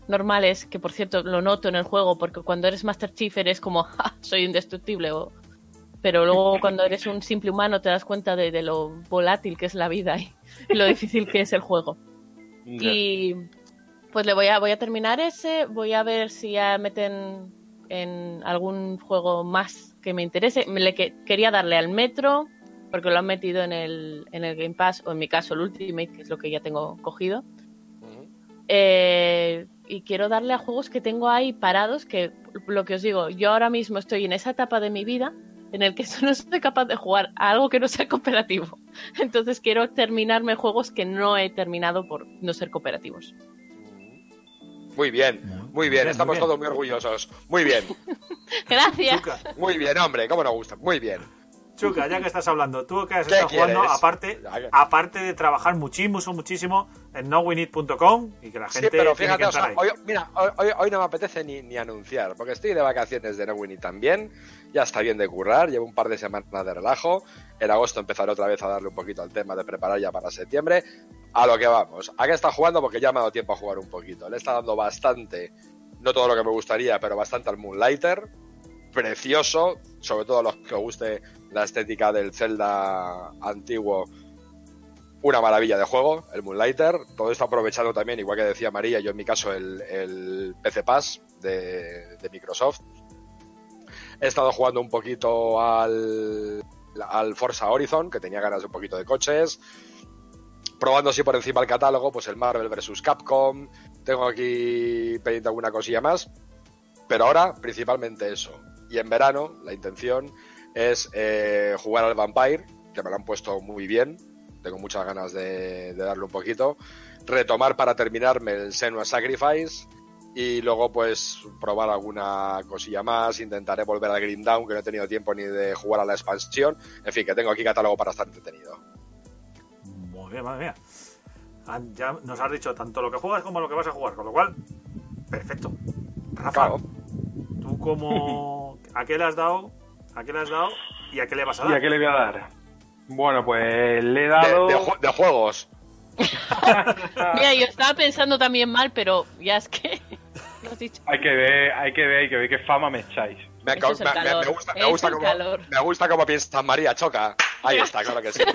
normales, que por cierto lo noto en el juego, porque cuando eres Master Chief eres como, "Ja, soy indestructible. O, pero luego cuando eres un simple humano te das cuenta de, de lo volátil que es la vida y, y lo difícil que es el juego. Y pues le voy a, voy a terminar ese, voy a ver si ya meten en algún juego más que me interese. Me le que- quería darle al Metro, porque lo han metido en el, en el Game Pass, o en mi caso el Ultimate, que es lo que ya tengo cogido. Eh, y quiero darle a juegos que tengo ahí parados, que lo que os digo, yo ahora mismo estoy en esa etapa de mi vida en el que solo soy capaz de jugar a algo que no sea cooperativo. Entonces quiero terminarme juegos que no he terminado por no ser cooperativos. Muy bien, muy bien, estamos muy bien. todos muy orgullosos. Muy bien, Gracias. Muy bien, hombre, cómo nos gusta. Muy bien. Chuca, ya que estás hablando, tú que has ¿Qué estado jugando, aparte, aparte de trabajar muchísimo, muchísimo en nowinit.com y que la Sí, gente pero tiene fíjate, que o sea, hoy, mira, hoy, no me apetece ni, ni anunciar, porque estoy de vacaciones de No Winnie también, ya está bien de currar, llevo un par de semanas de relajo, en agosto empezaré otra vez a darle un poquito al tema de preparar ya para septiembre, a lo que vamos, ¿a qué está jugando? Porque ya me ha dado tiempo a jugar un poquito, le está dando bastante, no todo lo que me gustaría, pero bastante al Moonlighter, precioso, sobre todo a los que os guste la estética del Zelda antiguo, una maravilla de juego, el Moonlighter. Todo esto aprovechando también, igual que decía María, yo en mi caso, el, PC Pass de Microsoft. He estado jugando un poquito al, al Forza Horizon, que tenía ganas de un poquito de coches. Probando así por encima el catálogo, pues el Marvel vs. Capcom. Tengo aquí pendiente alguna cosilla más. Pero ahora, principalmente eso. Y en verano, la intención es eh, jugar al Vampire, que me lo han puesto muy bien. Tengo muchas ganas de, de darle un poquito. Retomar para terminarme el Senua Sacrifice. Y luego, pues, probar alguna cosilla más. Intentaré volver al Green Down, que no he tenido tiempo ni de jugar a la expansión. En fin, que tengo aquí catálogo para estar entretenido. Muy bien, madre mía. Ya nos has dicho tanto lo que juegas como lo que vas a jugar, con lo cual, perfecto. Rafa, Claro. tú como... ¿A qué le has dado? ¿A qué le has dado? ¿Y a qué le vas a ¿Y dar? a qué le voy a dar? Bueno, pues le he dado... de juegos. Mira, yo estaba pensando también mal, pero ya es que lo has dicho. Hay que ver, hay que ver, hay que ver qué fama me echáis. Me, es me- me- gusta, me gusta como, calor. me gusta como piensas María, choca. Ahí está, claro que sí.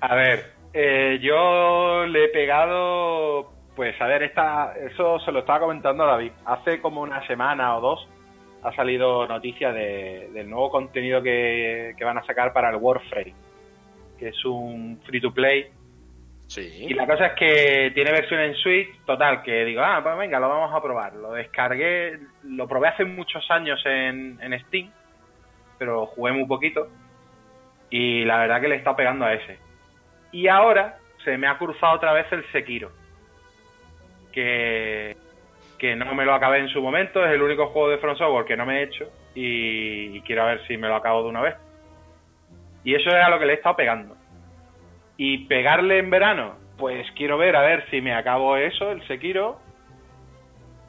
A ver, eh, yo le he pegado, pues a ver, esta, eso se lo estaba comentando a David. Hace como una semana o dos ha salido noticia de- del nuevo contenido que, que van a sacar para el Warframe, que es un free to play. Y la cosa es que tiene versión en Switch, total, que digo, ah, pues venga, lo vamos a probar. Lo descargué, lo probé hace muchos años en, en Steam, pero jugué muy poquito. Y la verdad que le está pegando a ese. Y ahora se me ha cruzado otra vez el Sekiro. Que, que no me lo acabé en su momento, es el único juego de From Software que no me he hecho. Y, y quiero ver si me lo acabo de una vez. Y eso es a lo que le he estado pegando. Y pegarle en verano, pues quiero ver a ver si me acabo eso, el Sekiro.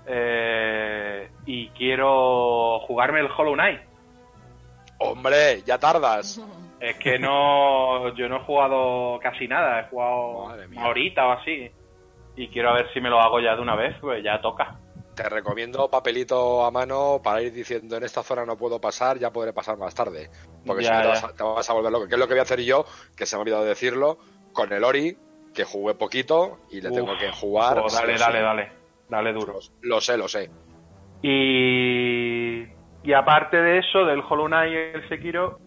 Eh, y quiero jugarme el Hollow Knight. Hombre, ya tardas. Es que no, yo no he jugado casi nada, he jugado una horita o así. Y quiero ver si me lo hago ya de una vez, pues ya toca. Te recomiendo papelito a mano para ir diciendo en esta zona no puedo pasar, ya podré pasar más tarde. Porque Ya, si no te vas, a, te vas a volver loco. Que es lo que voy a hacer yo, que se me ha olvidado decirlo, con el Ori, que jugué poquito y le Uf, tengo que jugar. Oh, dale, dale, dale. Dale duro. Lo sé, lo sé. Y Y aparte de eso, del Hollow Knight y el Sekiro,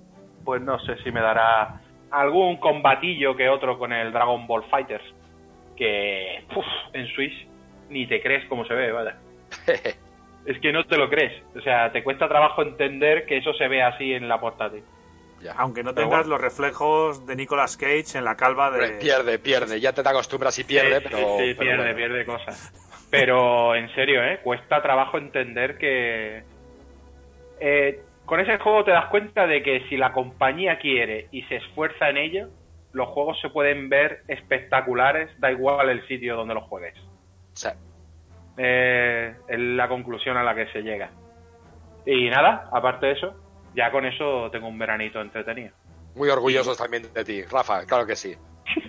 pues no sé si me dará algún combatillo que otro con el Dragon Ball Fighters. Que uf, en Switch ni te crees cómo se ve, vaya. Es que no te lo crees. O sea, te cuesta trabajo entender que eso se ve así en la portátil. Ya. Aunque no Pero tengas bueno. los reflejos de Nicolas Cage en la calva de... Pierde, pierde. Ya te acostumbras y pierde, Sí, pero. sí, pero pierde, bueno. pierde cosas. Pero en serio, ¿eh? Cuesta trabajo entender que... eh, con ese juego te das cuenta de que si la compañía quiere y se esfuerza en ello, los juegos se pueden ver espectaculares, da igual el sitio donde los juegues. Sí. Eh, es la conclusión a la que se llega. Y nada, aparte de eso, ya con eso tengo un veranito entretenido. Muy orgullosos también de ti, Rafa, claro que sí.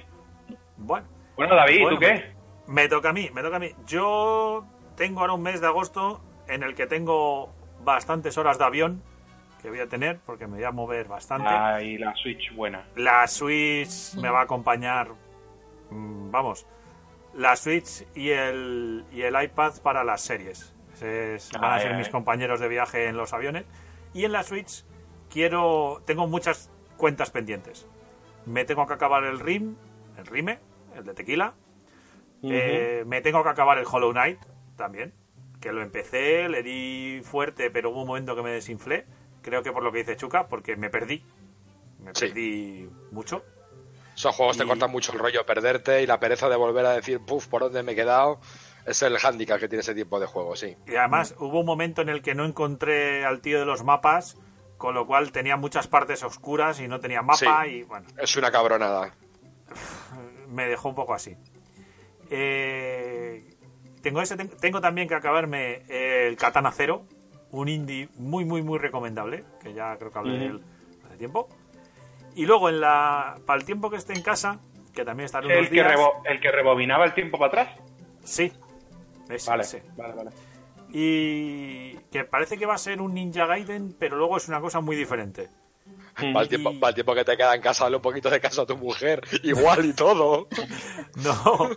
Bueno, Bueno, David, Bueno, ¿tú qué? me toca a mí, me toca a mí. Yo tengo ahora un mes de agosto en el que tengo bastantes horas de avión que voy a tener porque me voy a mover bastante. Ah, y la Switch buena. La Switch me va a acompañar, mm, vamos, la Switch y el, y el iPad para las series. Es- van a ser mis compañeros de viaje en los aviones. Y en la Switch quiero, tengo muchas cuentas pendientes. Me tengo que acabar el RIM, el RIME, el de tequila. Eh, me tengo que acabar el Hollow Knight también, que lo empecé, le di fuerte, pero hubo un momento que me desinflé. Creo que por lo que dice Chuca, porque me perdí. Me Sí. perdí mucho. Esos juegos te cortan mucho el rollo perderte y la pereza de volver a decir, puf, ¿por dónde me he quedado? Es el hándicap que tiene ese tipo de juegos, sí. Y además hubo un momento en el que no encontré al tío de los mapas, con lo cual tenía muchas partes oscuras y no tenía mapa Sí. y bueno, Es una cabronada. me dejó un poco así. Eh, tengo ese, ten- tengo también que acabarme el Katana Zero, un indie muy muy muy recomendable, que ya creo que hablé de él hace tiempo. Y luego en la para el tiempo que esté en casa, que también estaré unos ¿El que, días. rebo- ¿El que rebobinaba el tiempo para atrás? Sí. Ese, Vale, ese. vale, vale. Y que parece que va a ser un Ninja Gaiden, pero luego es una cosa muy diferente. Para el, tiempo, para el tiempo que te queda en casa, dale un poquito de caso a tu mujer. Igual y todo. No.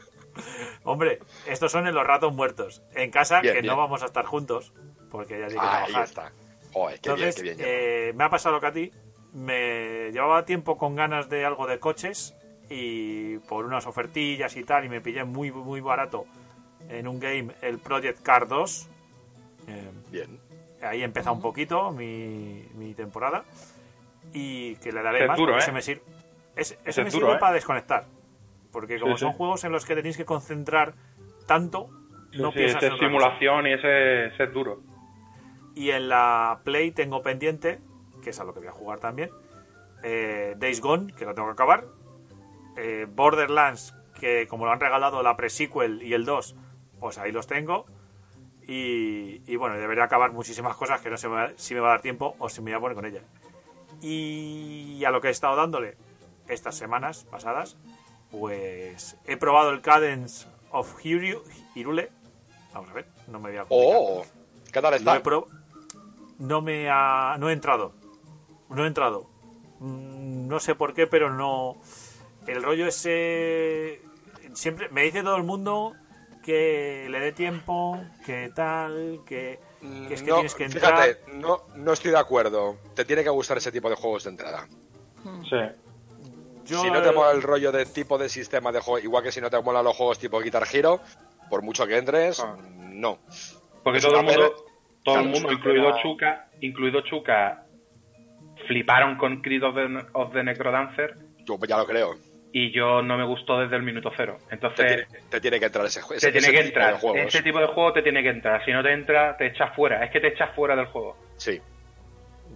Hombre, estos son en los ratos muertos. En casa, Bien, que bien. no vamos a estar juntos, porque ya hay que Ahí trabajar. está. Joder, qué Entonces, bien, qué bien. lleva. eh, me ha pasado lo que a ti. Me llevaba tiempo con ganas de algo de coches y por unas ofertillas y tal, y me pillé muy, muy barato en un game el Project Car 2. Eh, Bien. ahí empieza un poquito mi, mi temporada y que le daré es más duro, porque ¿eh? ese me sirve, ese, ese me es sirve duro, ¿eh? para desconectar porque como Sí, son sí. juegos en los que tenéis que concentrar tanto no Sí, piensas ese en simulación y ese, ese es duro. y en la Play tengo pendiente que es a lo que voy a jugar también eh, Days Gone que lo tengo que acabar eh, Borderlands que como lo han regalado la pre-sequel y el 2 pues ahí los tengo y, y bueno, debería acabar muchísimas cosas que no sé si me va a dar tiempo o si me voy a poner con ellas. Y a lo que he estado dándole estas semanas pasadas, pues he probado el Cadence of Hiru- Hirule. Vamos a ver, no me voy a complicar. Oh, ¿qué tal está? he no me ha... no he entrado. No he entrado. Mm, No sé por qué, pero no... El rollo ese... Siempre me dice todo el mundo que le dé tiempo, que tal, que, que es que no, tienes que entrar. fíjate, no, no estoy de acuerdo. Te tiene que gustar ese tipo de juegos de entrada. Sí. Yo, si no te eh, mola el rollo de tipo de sistema de juego, igual que si no te molan los juegos tipo Guitar Hero, por mucho que entres, Ah. no. Porque todo el mundo, todo el mundo, incluido. Chuka, incluido Chuka, fliparon con Creed of the, of the Necrodancer Yo ya lo creo. y yo no me gustó desde el minuto cero. Te Entonces, tiene, te tiene que entrar ese, juego te tiene que tipo de entrar. juegos. Ese tipo de juego te tiene que entrar. Si no te entra, te echas fuera. Es que te echas fuera del juego. Sí.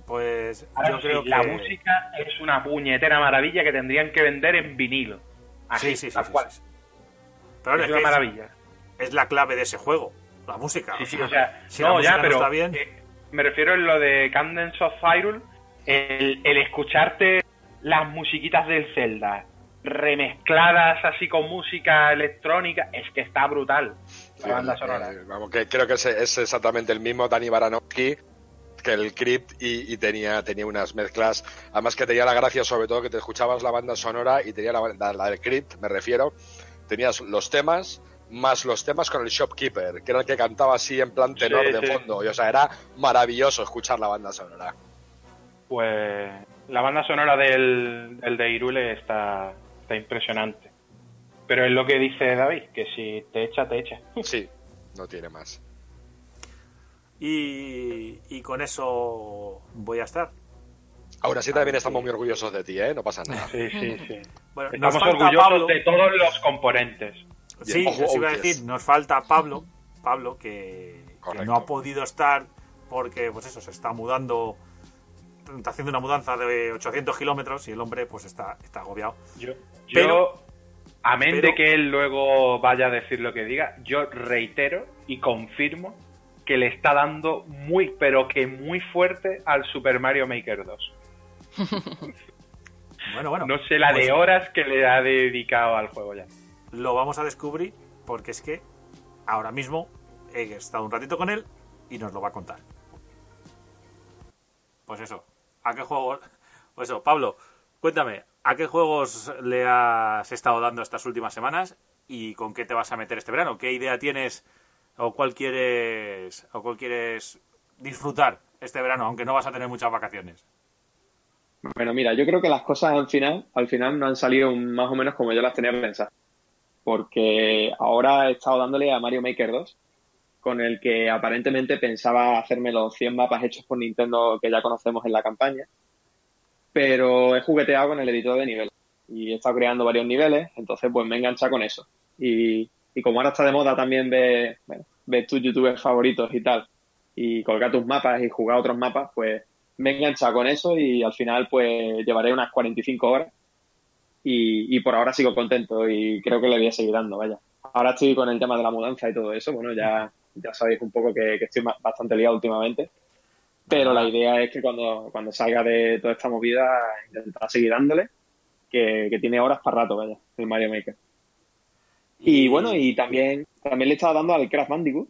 Pues Ahora yo sí, creo que... La música es una puñetera maravilla que tendrían que vender en vinilo. Así, Sí, sí, sí, cual. sí, sí. Pero es es, una maravilla. es la clave de ese juego, la música. Sí, sí, o sea, si la no, música ya, pero está bien, eh, me refiero en lo de Candence of Hyrule, el, el escucharte las musiquitas del Zelda remezcladas así con música electrónica, es que está brutal la banda sonora. Eh, vamos, que creo que es, es exactamente el mismo Dani Baranowski que el Crypt y, y tenía, tenía unas mezclas. Además que tenía la gracia sobre todo que te escuchabas la banda sonora y tenía la, la, la del Crypt, me refiero. Tenías los temas, más los temas con el Shopkeeper, que era el que cantaba así en plan tenor Sí, de sí. fondo. Y, o sea, era maravilloso escuchar la banda sonora. Pues la banda sonora del, del de Irule está, está impresionante. Pero es lo que dice David, que si te echa, te echa. Sí, no tiene más. Y, y con eso voy a estar. Ahora sí también estamos muy orgullosos de ti, ¿eh? No pasa nada. Sí, sí, sí. Bueno, nos Estamos falta orgullosos Pablo. de todos los componentes. Sí, Ojo, eso iba a yes. decir, nos falta Pablo, Pablo que, no ha podido estar porque, pues eso, se está mudando, haciendo una mudanza de 800 kilómetros y el hombre, pues está, está agobiado. Yo, Pero- yo amén pero- de que él luego vaya a decir lo que diga, yo reitero y confirmo que le está dando muy, pero que muy fuerte al Super Mario Maker 2. Bueno, bueno. no sé la pues de horas que le ha dedicado al juego ya. Lo vamos a descubrir porque es que ahora mismo he estado un ratito con él y nos lo va a contar. Pues eso, ¿a qué juego? Pues eso, Pablo, cuéntame, ¿a qué juegos le has estado dando estas últimas semanas y con qué te vas a meter este verano? ¿Qué idea tienes o cuál quieres o cuál quieres disfrutar este verano, aunque no vas a tener muchas vacaciones? Bueno, mira, yo creo que las cosas al final, al final no han salido más o menos como yo las tenía pensadas. Porque ahora he estado dándole a Mario Maker 2, con el que aparentemente pensaba hacerme los 100 mapas hechos por Nintendo que ya conocemos en la campaña. Pero he jugueteado con el editor de niveles y he estado creando varios niveles, entonces pues me he enganchado con eso. Y, como ahora está de moda también ver, ver tus youtubers favoritos y tal, y colgar tus mapas y jugar otros mapas, pues me he enganchado con eso y al final pues llevaré unas 45 horas y, y por ahora sigo contento y creo que le voy a seguir dando, vaya. Ahora estoy con el tema de la mudanza y todo eso, bueno, ya, ya sabéis un poco que, que estoy bastante liado últimamente, pero la idea es que cuando, cuando salga de toda esta movida intentar seguir dándole, que, que tiene horas para rato, vaya, el Mario Maker. Y bueno, y también, también le he estado dando al Crash Bandicoot.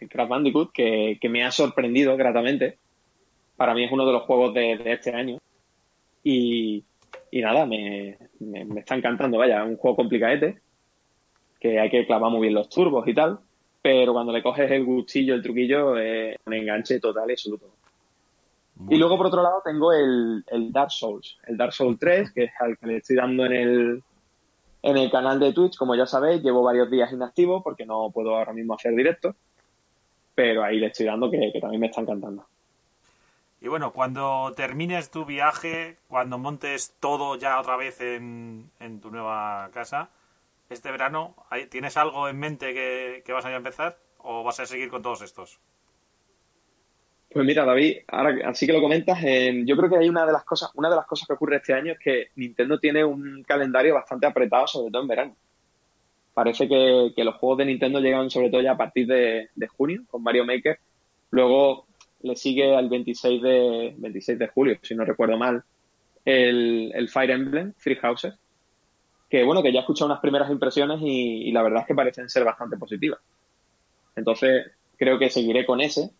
El Crash Bandicoot, que, que me ha sorprendido gratamente. Para mí es uno de los juegos de, de este año. Y, y nada, me, me, me está encantando, vaya, es un juego complicadete. Que hay que clavar muy bien los turbos y tal. Pero cuando le coges el gustillo, el truquillo, es un enganche total y absoluto. Y luego, por otro lado, tengo el, el Dark Souls. El Dark Souls 3, que es al que le estoy dando en el, en el canal de Twitch. Como ya sabéis, llevo varios días inactivo porque no puedo ahora mismo hacer directo. Pero ahí le estoy dando que, que también me está encantando. Y bueno, cuando termines tu viaje, cuando montes todo ya otra vez en, en tu nueva casa, este verano, ¿hay- ¿tienes algo en mente que, vas a empezar? ¿O vas a seguir con todos estos? Pues mira, David, ahora así que lo comentas, yo creo que hay una de las cosas, una de las cosas que ocurre este año es que Nintendo tiene un calendario bastante apretado, sobre todo en verano. Parece que, los juegos de Nintendo llegan sobre todo ya a partir de, junio con Mario Maker. Luego le sigue al 26 de, 26 de julio, si no recuerdo mal, el, el Fire Emblem, Three Houses. Que bueno, que ya he escuchado unas primeras impresiones y, la verdad es que parecen ser bastante positivas. Entonces, creo que seguiré con ese.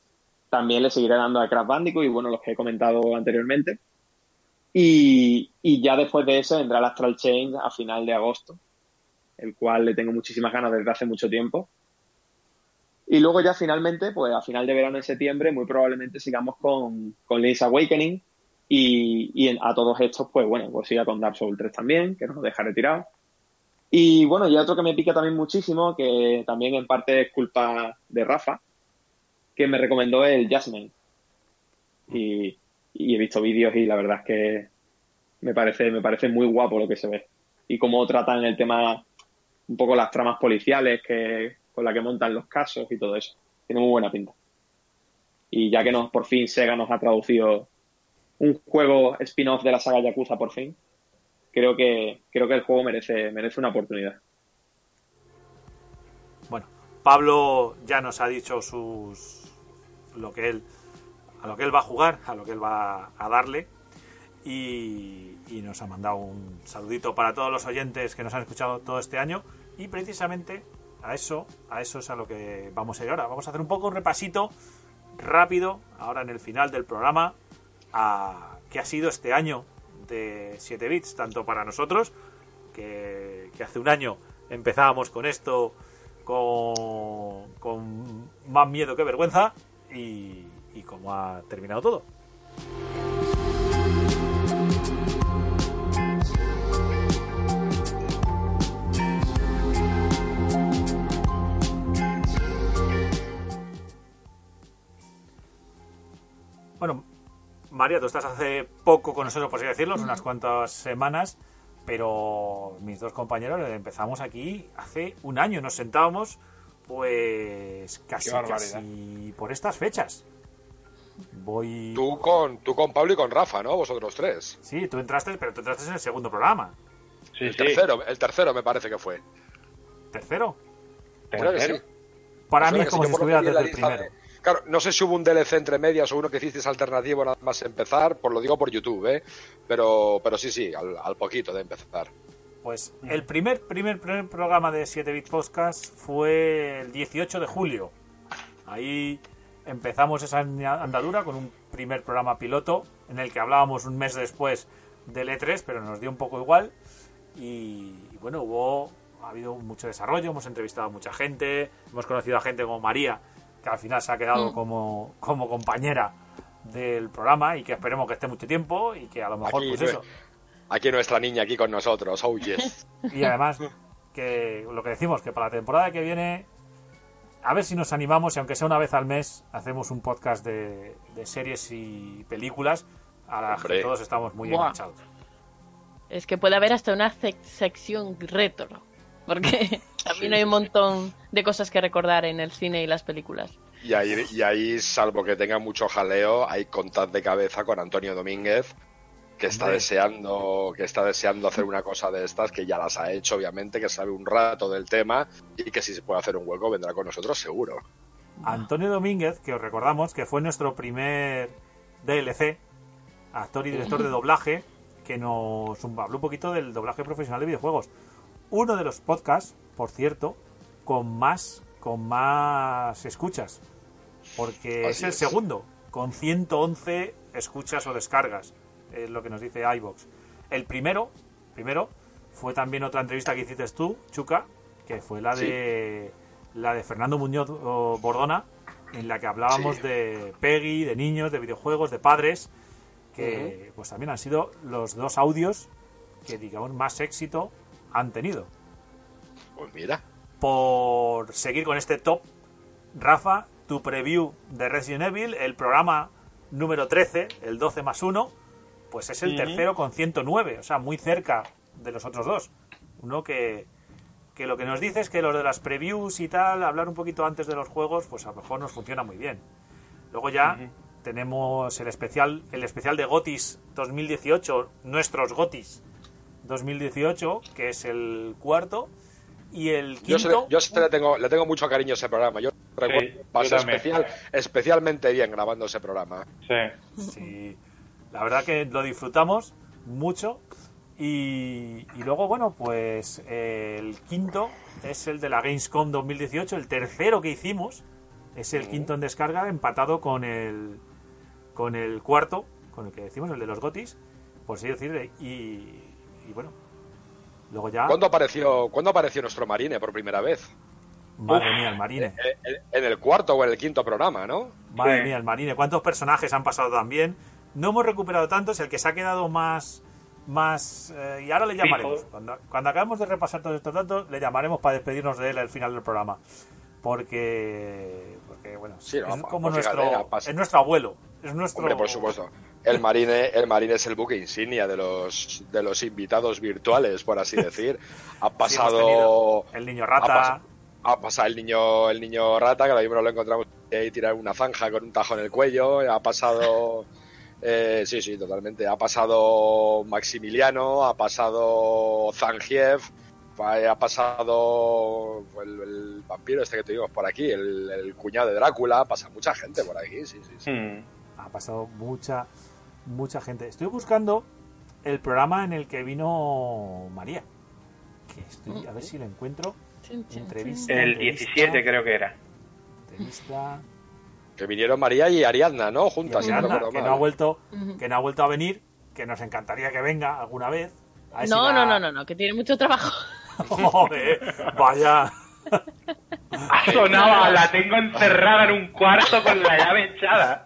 También le seguiré dando a Crash Bandicoot y bueno, los que he comentado anteriormente. Y, y ya después de ese vendrá el Astral Chain a final de agosto, el cual le tengo muchísimas ganas desde hace mucho tiempo. Y luego ya finalmente, pues a final de verano en septiembre, muy probablemente sigamos con, con Awakening y, y a todos estos, pues bueno, pues siga con Dark Souls 3 también, que nos deja retirado. Y bueno, y otro que me pica también muchísimo, que también en parte es culpa de Rafa, que me recomendó el Jasmine. Y, y he visto vídeos y la verdad es que me parece, me parece muy guapo lo que se ve. Y cómo tratan el tema, un poco las tramas policiales que, con las que montan los casos y todo eso. Tiene muy buena pinta. Y ya que nos, por fin Sega nos ha traducido un juego spin-off de la saga Yakuza por fin, creo que, creo que el juego merece, merece una oportunidad. Bueno, Pablo ya nos ha dicho sus lo que él a lo que él va a jugar, a lo que él va a darle y, y nos ha mandado un saludito para todos los oyentes que nos han escuchado todo este año y precisamente a eso, a eso es a lo que vamos a ir ahora. Vamos a hacer un poco un repasito rápido ahora en el final del programa a qué ha sido este año de 7 bits, tanto para nosotros que, que hace un año empezábamos con esto con, con más miedo que vergüenza y, y cómo ha terminado todo. Bueno, María, tú estás hace poco con nosotros, por así decirlo, unas cuantas semanas, pero mis dos compañeros empezamos aquí hace un año. Nos sentábamos, pues casi, casi por estas fechas. Voy. Tú con, tú con Pablo y con Rafa, ¿no? Vosotros tres. Sí, tú entraste, pero tú entraste en el segundo programa. Sí, el sí. tercero, el tercero me parece que fue. Tercero. Creo que Tercero. sí. Para mí es como si en desde el primero. de- Claro, no sé si hubo un DLC entre medias o uno que hicisteis alternativo nada más empezar, por lo digo por YouTube, ¿eh? Pero, pero sí, sí, al, al poquito de empezar. Pues el primer, primer, primer programa de 7 Bit Podcast fue el 18 de julio. Ahí empezamos esa andadura con un primer programa piloto en el que hablábamos un mes después del E3, pero nos dio un poco igual. Y, y bueno, hubo ha habido mucho desarrollo, hemos entrevistado a mucha gente, hemos conocido a gente como María, que al final se ha quedado Mm. como, como compañera del programa y que esperemos que esté mucho tiempo y que a lo mejor Aquí, pues eso. aquí nuestra niña aquí con nosotros, oh yes. Y además, que lo que decimos, que para la temporada que viene, a ver si nos animamos y aunque sea una vez al mes, hacemos un podcast de, de series y películas a las que Hombre. todos estamos muy Buah. enganchados. Es que puede haber hasta una sec- sección retro. Porque también hay un montón de cosas que recordar en el cine y las películas. Y ahí, y ahí, salvo que tenga mucho jaleo, hay contad de cabeza con Antonio Domínguez, que está Hombre. deseando, que está deseando hacer una cosa de estas, que ya las ha hecho, obviamente, que sabe un rato del tema, y que si se puede hacer un hueco vendrá con nosotros seguro. Antonio Domínguez, que os recordamos que fue nuestro primer DLC, actor y director de doblaje, que nos habló un poquito del doblaje profesional de videojuegos. Uno de los podcasts, por cierto, con más, con más escuchas. Porque es el es. segundo, con 111 escuchas o descargas, es lo que nos dice iBox. El primero, primero, fue también otra entrevista que hiciste tú, Chuca, que fue la Sí. de la de Fernando Muñoz Bordona, en la que hablábamos Sí. de Peggy, de niños, de videojuegos, de padres, que pues también han sido los dos audios que digamos más éxito han tenido. Pues mira, Por seguir con este top, Rafa, tu preview de Resident Evil, el programa número 13, el 12 más 1, pues es el tercero con 109, o sea, muy cerca de los otros dos. Uno que, que lo que nos dice es que los de las previews y tal, hablar un poquito antes de los juegos, pues a lo mejor nos funciona muy bien. Luego ya tenemos el especial, el especial de Gotis 2018, nuestros Gotis 2018, que es el cuarto, y el yo, quinto... se, yo se le, tengo, le tengo mucho cariño a ese programa. Yo recuerdo yo pasé especial, especialmente bien grabando ese programa. Sí. Sí, la verdad que lo disfrutamos mucho. Y, y luego, bueno, pues eh, el quinto es el de la Gamescom 2018. El tercero que hicimos es el quinto en descarga, empatado con el, con el cuarto, con el que decimos, el de los Gotis, por así decirlo. Y, y bueno, luego ya. ¿Cuándo apareció, ¿Cuándo apareció nuestro Marine por primera vez? Madre Uf. mía, el Marine. Eh, eh, En el cuarto o en el quinto programa, ¿no? Madre Sí. mía, el Marine. ¿Cuántos personajes han pasado también? No hemos recuperado tantos. El que se ha quedado más. más eh, y ahora le llamaremos. Cuando, cuando acabemos de repasar todos estos datos, le llamaremos para despedirnos de él al final del programa. Porque. Porque, bueno, Sí, no, es como fíjate, nuestro. pas- es nuestro abuelo. Es nuestro. Hombre, por supuesto. El Marine, el Marine es el buque insignia de los de los invitados virtuales, por así decir. Ha pasado el niño rata. ha pasado el niño el niño rata, que ahora mismo lo encontramos ahí tirar una zanja con un tajo en el cuello. Ha pasado eh, sí, sí, totalmente. Ha pasado Maximiliano, ha pasado Zangief, ha pasado el, el vampiro este que digo por aquí, el, el cuñado de Drácula, pasa mucha gente por aquí, sí, sí, sí. Hmm. Ha pasado mucha. Mucha gente. Estoy buscando el programa en el que vino María. Que estoy, a ver si lo encuentro. Entrevista. El 17 creo que era. Entrevista. Que vinieron María y Ariadna, ¿no? Juntas, si no Ariadna, recuerdo que no ha vuelto que no ha vuelto a venir que nos encantaría que venga alguna vez A ver si No, va- no, no, no, no, que tiene mucho trabajo. Joder, vaya. Ha sonado, la tengo encerrada en un cuarto con la llave echada.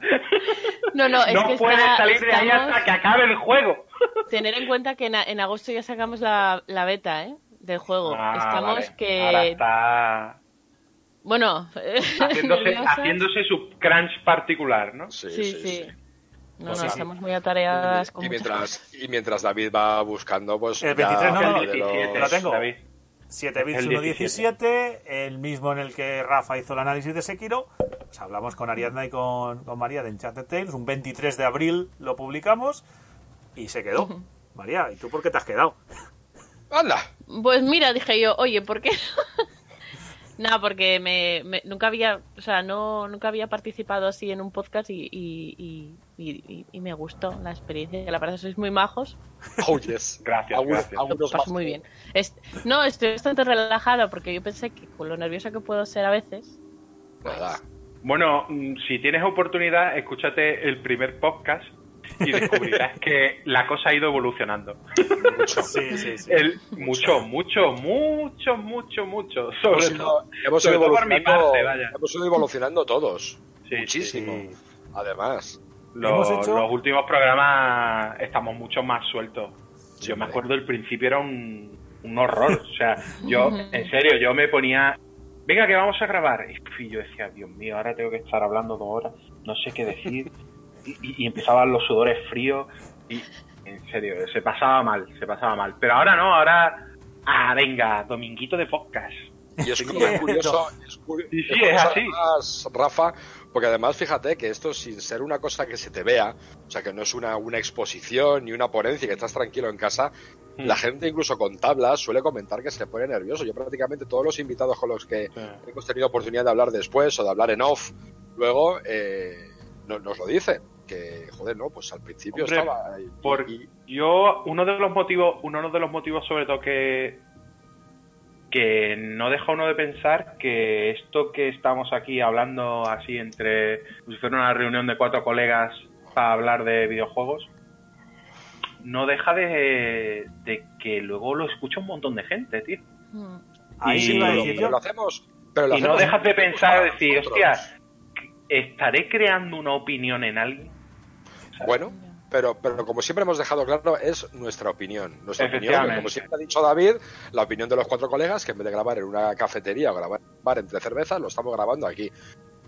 No, no, es no que puedes está- salir de ahí hasta que acabe el juego. Tener en cuenta que en, en agosto ya sacamos la, la beta, ¿eh? Del juego. Ah, Estamos vale. que... Ahora está Bueno, haciéndose, haciéndose su crunch particular, ¿no? Sí, Sí, sí, sí. sí. No, no, Sí, estamos muy atareadas con Y mientras, y mientras David va buscando, pues. El ya 23 no, no, de El los- 17, Lo tengo. David. 7 bits El 117, el mismo en el que Rafa hizo el análisis de Sekiro. Pues hablamos con Ariadna y con, con María de Enchanted Tales. Un 23 de abril lo publicamos y se quedó. María, ¿y tú por qué te has quedado? ¡Anda! Pues mira, dije yo, oye, ¿por qué? Nada, porque me, me- nunca había, o sea, no, nunca había participado así en un podcast y, y, y, y- y me gustó la experiencia. Que la verdad sois muy majos, Oh, yes. Gracias, gracias. lo paso más. muy bien. Es- no, estoy bastante relajada porque yo pensé que con lo nerviosa que puedo ser a veces. Nada. Bueno, mm, si tienes oportunidad, escúchate el primer podcast y descubrirás que la cosa ha ido evolucionando. Mucho. Sí, sí, sí. El, mucho, mucho, mucho, mucho, mucho. Sobre Hemos todo. ido, hemos sobre ido todo por mi evolucionando, parte, vaya. hemos ido evolucionando todos. Sí, Muchísimo. Sí. Además. Los, Hemos hecho- los últimos programas estamos mucho más sueltos. Sí, Yo me acuerdo el principio era un, un horror. O sea, yo, en serio, yo me ponía. Venga, que vamos a grabar. Y yo decía, Dios mío, ahora tengo que estar hablando dos horas, no sé qué decir. Y, y- y empezaban los sudores fríos. Y en serio, se pasaba mal, se pasaba mal. Pero ahora no, ahora. Ah, venga, dominguito de podcast. Y es, cu- es curioso, es, cu- Sí, sí, es curioso es así. Rafa, porque además fíjate que esto sin ser una cosa que se te vea, o sea que no es una, una exposición ni una ponencia, que estás tranquilo en casa, Mm. la gente incluso con tablas suele comentar que se pone nervioso. Yo prácticamente todos los invitados con los que hemos tenido oportunidad de hablar después o de hablar en off, luego eh, no- nos lo dicen. Que, joder, no, pues al principio Hombre, estaba... ahí. por- y- Yo, uno de los motivos, uno de los motivos sobre todo que, que no deja uno de pensar que esto que estamos aquí hablando así entre, si fuera una reunión de cuatro colegas para hablar de videojuegos, no deja de, de que luego lo escucha un montón de gente, tío. Mm. Ahí Y- sí pero, lo hacemos... Pero lo Y no dejas de pensar, decir, hostia, ¿estaré creando una opinión en alguien? Bueno, pero, pero como siempre hemos dejado claro, es nuestra opinión. Nuestra opinión, como siempre ha dicho David, la opinión de los cuatro colegas, que en vez de grabar en una cafetería o grabar entre cervezas, lo estamos grabando aquí.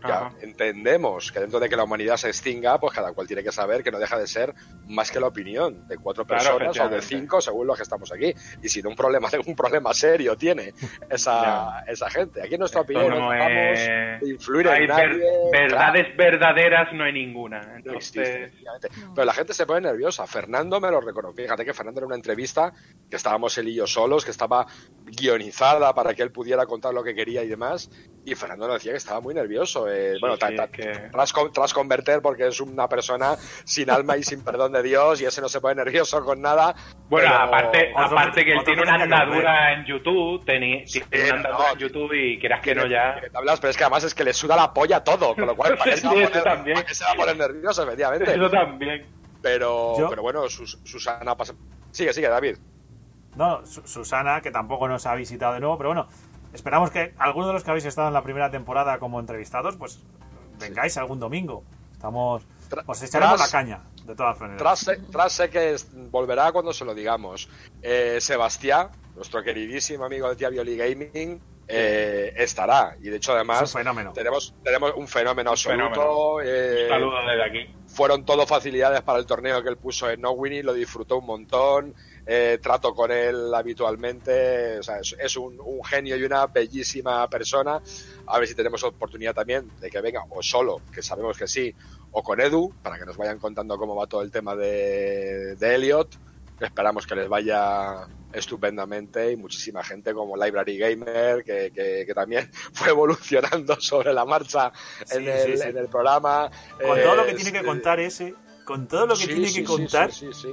Ya entendemos que dentro de que la humanidad se extinga, pues cada cual tiene que saber que no deja de ser más que la opinión de cuatro Claro, personas o de cinco, según los que estamos aquí. Y si no un problema, un problema serio tiene esa, esa gente. Aquí nuestra Esto opinión no tratamos es- de influir Hay en ver- nadie. verdades verdaderas no hay ninguna. No existe, Entonces. Pero la gente se pone nerviosa. Fernando me lo reconoció. Fíjate que Fernando era una entrevista que estábamos él y yo solos, que estaba guionizada para que él pudiera contar lo que quería y demás. Y Fernando nos decía que estaba muy nervioso. eh, Sí, bueno, sí, ta- que- tras, con- tras converter porque es una persona sin alma y sin perdón de Dios y ese no se pone nervioso con nada. Bueno, pero- aparte, aparte que- él tiene una andadura en YouTube, teni- Sí, tiene una andadura no, en YouTube y quieras que no Tiene- ya... tiene tablas, pero es que además es que le suda la polla todo, con lo cual ¿para qué se va a poner, también. para qué se va a poner nervioso, efectivamente? Eso también. Pero, Yo- pero bueno, Sus- Susana pasa... Sigue, sigue, David. No, Su- Susana, que tampoco nos ha visitado de nuevo, pero bueno, esperamos que alguno de los que habéis estado en la primera temporada como entrevistados, pues vengáis algún domingo. Estamos. Os echaremos tras- la caña, de todas maneras. Tras, sé- tras sé que volverá cuando se lo digamos. Eh, Sebastián, nuestro queridísimo amigo de Tía Violi Gaming, eh, estará. Y de hecho, además, un fenómeno. tenemos, tenemos un fenómeno absoluto. fenómeno. eh, Saludos desde aquí. fueron todo facilidades para el torneo que él puso en No Winnie, lo disfrutó un montón. Eh, trato con él habitualmente. O sea, es, es un, un genio y una bellísima persona. A ver si tenemos oportunidad también de que venga, o solo, que sabemos que sí, o con Edu, para que nos vayan contando cómo va todo el tema de, de Elliot. Esperamos que les vaya estupendamente y muchísima gente como Library Gamer, que, que- que también fue evolucionando sobre la marcha en, Sí, el, sí, sí. en el programa. Con todo lo que Eh, tiene que eh, contar ese, con todo lo que tiene que sí, contar, Sí, sí,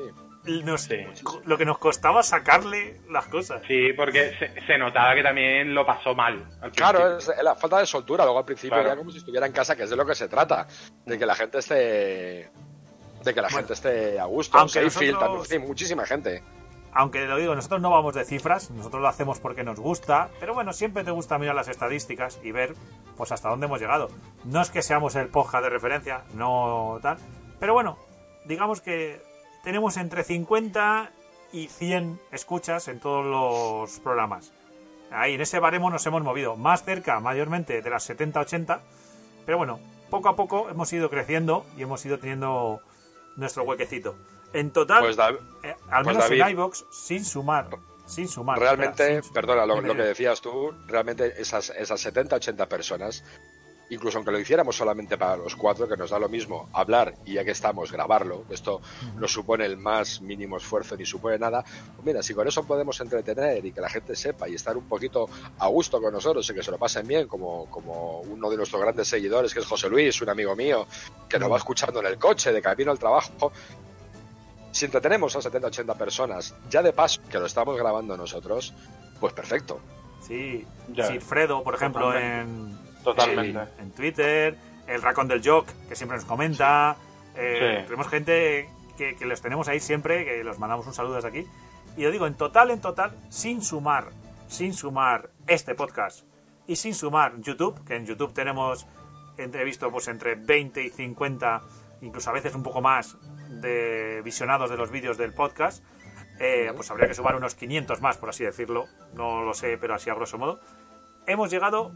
nos- Sí. lo que nos costaba sacarle las cosas. Sí, porque se, se notaba que también lo pasó mal. al Claro, es la falta de soltura. Luego al principio Claro. era como si estuviera en casa, que es de lo que se trata. De que la gente esté. De que la Bueno, gente esté a gusto. aunque Seyfield nosotros- sí, muchísima gente. aunque lo digo, nosotros no vamos de cifras, nosotros lo hacemos porque nos gusta, pero bueno, siempre te gusta mirar las estadísticas y ver pues hasta dónde hemos llegado. No es que seamos el poja de referencia, no tal, pero bueno, digamos que tenemos entre 50 y 100 escuchas en todos los programas. Ahí en ese baremo nos hemos movido, más cerca mayormente de las 70-80, pero bueno, poco a poco hemos ido creciendo y hemos ido teniendo nuestro huequecito. En total, Pues, eh, al pues, menos David- en iVox, sin sumar, sin sumar. Realmente, espera, sin- perdona, lo, lo que decías tú, realmente esas, esas 70, 80 personas, incluso aunque lo hiciéramos solamente para los cuatro, que nos da lo mismo hablar y ya que estamos, grabarlo, que esto no supone el más mínimo esfuerzo ni supone nada, pues mira, si con eso podemos entretener y que la gente sepa y estar un poquito a gusto con nosotros y que se lo pasen bien, como, como uno de nuestros grandes seguidores, que es José Luis, un amigo mío, que nos va escuchando en el coche, de camino al trabajo, si entretenemos a 70, 80 personas, ya de paso que lo estamos grabando nosotros, pues perfecto. Sí, Ya. sí, Fredo, por ejemplo, en, Totalmente. en, en Twitter, el Racón del Jock, que siempre nos comenta. eh, Sí. Tenemos gente que, que los tenemos ahí siempre, que los mandamos un saludo desde aquí. Y yo digo, en total, en total, sin sumar, sin sumar este podcast y sin sumar YouTube, que en YouTube tenemos entrevisto pues entre 20 y 50, incluso a veces un poco más, de visionados de los vídeos del podcast, eh, pues habría que sumar unos 500 más, por así decirlo. No lo sé, pero así a grosso modo. Hemos llegado,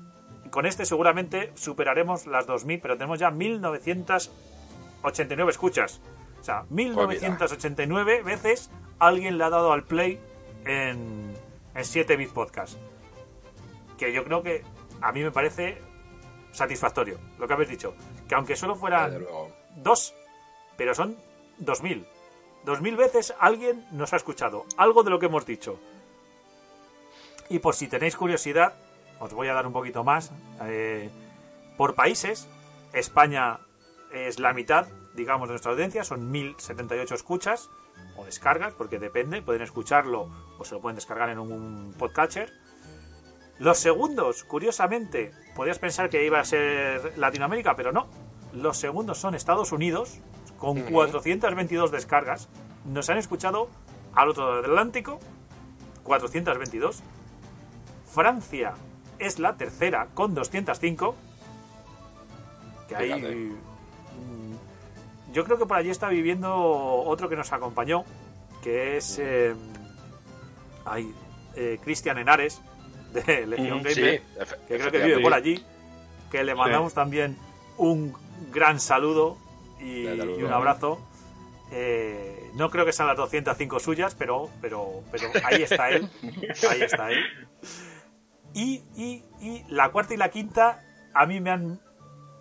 con este seguramente superaremos las 2000, pero tenemos ya 1989 escuchas. O sea, 1989 veces alguien le ha dado al play en, en 7 bit podcast. Que yo creo que a mí me parece satisfactorio lo que habéis dicho. Que aunque solo fueran dos, pero son 2000. 2000 veces alguien nos ha escuchado algo de lo que hemos dicho. Y por si tenéis curiosidad, os voy a dar un poquito más. eh, por países, España es la mitad, digamos, de nuestra audiencia, son 1078 escuchas o descargas, porque depende, pueden escucharlo o se lo pueden descargar en un podcatcher. Los segundos, curiosamente, podrías pensar que iba a ser Latinoamérica, pero no. Los segundos son Estados Unidos, con Ujú. 422 descargas. Nos han escuchado al otro lado del Atlántico, 422. Francia es la tercera, con 205. Que ahí. Mm, Yo creo que por allí está viviendo otro que nos acompañó, que es. eh, ay, eh, Cristian Henares, de Legión Mm, Gamer Sí, que creo que vive por allí, que le mandamos también un gran saludo y un abrazo. Eh, no creo que sean las 205 suyas, pero, pero, pero ahí está él. Ahí está él. Y, y, y la cuarta y la quinta a mí me han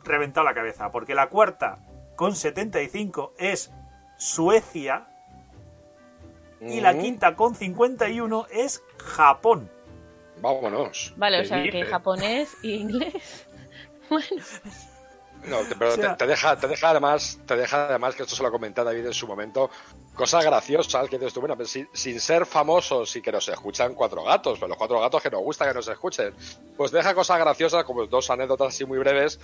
reventado la cabeza, porque la cuarta con 75 es Suecia y la quinta con 51 es Japón. Vámonos. Vale, o ¿Qué sea que japonés e inglés. Bueno, No, te- pero O sea- te, te deja, te deja además, te deja además que esto se lo comenté a David en su momento, cosas graciosas que dices tú, bueno, pero sin, sin ser famosos y que nos escuchan cuatro gatos, pero los cuatro gatos que nos gusta que nos escuchen, pues deja cosas graciosas como dos anécdotas así muy breves,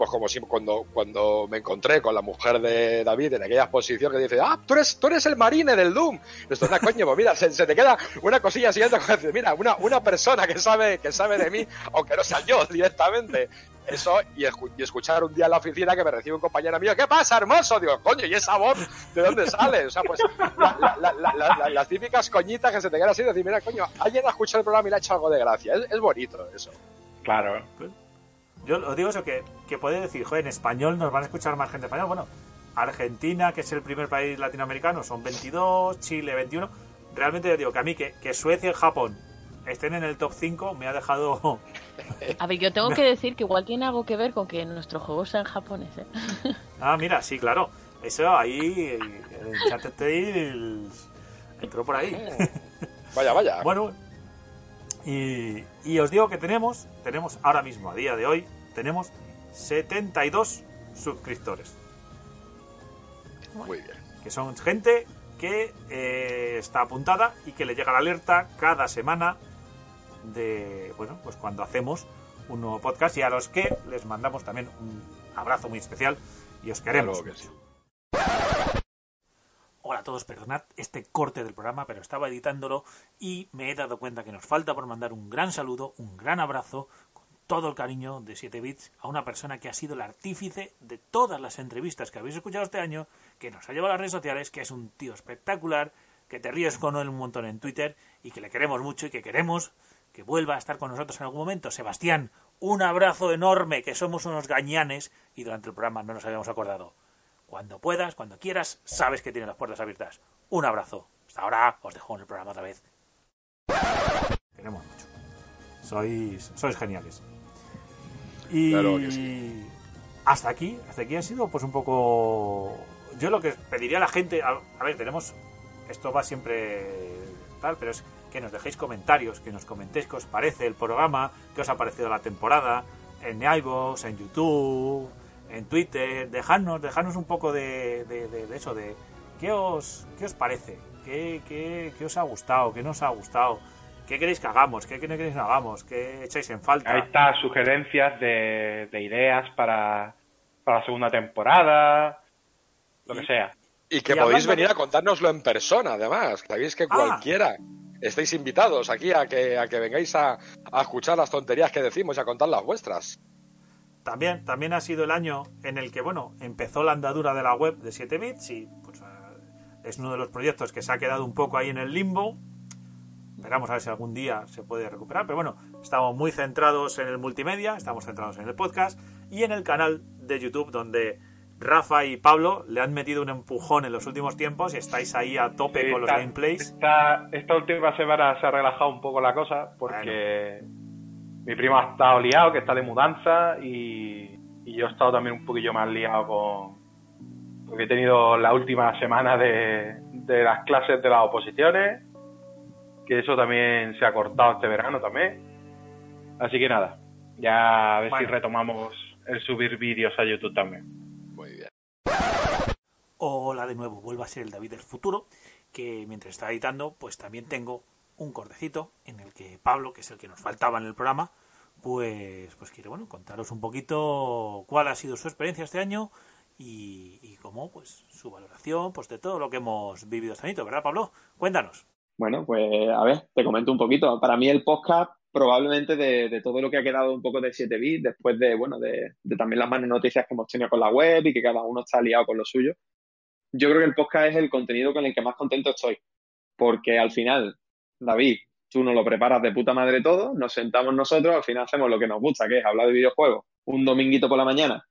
pues como si cuando, cuando me encontré con la mujer de David en aquella exposición que dice, ah, tú eres, tú eres el marine del Doom. Esto es una coño, pues mira, se, se te queda una cosilla siguiente, mira, una, una persona que sabe, que sabe de mí, aunque no sea yo directamente. Eso, y, y escuchar un día en la oficina que me recibe un compañero mío, ¿qué pasa, hermoso? Digo, coño, ¿y esa voz de dónde sale? O sea, pues la- la- la- las típicas coñitas que se te quedan así, decir, mira, coño, alguien ha escuchado el programa y le ha hecho algo de gracia. Es, es bonito eso. Claro. Yo os digo eso, que, que puede decir, joder, en español nos van a escuchar más gente español. Bueno, Argentina, que es el primer país latinoamericano, son 22, Chile 21. Realmente yo digo que a mí que, que Suecia y Japón estén en el top 5 me ha dejado... a ver, yo tengo que decir que igual tiene algo que ver con que nuestros juegos sean japoneses. ¿eh? Ah, mira, sí, claro. Eso ahí, el chat Tales entró por ahí. Vaya, vaya. Bueno, y, y os digo que tenemos, tenemos ahora mismo, a día de hoy, tenemos 72 suscriptores. Muy bien. que son gente que eh, está apuntada y que le llega la alerta cada semana de, bueno, pues cuando hacemos un nuevo podcast y a los que les mandamos también un abrazo muy especial y os queremos. Claro que sí. Hola a todos, perdonad este corte del programa, pero estaba editándolo y me he dado cuenta que nos falta por mandar un gran saludo, un gran abrazo, con todo el cariño de 7 bits a una persona que ha sido el artífice de todas las entrevistas que habéis escuchado este año, que nos ha llevado a las redes sociales, que es un tío espectacular, que te ríes con él un montón en Twitter y que le queremos mucho y que queremos que vuelva a estar con nosotros en algún momento. Sebastián, un abrazo enorme, que somos unos gañanes y durante el programa no nos habíamos acordado. Cuando puedas, cuando quieras, sabes que tienes las puertas abiertas. Un abrazo. Hasta ahora os dejo en el programa otra vez. Queremos mucho. Sois, sois geniales. Y Claro que sí. hasta aquí, hasta aquí ha sido pues un poco... Yo lo que pediría a la gente, a, a ver, tenemos... Esto va siempre tal, pero es que nos dejéis comentarios, que nos comentéis qué os parece el programa, qué os ha parecido la temporada, en iVoox, en YouTube, en Twitter, dejadnos, dejadnos un poco de, de- de- de eso, de qué os, qué os parece, qué, qué, qué os ha gustado, qué no os ha gustado, qué queréis que hagamos, qué queréis que no hagamos, qué echáis en falta. Ahí está, sugerencias de, de ideas para, para la segunda temporada, lo que sea. Y que Y podéis venir de- a contárnoslo en persona, además. Sabéis que Ah. cualquiera estáis invitados aquí a que, a que vengáis a, a escuchar las tonterías que decimos y a contar las vuestras. También, también ha sido el año en el que, bueno, empezó la andadura de la web de 7 bits y pues, eh, es uno de los proyectos que se ha quedado un poco ahí en el limbo. Esperamos a ver si algún día se puede recuperar, pero bueno, estamos muy centrados en el multimedia, estamos centrados en el podcast y en el canal de YouTube donde Rafa y Pablo le han metido un empujón en los últimos tiempos y estáis ahí a tope con los Esta- gameplays. Esta, esta última semana se ha relajado un poco la cosa porque mi primo ha estado liado, que está de mudanza y, y yo he estado también un poquillo más liado con... Porque he tenido la última semana de, de las clases de las oposiciones, que eso también se ha cortado este verano también. Así que nada, ya a ver Bueno. si retomamos el subir vídeos a YouTube también. Muy bien. Hola de nuevo, vuelvo a ser el David del futuro, que mientras estaba editando, pues también tengo un cortecito en el que Pablo, que es el que nos faltaba en el programa, pues, pues quiere bueno contaros un poquito cuál ha sido su experiencia este año y, cómo pues su valoración pues de todo lo que hemos vivido este año, ¿verdad Pablo? Cuéntanos. Bueno, pues a ver, te comento un poquito. Para mí el podcast, probablemente de, de todo lo que ha quedado un poco de 7 bits, después de, bueno, de, de también las malas noticias que hemos tenido con la web y que cada uno está liado con lo suyo, yo creo que el podcast es el contenido con el que más contento estoy. Porque al final, David, tú nos lo preparas de puta madre todo, nos sentamos nosotros, al final hacemos lo que nos gusta, que es hablar de videojuegos, un dominguito por la mañana,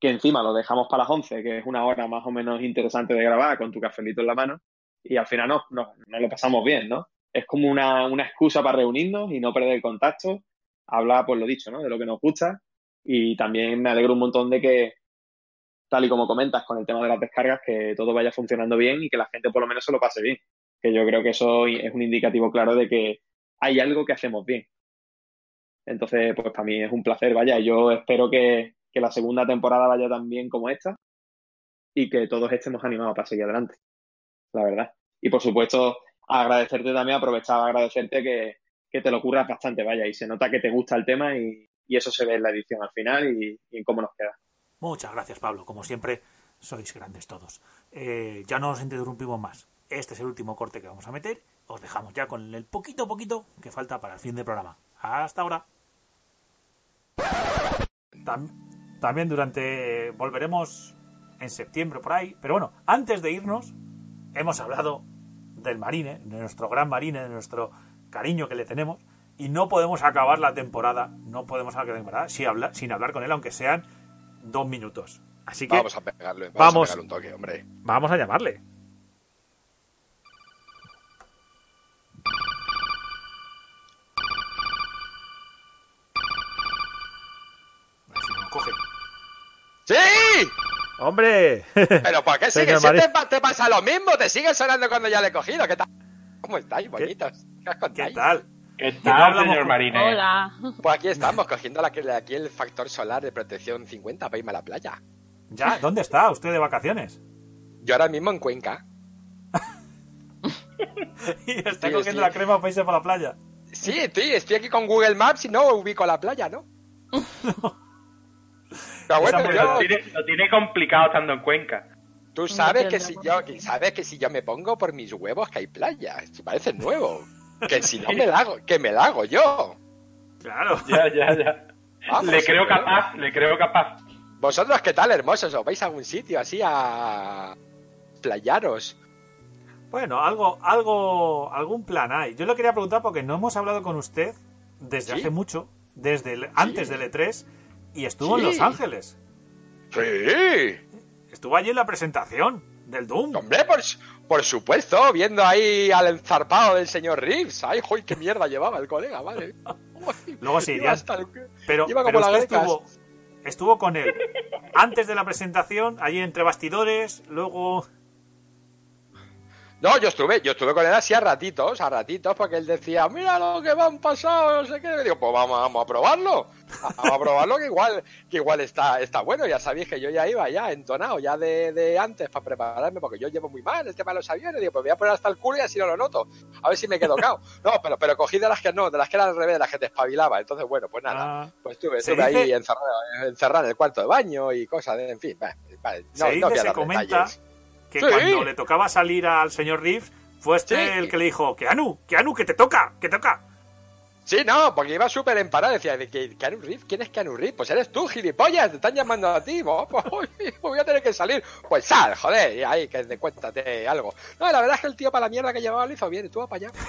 que encima lo dejamos para las 11, que es una hora más o menos interesante de grabar con tu cafelito en la mano, y al final no, no, no lo pasamos bien, ¿no? Es como una, excusa para reunirnos y no perder el contacto, hablar, pues lo dicho, ¿no? De lo que nos gusta, y también me alegro un montón de que, tal y como comentas con el tema de las descargas, que todo vaya funcionando bien y que la gente por lo menos se lo pase bien. Que yo creo que eso es un indicativo claro de que hay algo que hacemos bien. Entonces, pues para mí es un placer, vaya, yo espero que, que la segunda temporada vaya tan bien como esta y que todos estemos animados para seguir adelante, la verdad. Y por supuesto, agradecerte también, aprovechar a agradecerte que, que te lo curras bastante, vaya, y se nota que te gusta el tema y, y eso se ve en la edición al final y, y en cómo nos queda. Muchas gracias Pablo, como siempre sois grandes todos. Eh, ya no os interrumpimos más. Este es el último corte que vamos a meter. Os dejamos ya con el poquito poquito que falta para el fin del programa. Hasta ahora. Tam- también durante volveremos en septiembre por ahí, pero bueno, antes de irnos hemos hablado del Marine, de nuestro gran Marine, de nuestro cariño que le tenemos y no podemos acabar la temporada, no podemos acabar la temporada sin hablar, sin hablar con él aunque sean dos minutos. Así que Vamos a pegarle, vamos, Vamos. a pegarle un toque, hombre. Vamos a llamarle. A ver si nos coge. ¡Sí! ¡Hombre! ¿Pero por qué Señor sigues? Si Marín. te, pa- te pasa lo mismo, te sigue sonando cuando ya le he cogido. ¿Qué tal? ¿Cómo estáis, bonitos? ¿Qué os ¿Qué contáis? tal? ¿Qué no tal, señor Marínez? Hola. Pues aquí estamos, cogiendo la, aquí el factor solar de protección 50 para irme a la playa. ¿Ya? ¿Dónde está usted de vacaciones? Yo ahora mismo en Cuenca. y está Sí, cogiendo sí. la crema para irse para la playa. Sí, estoy, estoy aquí con Google Maps y no ubico la playa, ¿no? Bueno, yo- Lo tiene, lo tiene complicado estando en Cuenca. Tú sabes que si yo, que sabes que si yo me pongo por mis huevos que hay playa, si parece nuevo. Que si no me la hago, que me la hago yo. Claro. Ya, ya, ya. Vamos, le creo hombre. capaz, le creo capaz. Vosotros, ¿qué tal, hermosos? ¿Os vais a algún sitio así a playaros? Bueno, algo, algo, algún plan hay. Yo le quería preguntar porque no hemos hablado con usted desde Sí. hace mucho, desde el- antes del E3, y estuvo en Sí. Los Ángeles. Sí, Estuvo allí en la presentación del Doom. hombre, por, por supuesto, viendo ahí al enzarpado del señor Reeves. Ay, joy, qué mierda llevaba el colega, vale. Luego hasta el- Pero, iba pero como la estuvo, estuvo con él antes de la presentación, allí entre bastidores, luego... No, yo estuve, yo estuve con él así a ratitos, a ratitos, porque él decía, mira lo que me han pasado, no sé qué. Y digo, pues vamos, vamos a probarlo. A probarlo que igual, que igual está, está bueno. Ya sabéis que yo ya iba ya entonado, ya de, de antes para prepararme, porque yo llevo muy mal el tema de los aviones. Digo, pues voy a poner hasta el culo y así no lo noto. A ver si me quedo cao. No, pero, pero cogí de las que no, de las que eran al revés, de las que te espabilaba. Entonces, bueno, pues nada. Ah, Pues estuve, estuve ahí dice- encerrado, encerrado en el cuarto de baño y cosas, de, en fin. Vale, vale, no, se dice, comenta detalles. que Sí. cuando le tocaba salir al señor Reeves, fue este Sí. el que le dijo, Keanu, Keanu, que te toca, que toca. Sí, no, porque iba súper emparado. Decía, ¿de que Keanu Reeves? ¿Quién es Keanu Reeves? Pues eres tú, gilipollas, te están llamando a ti. Pues, uy, voy a tener que salir. Pues sal, joder, y ahí, que te cuéntate algo. No, la verdad es que el tío para la mierda que llevaba lo hizo bien. Y tú vas para allá.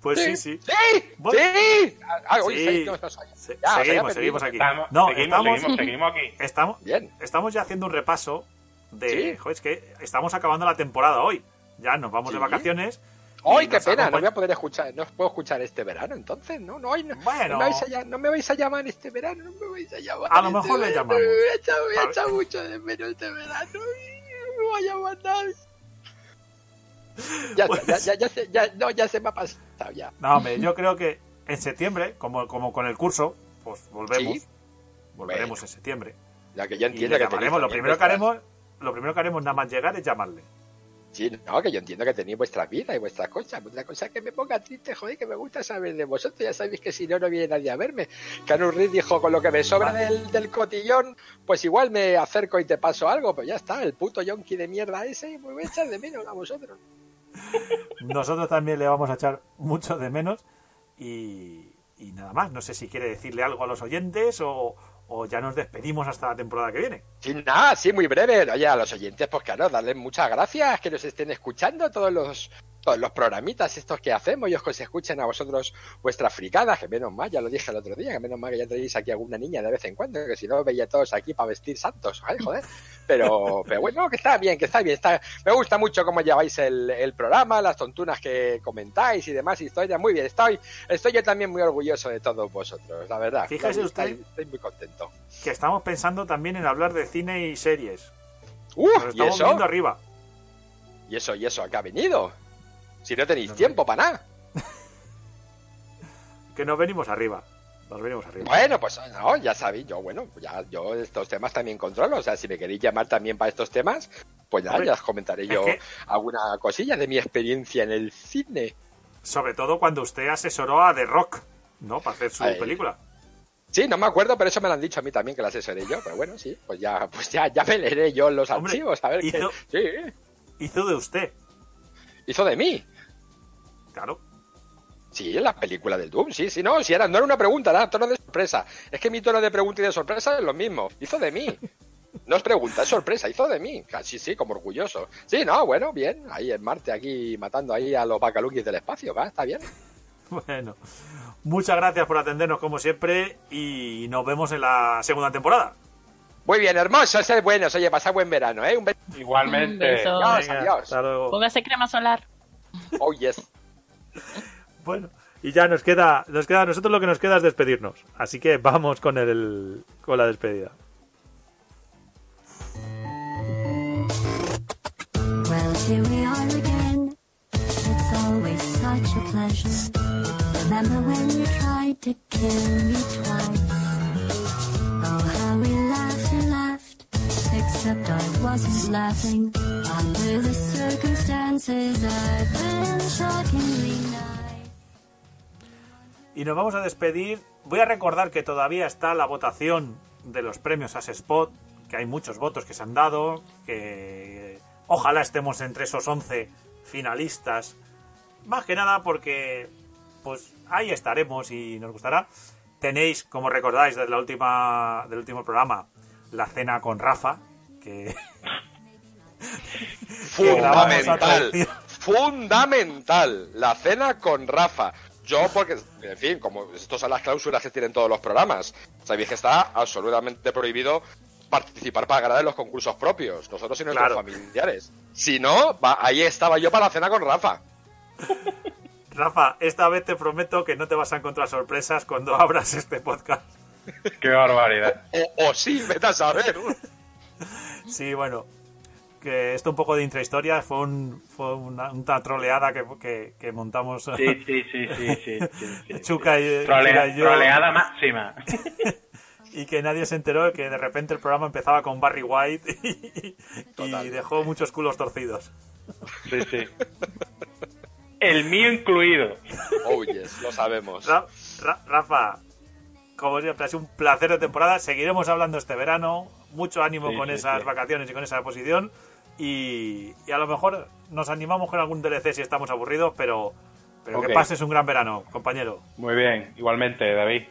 Pues sí, sí. ¡Sí! Bueno. ¡Sí! Ah, uy, Ya, seguimos, seguimos aquí. Estamos, no, seguimos, estamos, seguimos, seguimos aquí. estamos, Bien. estamos ya haciendo un repaso de... Sí. Joder, es que estamos acabando la temporada hoy. Ya nos vamos de vacaciones. ¡Ay, qué pena! No acompaña- voy a poder escuchar, no os puedo escuchar este verano, entonces, ¿no? No, no, Bueno. no, me vais a, no me vais a llamar este verano, no me vais a llamar. A lo este mejor le verano, llamamos. Me voy a echar, me voy a echar mucho de menos este verano y no me va a llamar nadie. Ya, Pues- ya, ya, ya, se, ya, no, ya se me ha pasado ya. No, hombre, yo creo que en septiembre, como, como con el curso, pues volvemos. Sí. Volveremos Bueno. en septiembre. Ya que yo Y entiendo le que llamaremos. Lo primero que haremos, lo primero que haremos nada más llegar es llamarle. Sí, no, que yo entiendo que tenéis vuestra vida y vuestras cosas. Otra cosa que me ponga triste, joder, que me gusta saber de vosotros. Ya sabéis que si no, no viene nadie a verme. Canu Reed dijo, con lo que me sobra del, del cotillón, pues igual me acerco y te paso algo. Pues ya está, el puto yonki de mierda ese, me voy a echar de menos a vosotros. Nosotros también le vamos a echar mucho de menos. Y, y nada más. No sé si quiere decirle algo a los oyentes o, o ya nos despedimos hasta la temporada que viene. Sin nada, sí, muy breve. Oye, a los oyentes, pues claro, darles muchas gracias que nos estén escuchando todos los todos los programitas estos que hacemos y os que os escuchen a vosotros vuestras fricadas, que menos mal, ya lo dije el otro día, que menos mal que ya tenéis aquí alguna niña de vez en cuando, que si no veía todos aquí para vestir santos, ay, joder. Pero, pero bueno, que está bien, que está bien, está, me gusta mucho cómo lleváis el, el programa, las tontunas que comentáis y demás historias, muy bien, estoy, estoy yo también muy orgulloso de todos vosotros, la verdad. Fíjese usted. Estoy, estoy muy contento. Que estamos pensando también en hablar de cine y series. ¡Uh! Nos ¿Y estamos eso? viendo arriba. ¿Y eso, y eso, a qué ha venido? Si no tenéis No, tiempo para nada. Que nos venimos arriba. Nos venimos arriba. Bueno, pues no, ya sabéis, yo, bueno, ya yo estos temas también controlo. O sea, si me queréis llamar también para estos temas, pues ya, ya os comentaré yo que- alguna cosilla de mi experiencia en el cine. Sobre todo cuando usted asesoró a The Rock, ¿no? Para hacer su película. Sí, no me acuerdo, pero eso me lo han dicho a mí también que lo asesoré yo. Pero bueno, sí, pues ya, pues ya, ya me leeré yo los Hombre, archivos, a ver hizo- qué. Sí, Hizo de usted. Hizo de mí. Claro. Sí, en la película del Doom, sí, sí, no, si era, no era una pregunta, era tono de sorpresa. Es que mi tono de pregunta y de sorpresa es lo mismo. Hizo de mí. No es pregunta, es sorpresa, hizo de mí. Sí, sí, como orgulloso. Sí, no, bueno, bien. Ahí en Marte, aquí matando ahí a los bacalukis del espacio, va, está bien. Bueno. Muchas gracias por atendernos como siempre y nos vemos en la segunda temporada. Muy bien, hermoso, ser buenos. Oye, pasa buen verano, ¿eh? Un beso. Igualmente. Un beso. Adiós, Venga, adiós. hasta luego. Póngase crema solar. Oh, yes. Bueno, y ya nos queda, nos queda nosotros lo que nos queda es despedirnos. Así que vamos con el con la despedida. Well, here we are again. It's always such a pleasure. Remember when you tried to kill me twice? Y nos vamos a despedir. Voy a recordar que todavía está la votación de los premios As Spot, que hay muchos votos que se han dado, que ojalá estemos entre esos 11 finalistas. Más que nada porque, pues ahí estaremos y nos gustará. Tenéis, como recordáis desde la última, del último programa, la cena con Rafa, que, Fundamental. Fundamental. La cena con Rafa. Yo, porque, en fin, como estas son las cláusulas que tienen todos los programas, sabéis que está absolutamente prohibido participar para ganar en los concursos propios, nosotros y nuestros Claro. familiares. Si no, va- ahí estaba yo para la cena con Rafa. Rafa, esta vez te prometo que no te vas a encontrar sorpresas cuando abras este podcast. Qué barbaridad. O, o sí, vete a saber. Sí, bueno, que esto un poco de intrahistoria fue, un, fue una, una troleada que, que, que montamos Sí, sí, sí, sí, sí. sí, sí. Chuca y, Trolea- Chuca y yo, troleada máxima. y que nadie se enteró que de repente el programa empezaba con Barry White y, dejó muchos culos torcidos. Sí, sí. El mío incluido. Oh, yes, lo sabemos. Ra- Ra- Rafa, como siempre, ha sido un placer de temporada. Seguiremos hablando este verano. Mucho ánimo Sí, con sí, esas sí. vacaciones y con esa posición. Y, y a lo mejor nos animamos con algún DLC si estamos aburridos, pero, pero Ok. que pases un gran verano, compañero. Muy bien, igualmente, David.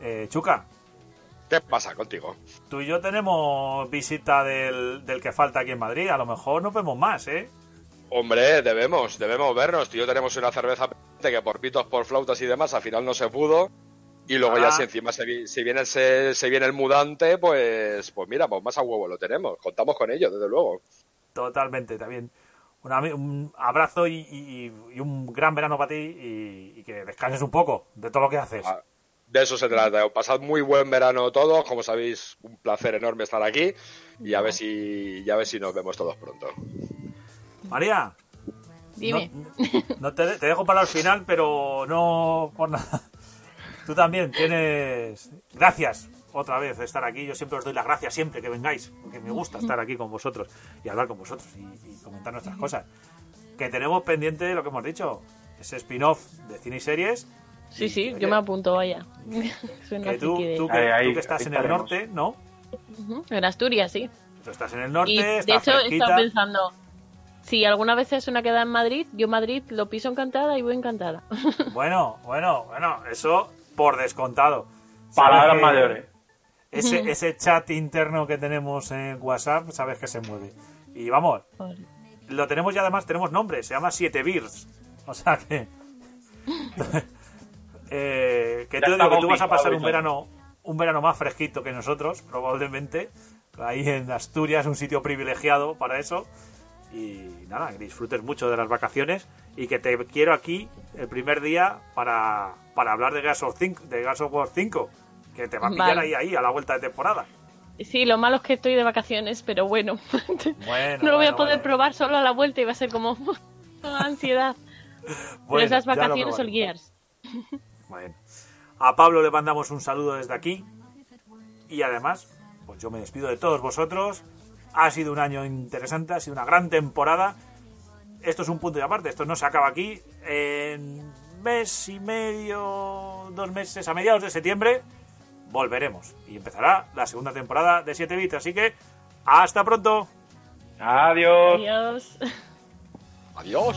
Eh, Chuca, ¿Qué pasa contigo? tú y yo tenemos visita del, del que falta aquí en Madrid. A lo mejor nos vemos más, ¿eh? Hombre, debemos, debemos vernos. Tú y yo tenemos una cerveza que por pitos, por flautas y demás, al final no se pudo. Y luego Ah. ya si encima se, vi- si viene, se, se viene el mudante, pues, pues mira, pues más a huevo lo tenemos. Contamos con ello, desde luego. Totalmente, también. Un, abrazo y, y- y un gran verano para ti y, y que descanses un poco de todo lo que haces. Ah, De eso se trata. Pasad muy buen verano todos. Como sabéis, un placer enorme estar aquí. Y a ver si, y a ver si nos vemos todos pronto. María, Dime. No, no te, te dejo para el final, pero no por nada. Tú también tienes. Gracias otra vez de estar aquí. Yo siempre os doy las gracias siempre que vengáis, porque me gusta estar aquí con vosotros y hablar con vosotros y, y comentar nuestras cosas. Que tenemos pendiente lo que hemos dicho, ese spin-off de cine y series. Sí, Y, sí, oye, yo me apunto, vaya. Que tú, tú que, Ahí, ahí, tú que estás ahí en el estaremos. norte, ¿no? En Asturias, sí. Tú estás en el norte, Y de hecho he estado pensando, si alguna vez es una queda en Madrid, yo Madrid lo piso encantada y voy encantada. Bueno, bueno, bueno, eso por descontado. Palabras mayores. Ese, ese chat interno que tenemos en WhatsApp, sabes que se mueve. Y vamos, lo tenemos y además tenemos nombre, se llama 7 Beers. O sea que. eh, que Ya tú, está digo que tú vas a pasar un verano, un verano más fresquito que nosotros, probablemente. Ahí en Asturias, un sitio privilegiado para eso. Y nada, que disfrutes mucho de las vacaciones y que te quiero aquí el primer día para, para hablar de Gas of, 5, de Gas of War 5, que te va a pillar Vale. ahí, ahí, a la vuelta de temporada. Sí, lo malo es que estoy de vacaciones, pero bueno. Bueno, no lo voy a bueno, poder bueno. probar solo a la vuelta y va a ser como ansiedad. pero esas vacaciones probaremos. guías. Bueno. A Pablo le mandamos un saludo desde aquí. Y además, pues yo me despido de todos vosotros. Ha sido un año interesante, ha sido una gran temporada. Esto es un punto de aparte, esto no se acaba aquí. En mes y medio, dos meses, a mediados de septiembre, volveremos. Y empezará la segunda temporada de 7 bits. Así que, hasta pronto. Adiós. Adiós. Adiós.